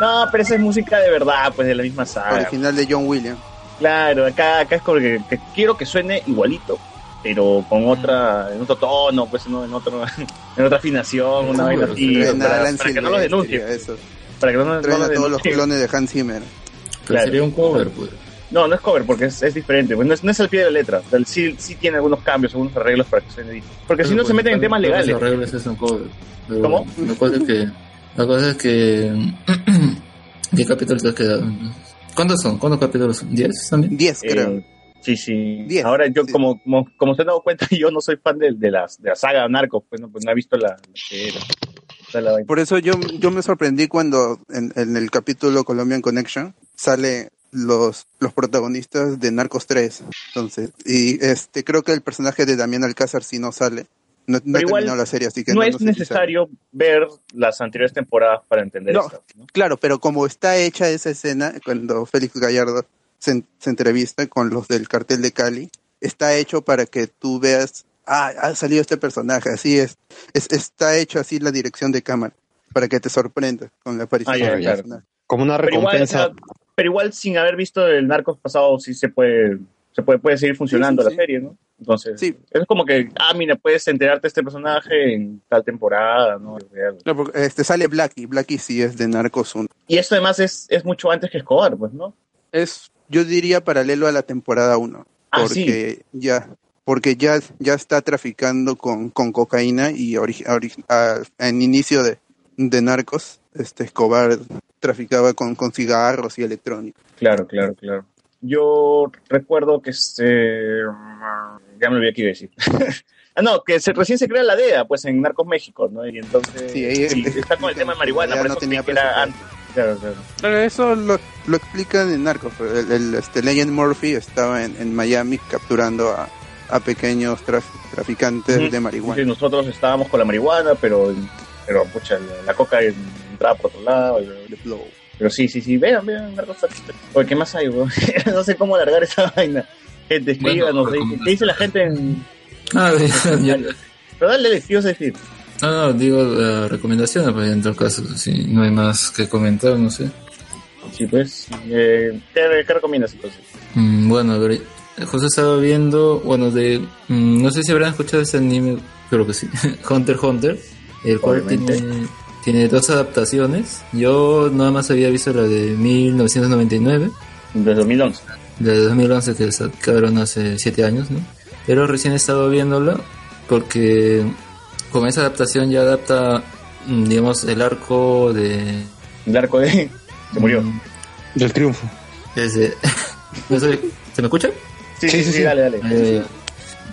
No, pero esa es música de verdad, pues de la misma saga. Original de John Williams. Claro, acá, acá es como que, que quiero que suene igualito, pero con otra, en otro tono, pues ¿no? en otro, en otra afinación, una vaina así, para, que no lo Silvestri, denuncien, eso. para que no, no Traen lo a todos los denuncien. clones de Hans Zimmer. Claro. sería un cover, pues. No, no es cover porque es, es diferente, pues no es, no es al pie de la letra, sí, sí tiene algunos cambios, algunos arreglos para que suene. Porque si no se meten en temas legales. Los arreglos es un cover. Pero ¿Cómo? La cosa es que. La cosa es que. ¿Qué capítulo te has quedado? ¿Cuántos son? ¿Cuántos capítulos son? ¿Diez también? 10 Eh, creo. Sí, sí. Diez, Ahora yo, sí. como, como, como se han dado cuenta, yo no soy fan de, de, las, de la saga Narcos, pues no, pues no he visto la, la que era. Por eso yo, yo me sorprendí cuando en, en el capítulo Colombian Connection sale los, los protagonistas de Narcos 3. Entonces, y este creo que el personaje de Damián Alcázar sí no sale. No, igual la serie, así que no no, es no sé si sabe. necesario ver las anteriores temporadas para entender No, esto. Claro, pero como está hecha esa escena, cuando Félix Gallardo se, se entrevista con los del cartel de Cali, está hecho para que tú veas, ah, ha salido este personaje, así es. es está hecho así la dirección de cámara, para que te sorprenda con la aparición Ah, ya, del claro. personaje. Como una Pero igual, o recompensa. sea, pero igual sin haber visto el Narcos pasado sí se puede se puede, puede seguir funcionando Sí, sí, la serie, ¿no? Entonces, es como que, ah, mira, puedes enterarte de este personaje en tal temporada, ¿no? No, porque, este, sale Blackie, Blackie sí es de Narcos 1. Y esto además es, es mucho antes que Escobar, pues, ¿no? Es, yo diría, paralelo a la temporada 1. Ah, Porque ya porque ya, ya está traficando con, con cocaína y ori- ori- a- en inicio de, de Narcos, este Escobar traficaba con, con cigarros y electrónicos. Claro, claro, claro. Yo recuerdo que este... Ya me olvidé qué iba a decir. ah, no, que se, recién se crea la DEA, pues, en Narcos México, ¿no? Y entonces... Sí, ahí- sí, está con el tema de marihuana, por no eso tenía que era antes. Claro, claro. Pero eso lo, lo explican en Narcos. El, el, este Legend Murphy estaba en, en Miami capturando a, a pequeños traf- traficantes de marihuana. Sí, nosotros estábamos con la marihuana, pero, pero pucha, la, la coca entraba por otro lado. y- Pero sí, sí, sí, vean, vean. Oye, ¿qué más hay, weón? no sé cómo alargar esa vaina. Gente, escríbanos, ¿qué- ¿qué dice la gente en...? Ah, ya- Pero dale, ¿qué a decir? No, no, digo eh, recomendaciones, pues en todo caso, si no hay más que comentar, no sé. Sí, pues, eh, ¿qué, qué recomiendas entonces? Mm, bueno, a ver, José estaba viendo, bueno, de, mm, no sé si habrán escuchado ese anime, creo que sí, Hunter Hunter, el cual tiene, tiene dos adaptaciones. Yo nada más había visto la de 1999. De 2011. De 2011 que sacaron hace 7 años, ¿no? Pero recién he estado viéndola porque con esa adaptación ya adapta, mm, digamos, el arco de... El arco de... Se murió. Del triunfo. Ese, no sé, ¿Se me escucha? Sí, sí, sí, dale, dale. Eh,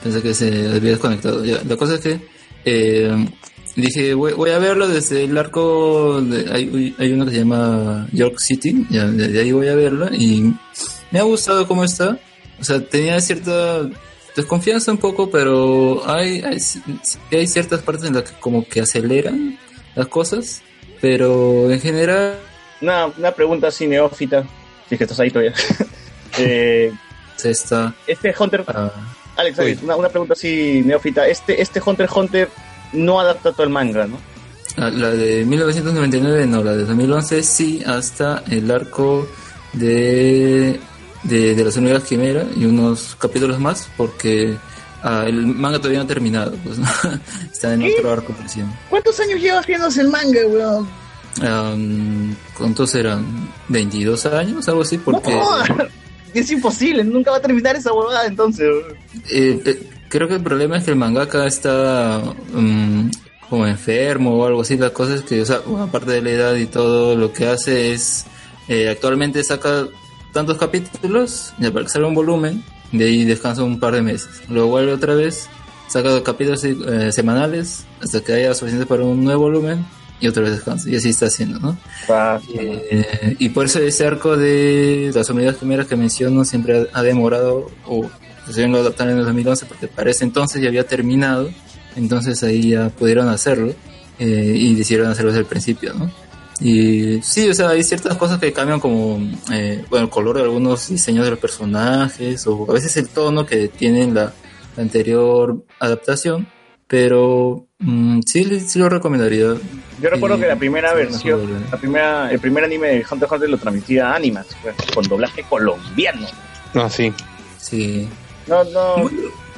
pensé que se había desconectado. Ya, la cosa es que eh, dije, voy, voy a verlo desde el arco. De, hay, hay uno que se llama York City, ya, desde ahí voy a verlo y me ha gustado cómo está. O sea, tenía cierta desconfianza un poco, pero hay, hay, hay ciertas partes en las que como que aceleran las cosas, pero en general. Una, una pregunta así neófita, si es que estás ahí todavía. eh, Está. Este Hunter. Ah. Alex, Alex, una, una pregunta así neófita. Este, este Hunter Hunter no adapta todo el manga, ¿no? Ah, La de 1999 no, la de 2011 sí, hasta el arco de, de, de las unidades quimera y unos capítulos más, porque ah, el manga todavía no ha terminado, pues, ¿no? está en otro arco recién. ¿Cuántos años llevas viéndose el manga, weón? Um, ¿Cuántos eran? ¿22 años? Algo así, porque... No, es imposible, nunca va a terminar esa huevada entonces. Eh, eh, creo que el problema es que el mangaka está mm, como enfermo o algo así. La cosa es que, o sea, aparte de la edad y todo, lo que hace es eh, actualmente saca tantos capítulos ya para que salga un volumen, de ahí descansa un par de meses. Luego vuelve otra vez, saca capítulos eh, semanales hasta que haya suficiente para un nuevo volumen y otra vez descansa. Y así está haciendo, ¿no? Eh, y por eso ese arco de las unidades primeras que menciono siempre ha, ha demorado o recién lo adaptaron en el 2011 porque para ese entonces ya había terminado entonces ahí ya pudieron hacerlo eh, y decidieron hacerlo desde el principio ¿no? y sí o sea hay ciertas cosas que cambian como eh, bueno el color de algunos diseños de los personajes o a veces el tono que tiene la, la anterior adaptación pero mm, sí, sí lo recomendaría Yo recuerdo Y- que la primera sí, versión, eh. la primera, el primer anime de Hunter x Hunter lo transmitía Animax, pues, con doblaje colombiano. Ah, sí. Sí. No, no, no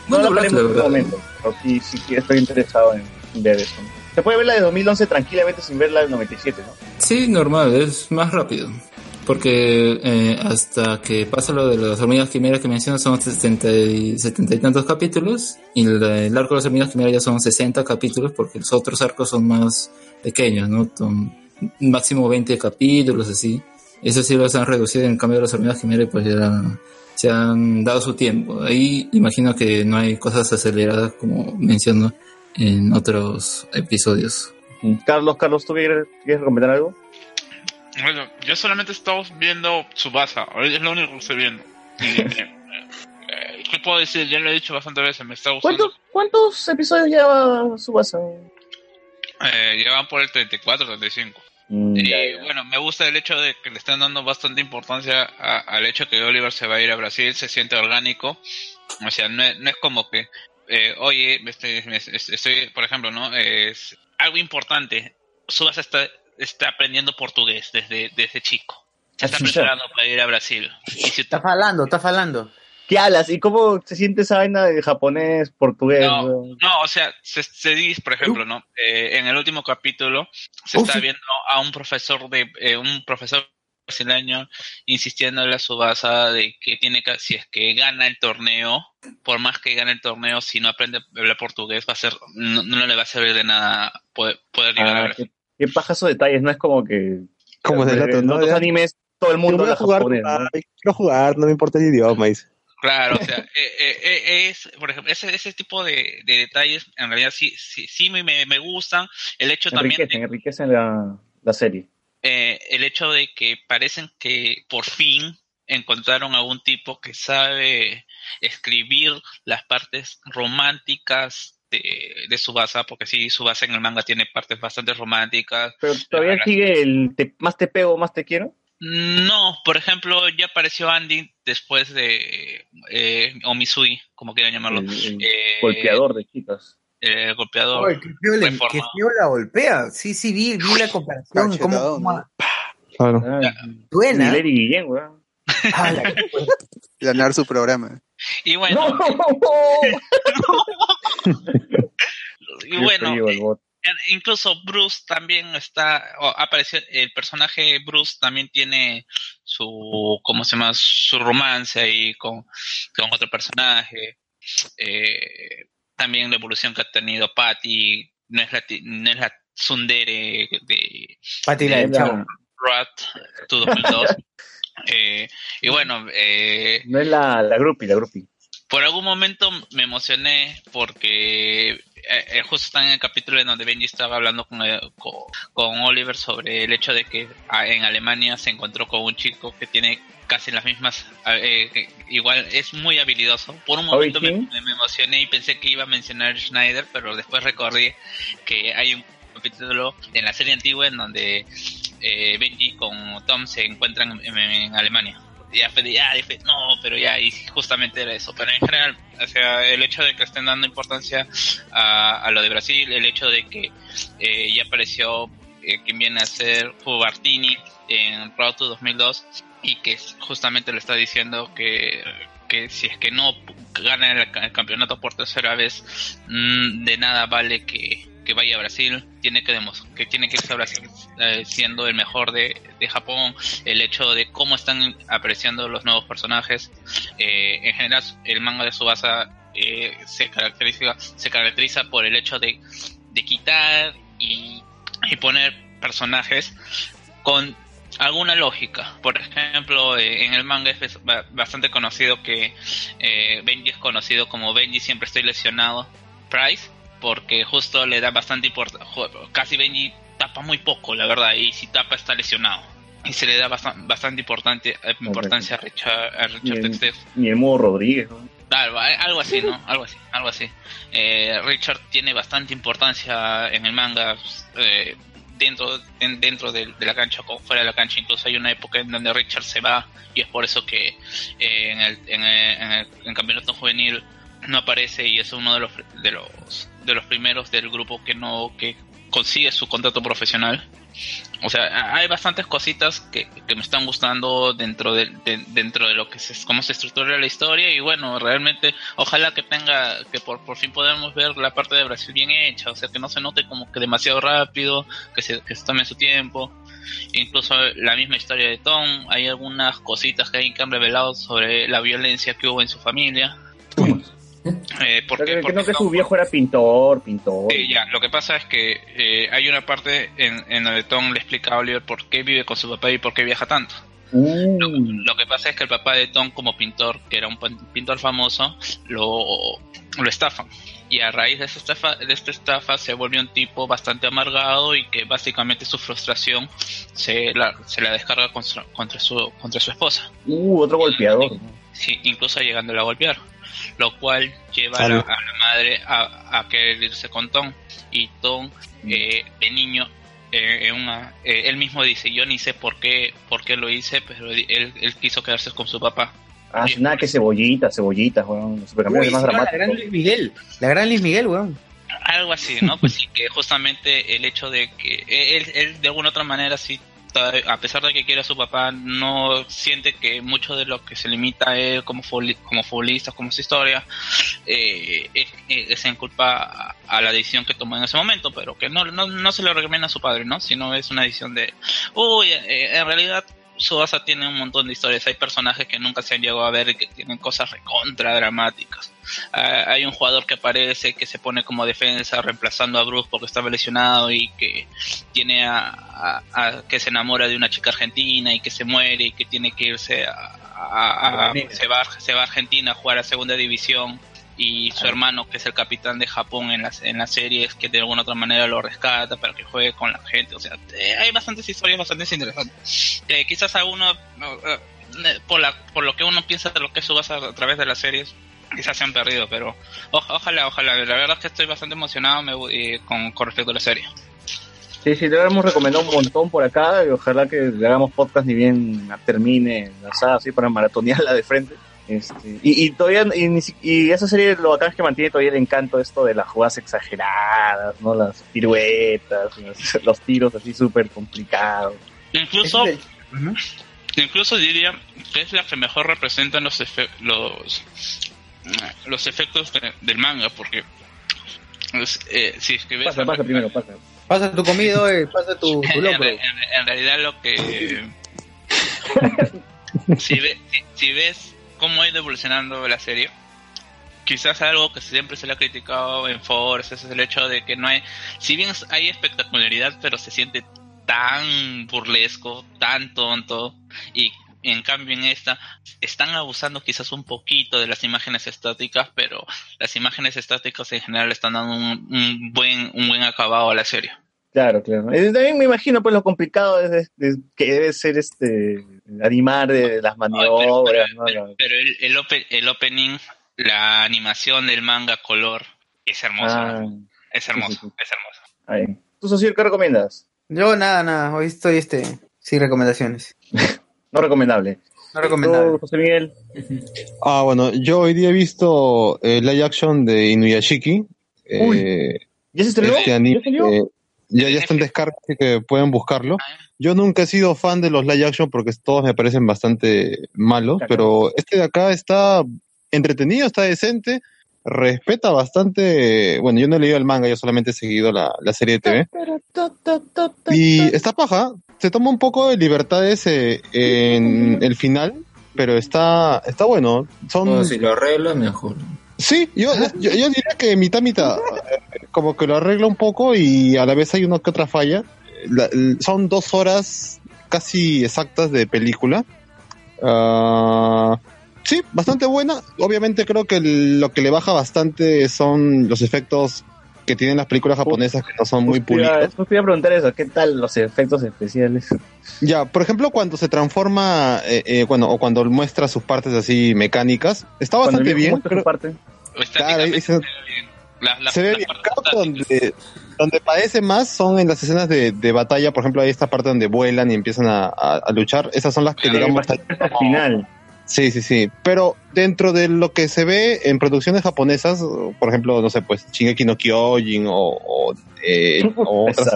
buen lo la en este momento, pero sí, sí, estoy interesado en ver eso. Se puede ver la de 2011 tranquilamente sin ver la del 97, ¿no? Sí, normal, es más rápido. Porque eh, hasta que pasa lo de las hormigas quimeras que mencionas son 70 y, 70 y tantos capítulos. Y la- el arco de las hormigas quimeras ya son 60 capítulos porque los otros arcos son más pequeños, ¿no? Son máximo 20 capítulos, así. Eso sí los han reducido en cambio de las hormigas quimeras pues ya se han dado su tiempo. Ahí imagino que no hay cosas aceleradas como menciono en otros episodios. Carlos, Carlos, ¿tú quieres, quieres recomendar algo? Bueno, yo solamente estaba viendo Tsubasa, ahorita es lo único que estoy viendo. Y, eh, eh, ¿Qué puedo decir? Ya lo he dicho bastantes veces, me está gustando. ¿Cuántos, ¿Cuántos episodios lleva Subasa? Eh, ya van por el 34, 35. Mm, y bueno, me gusta el hecho de que le están dando bastante importancia a- al hecho que Oliver se va a ir a Brasil, se siente orgánico. O sea, no es, no es como que, eh, oye, este, me- estoy, por ejemplo, ¿no? Es algo importante. Subas está, está aprendiendo portugués desde, desde chico. Se está preparando para ir a Brasil. Y si Está falando, está falando. ¿Qué hablas? ¿Y cómo se siente esa vaina de japonés, portugués? weón? No, o sea, se, se dice, por ejemplo, ¿no? Eh, en el último capítulo se Oh, está sí. viendo a un profesor de eh, un profesor brasileño insistiéndole a Subasa de que tiene que, si es que gana el torneo, por más que gane el torneo, si no aprende a hablar portugués, va a ser, no, no le va a servir de nada poder, poder llegar a Ah, Brasil. qué, qué paja esos detalles, no es como que... Como en ¿no? otros Ya- animes todo el mundo Yo voy a habla jugar, japonés, ¿no? quiero jugar, no me importa el idioma. dice. Claro, o sea, eh, eh, eh, es, por ejemplo, ese, ese tipo de, de detalles en realidad sí, sí, sí me, me gustan. El hecho también de Enriquecen, enriquecen la, la serie. eh, el hecho de que parecen que por fin encontraron a un tipo que sabe escribir las partes románticas de, de Subasa, porque sí, Subasa en el manga tiene partes bastante románticas. Pero todavía sigue el te- más te pego, más te quiero. No, por ejemplo, ya apareció Andy después de eh, o Misui, como quieran llamarlo. El, el Eh, golpeador de chicas. El golpeador. Reforma. qué feo la golpea. Sí, sí, vi, vi la comparación. ¿Cómo, cómo Claro. Guillén, weón. Ah, la- Ganar su programa. Y bueno, y bueno, Eh, Incluso Bruce también está, o apareció, el personaje Bruce también tiene su, ¿cómo se llama? Su romance ahí con, con otro personaje. Eh, también la evolución que ha tenido Patty, no es la, no es la tsundere de Patty la chavo. Rat 2002. Eh, y bueno, eh, No es la, la groupie, la groupie. Por algún momento me emocioné porque eh, eh, justo está en el capítulo en donde Benji estaba hablando con, eh, con, con Oliver sobre el hecho de que ah, en Alemania se encontró con un chico que tiene casi las mismas, eh, eh, igual es muy habilidoso. Por un momento me, Origin. me- me emocioné y pensé que iba a mencionar Schneider, pero después recordé que hay un capítulo en la serie antigua en donde eh, Benji con Tom se encuentran en, en Alemania. Y ya, ya, dije, no, pero ya, y justamente era eso. Pero en general, o sea, el hecho de que estén dando importancia a, lo de Brasil, el hecho de que eh, ya apareció eh, quien viene a ser Fubartini en Road to 2002 y que justamente le está diciendo que, que si es que no gana el, el campeonato por tercera vez, mm, de nada vale que, que vaya a Brasil, tiene que demostrar que tiene que irse a Brasil eh, siendo el mejor de, de Japón, el hecho de cómo están apreciando los nuevos personajes, eh, en general el manga de Subasa eh, se caracteriza se caracteriza por el hecho de, de quitar y, y poner personajes con alguna lógica. Por ejemplo, eh, en el manga es bas- ba- bastante conocido que Benji es conocido como Benji siempre estoy lesionado Price porque justo le da bastante importancia. Casi Benji tapa muy poco, la verdad, y si tapa está lesionado. Y se le da bastan- bastante importante, eh, importancia a Richard, a Ni Richard el, ni el modo Rodríguez. ¿no? Algo, algo así, ¿no? Algo así, algo así. Eh, Richard tiene bastante importancia en el manga eh, dentro en- dentro de, de la cancha como fuera de la cancha. Incluso hay una época en donde Richard se va y es por eso que eh, en, el, en, el, en el- en el campeonato juvenil no aparece y es uno de los de los de los primeros del grupo que no que consigue su contrato profesional. O sea, ha- hay bastantes cositas que, que me están gustando dentro de, de- dentro de lo que es cómo se estructura la historia y bueno, realmente ojalá que tenga que por, por fin podamos ver la parte de Brasil bien hecha, o sea, que no se note como que demasiado rápido, que se, que se tome su tiempo. Incluso la misma historia de Tom, hay algunas cositas que hay que han revelado sobre la violencia que hubo en su familia. Eh, porque, Creo que, no, que su viejo era pintor, pintor. eh, ya, lo que pasa es que eh, hay una parte en, en donde Tom le explica a Oliver por qué vive con su papá y por qué viaja tanto. Uh, Lo, lo que pasa es que el papá de Tom como pintor, que era un pintor famoso, lo, lo estafan. Y a raíz de esta, estafa, de esta estafa se volvió un tipo bastante amargado y que básicamente su frustración se la, se la descarga contra, contra, su, contra su esposa. uh, otro golpeador. Sí, incluso llegándola a golpear. Lo cual lleva a la, a la madre a, a querer irse con Tom. Y Tom, eh, de niño, eh, en una, eh, él mismo dice, yo ni sé por qué, por qué lo hice, pero él, él quiso quedarse con su papá. Ah, sí, nada que cebollitas, cebollitas, weón. Uy, más la gran Luis Miguel. La gran Luis Miguel, weón. Algo así, ¿no? Pues sí, que justamente el hecho de que él, él de alguna otra manera sí, a pesar de que quiere a su papá, no siente que mucho de lo que se limita a él como, como futbolista, como su historia, eh, es, es en culpa a, la decisión que tomó en ese momento, pero que no, no, no se lo recomienda a su padre, ¿no? Sino es una decisión de, uy, eh, en realidad Subasa tiene un montón de historias, hay personajes que nunca se han llegado a ver y que tienen cosas recontra dramáticas. Ah, hay un jugador que aparece que se pone como defensa reemplazando a Bruce porque estaba lesionado y que tiene a, a- a- que se enamora de una chica argentina y que se muere y que tiene que irse a- se, va, se va a Argentina a jugar a segunda división y su hermano que es el capitán de Japón en las en la serie es que de alguna otra manera lo rescata para que juegue con la gente. O sea eh, hay bastantes historias bastante interesantes. Eh, quizás a uno no, eh, por la por lo que uno piensa de lo que subas a, a través de las series quizás se han perdido pero o- ojalá ojalá. La verdad es que estoy bastante emocionado me, eh, con, con respecto a la serie. Sí, sí, le hemos recomendado un montón por acá y ojalá que le hagamos podcast ni bien termine la saga así para maratonearla de frente. Este, y, y todavía, y, y esa serie lo bacán es que mantiene todavía el encanto esto de las jugadas exageradas, ¿no? Las piruetas, los, los tiros así súper complicados. Incluso, incluso diría que es la que mejor representan los efe- los los efectos de- del manga, porque es, eh, si es que ves Pasa, pasa primero, pasa. Pasa tu comida, eh, pasa tu, tu en, locro. re- en- en realidad lo que si, ve- si, si ves cómo ha ido evolucionando la serie quizás algo que siempre se le ha criticado en Force es el hecho de que no hay si bien hay espectacularidad pero se siente tan burlesco tan tonto y en cambio en esta están abusando quizás un poquito de las imágenes estáticas pero las imágenes estáticas en general están dando un, un buen un buen acabado a la serie Claro, claro. También me imagino pues lo complicado de- de- que debe ser este animar de las maniobras, ¿no? La- Pero el, el, ope- el opening, la animación del manga color es hermosa. Ah, es hermoso, sí, sí. es hermoso. ahí. ¿Tú, socio, qué recomiendas? Yo nada, nada. Hoy estoy este sin recomendaciones. No recomendable. No recomendable. ¿Tú, José Miguel? Ah, bueno, yo hoy día he visto el live action de Inuyashiki. Uy, eh, ¿Ya se estrenó? este anime, ¿Ya salió? eh, ya, ya está en descarga, así que pueden buscarlo. Yo nunca he sido fan de los live action porque todos me parecen bastante malos, pero este de acá está entretenido, está decente, respeta bastante. Bueno, yo no he leído el manga, yo solamente he seguido la, la serie de TV. Y está paja, se toma un poco de libertades eh, en el final, pero está, está bueno. Son, No, si lo arregla, mejor. Sí, yo, yo, diría que mitad, mitad. Eh, Como que lo arregla un poco y a la vez hay una que otra falla. Son dos horas casi exactas de película. Ah, sí, bastante buena. Obviamente creo que lo que le baja bastante son los efectos que tienen las películas japonesas que no son muy justo iba a preguntar eso, ¿qué tal los efectos especiales? Ya, por ejemplo, cuando se transforma, eh, eh, bueno, o cuando muestra sus partes así mecánicas, está Cuando bastante bien. muestra su creo- parte. Claro, ahí se, La- la- se ve bien. que donde, donde padece más son en las escenas de, de batalla. Por ejemplo, hay esta parte donde vuelan y empiezan a, a- a luchar. Esas son las que, digamos, están- Al final. Sí, sí, sí. Pero dentro de lo que se ve en producciones japonesas, por ejemplo, no sé, pues Shingeki no Kyojin o, o, eh, o otras,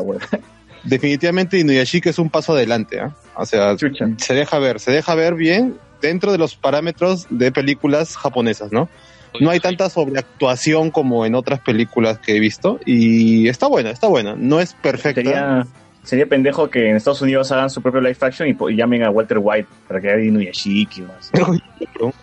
definitivamente Inuyashiki es un paso adelante, ¿ah? O sea, se deja ver, se deja ver bien dentro de los parámetros de películas japonesas, ¿no? No hay tanta sobreactuación como en otras películas que he visto y está buena, está buena. No es perfecta. Sería, sería pendejo que en Estados Unidos hagan su propio live action y, po- y llamen a Walter White para que haga Inuyashiki o más.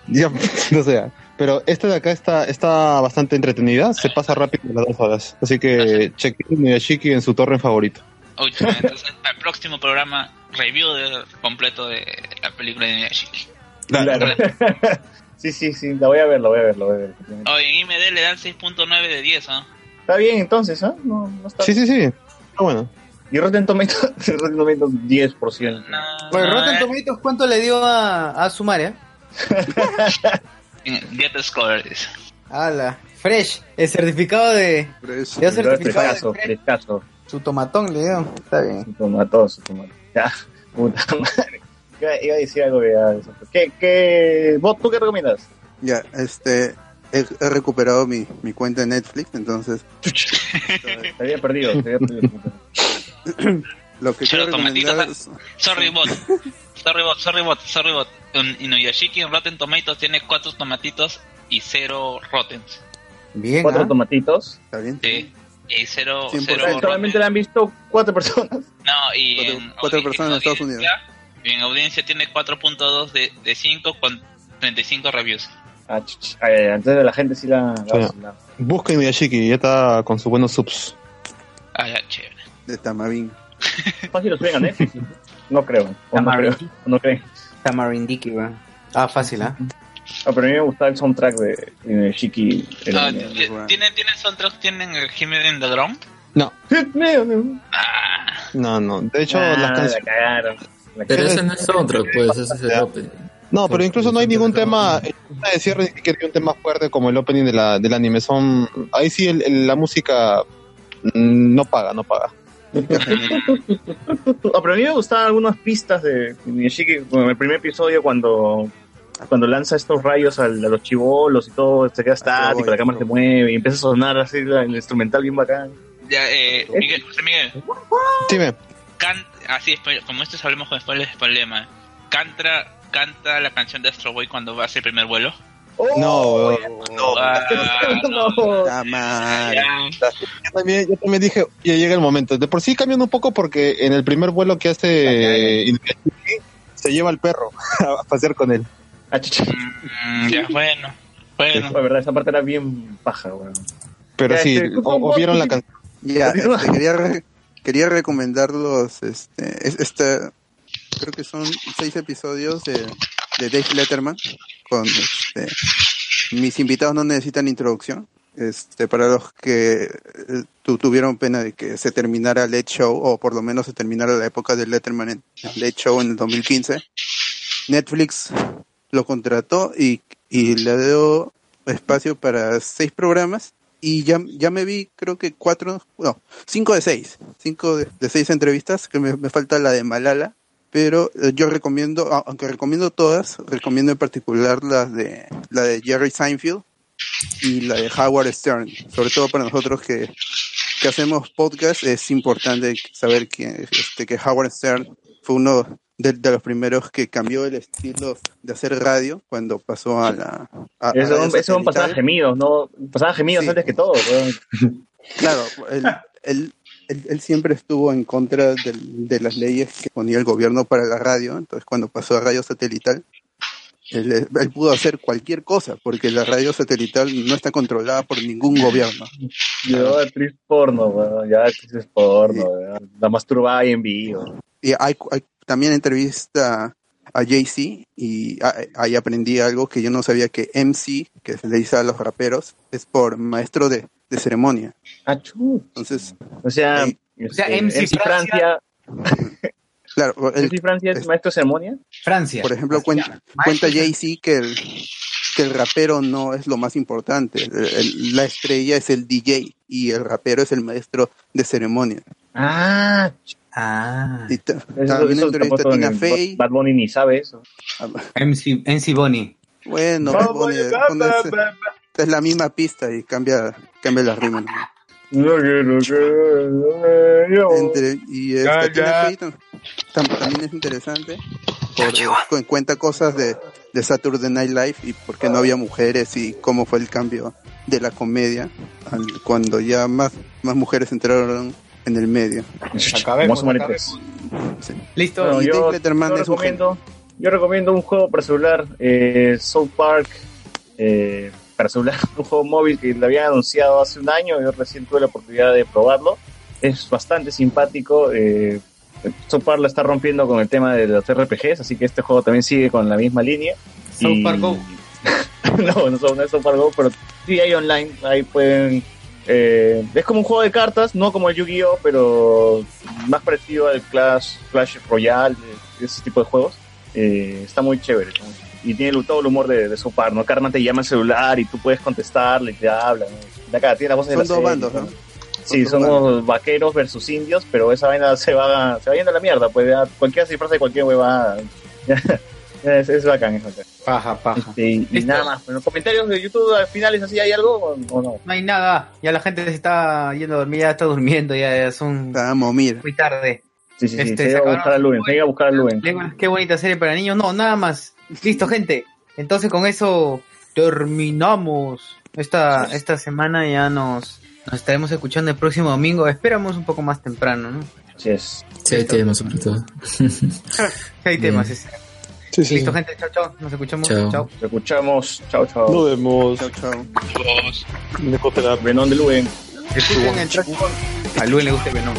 Ya, no sé, pero esta de acá está, está bastante entretenida, se pasa rápido las dos horas. Así que chequen Inuyashiki en su torre favorito. Uy, entonces, al próximo programa, review de, completo de la película de Miyashiki. Claro. sí, sí, sí, la voy a ver, la voy a ver, la voy a ver. Hoy en IMD le dan 6.9 de 10, ¿ah? Está bien entonces, ¿ah? No, no está Sí, sí, sí, está bueno. Y Rotten Tomatoes, Rotten Tomatoes 10%. Oye, Rotten Tomatoes, ¿cuánto le dio a, a Sumaria? Dice. Ala, fresh, el certificado de. Le dio certificado Frescazo, de fresh. frescazo. Su tomatón le dio. Está bien. Su tomatón, su tomatón. Ya, puta madre. Iba, a decir algo ya. de eso. ¿Qué, qué, vos, tú qué recomiendas? Ya, este, he, he recuperado mi, mi cuenta de Netflix, entonces Te había perdido, te había perdido. lo que quiero tomatitos, recomendar es- sorry bot, sorry bot, sorry bot, sorry bot. En Inuyashiki en Rotten Tomatoes tiene cuatro tomatitos y cero rottens. Bien. Cuatro ¿ah? tomatitos. ¿Está bien? Sí. Y cero, cero. Solamente la han visto cuatro personas. No, y Cuatro- en, cuatro personas en Estados audiencia- En audiencia tiene 4.2 de, de 5 con 35 reviews. Ah, ya, ya. Entonces la gente sí la... la- Sí. la- Busca Inuyashiki, ya está con sus buenos subs. Ah, ya, chévere. De Tamabin. Fácil lo suben a Netflix. No creo. No creo. Tamarind- o No creen. Tamarindiki, weón. Ah, fácil, ¿ah? No, pero a mí me gustaba el soundtrack de, de Shiki. el Ah, ¿Tienen, ¿Tienen soundtrack? ¿Tienen el Himmen in the Drum? No, Ah, no, no. De hecho, Ah, las la canciones. cagaron. La Pero ese no es soundtrack, pues, ese es el opening. No, pero incluso no hay ningún tema el tema de cierre ni siquiera hay un tema fuerte como el opening de la, del anime. Son ahí sí el- el- la música mm, no paga, no paga. Ah, pero a mí me gustaban algunas pistas de Miyashiki, como en el primer episodio cuando cuando lanza estos rayos al- a los chivolos y todo, se queda estático, voy, la cámara se mueve y empieza a sonar así la- el instrumental bien bacán. ya, eh, Miguel, José Miguel. Dime. Can, así, como esto hablemos con spoilers, problema. Canta, canta la canción de Astro Boy cuando va a hacer el primer vuelo. No, no. No. Yo también, yo también dije, ya llega el momento. De por sí cambian un poco porque en el primer vuelo que hace se lleva al perro a pasear con él. Ah. Mm, ya, bueno. Bueno. La verdad, esa parte era bien paja, weón. Pero Ya, sí, este, o, o vieron la canción. Ya, este, quería, re- quería recomendarlos, este, es- esta, creo que son seis episodios de, de Dave Letterman, con este, mis invitados no necesitan introducción, este, para los que eh, tu- tuvieron pena de que se terminara Late Show, o por lo menos se terminara la época de Letterman en, Late Show en el 2015, Netflix lo contrató y, y le dio espacio para seis programas y ya, ya me vi creo que cuatro, no, cinco de seis, cinco de, de seis entrevistas, que me, me falta la de Malala, pero eh, yo recomiendo, a- aunque recomiendo todas, recomiendo en particular las de la de Jerry Seinfeld y la de Howard Stern, sobre todo para nosotros que, que hacemos podcast, es importante saber que, este, que Howard Stern fue uno de, de los primeros que cambió el estilo de hacer radio cuando pasó a la... a- a hombre pasaba satelital. gemidos, ¿no? Pasaba gemidos Sí. antes que todo. Claro, él, él, él- él siempre estuvo en contra del- de las leyes que ponía el gobierno para la radio, entonces cuando pasó a radio satelital, él, él pudo hacer cualquier cosa, porque la radio satelital no está controlada por ningún gobierno. Yo, actriz porno, weón. Ya, actriz porno, weón. La masturbaba ahí en vivo. Y hay, hay también entrevista a Jay-Z y ahí aprendí algo que yo no sabía que MC, que se le dice a los raperos, es por maestro de, de ceremonia. Ah. Entonces, O sea, Ahí. O sea, este, MC Francia. claro, él- MC Francia es maestro de ceremonia. Francia. Por ejemplo, cuenta, cuenta Jay-Z que el, que el rapero no es lo más importante. El- el- la estrella es el DJ y el rapero es el maestro de ceremonia. Ah, Ah. Y también eso entrevista a Tina Fey. Bad Bunny ni sabe eso. MC, MC Bonnie. Bueno, Bad Bunny es la misma pista y cambia, cambia las rimas. ¿no? Entre- y tam- tam- también es interesante. Porque cu- cuenta cosas de, de Saturday Night Live y por qué no había mujeres y cómo fue el cambio de la comedia al- cuando ya más, más mujeres entraron en el medio. Vamos a morir tres. Sí. Listo. Bueno, yo, recomiendo, yo recomiendo un juego para celular, eh, South Park, eh, para celular, un juego móvil que lo habían anunciado hace un año, yo recién tuve la oportunidad de probarlo. Es bastante simpático. Eh, South Park la está rompiendo con el tema de los RPGs, así que este juego también sigue con la misma línea. South Y- Park Go. no, no no es South Park Go, pero sí hay online, ahí pueden... eh, es como un juego de cartas, no como el Yu-Gi-Oh, pero más parecido al Clash, Clash Royale, ese tipo de juegos. Eh, está muy chévere. está muy chévere. Y tiene todo el humor de, de su par, ¿no? Carmen te llama al celular y tú puedes contestarle y te habla, ¿no? De acá, tiene la voz de Son la dos serie, bandos, ¿no? Sí, Son dos somos vaqueros versus indios, pero esa vaina se va, se va yendo a la mierda, pues ya cualquiera se disfraza de cualquier huevada. es, es bacán, es bacán. Paja, paja. Este, y y nada más, bueno, comentarios de YouTube al final es así, ¿hay algo o, o no? No hay nada, ya la gente se está yendo a dormir, ya está durmiendo, ya, ya son Vamos, mira. muy tarde. Sí, sí, sí, Este, se se iba a buscar a Luen, se iba a buscar a Luen. Qué- Qué bonita serie para niños. No, nada más. Listo, gente. Entonces con eso terminamos. Esta, esta semana ya nos, nos estaremos escuchando el próximo domingo. Esperamos un poco más temprano, ¿no? Es. Sí, hay temas sobre todo. Hay temas. Sí, sí. Listo, gente. Chao, chao. Nos escuchamos. Chao. Chao. Nos escuchamos, chao, chao. Nos vemos. Chao, chao. Venón de Luen. Escuchen el track. A Luis le gusta el Venom.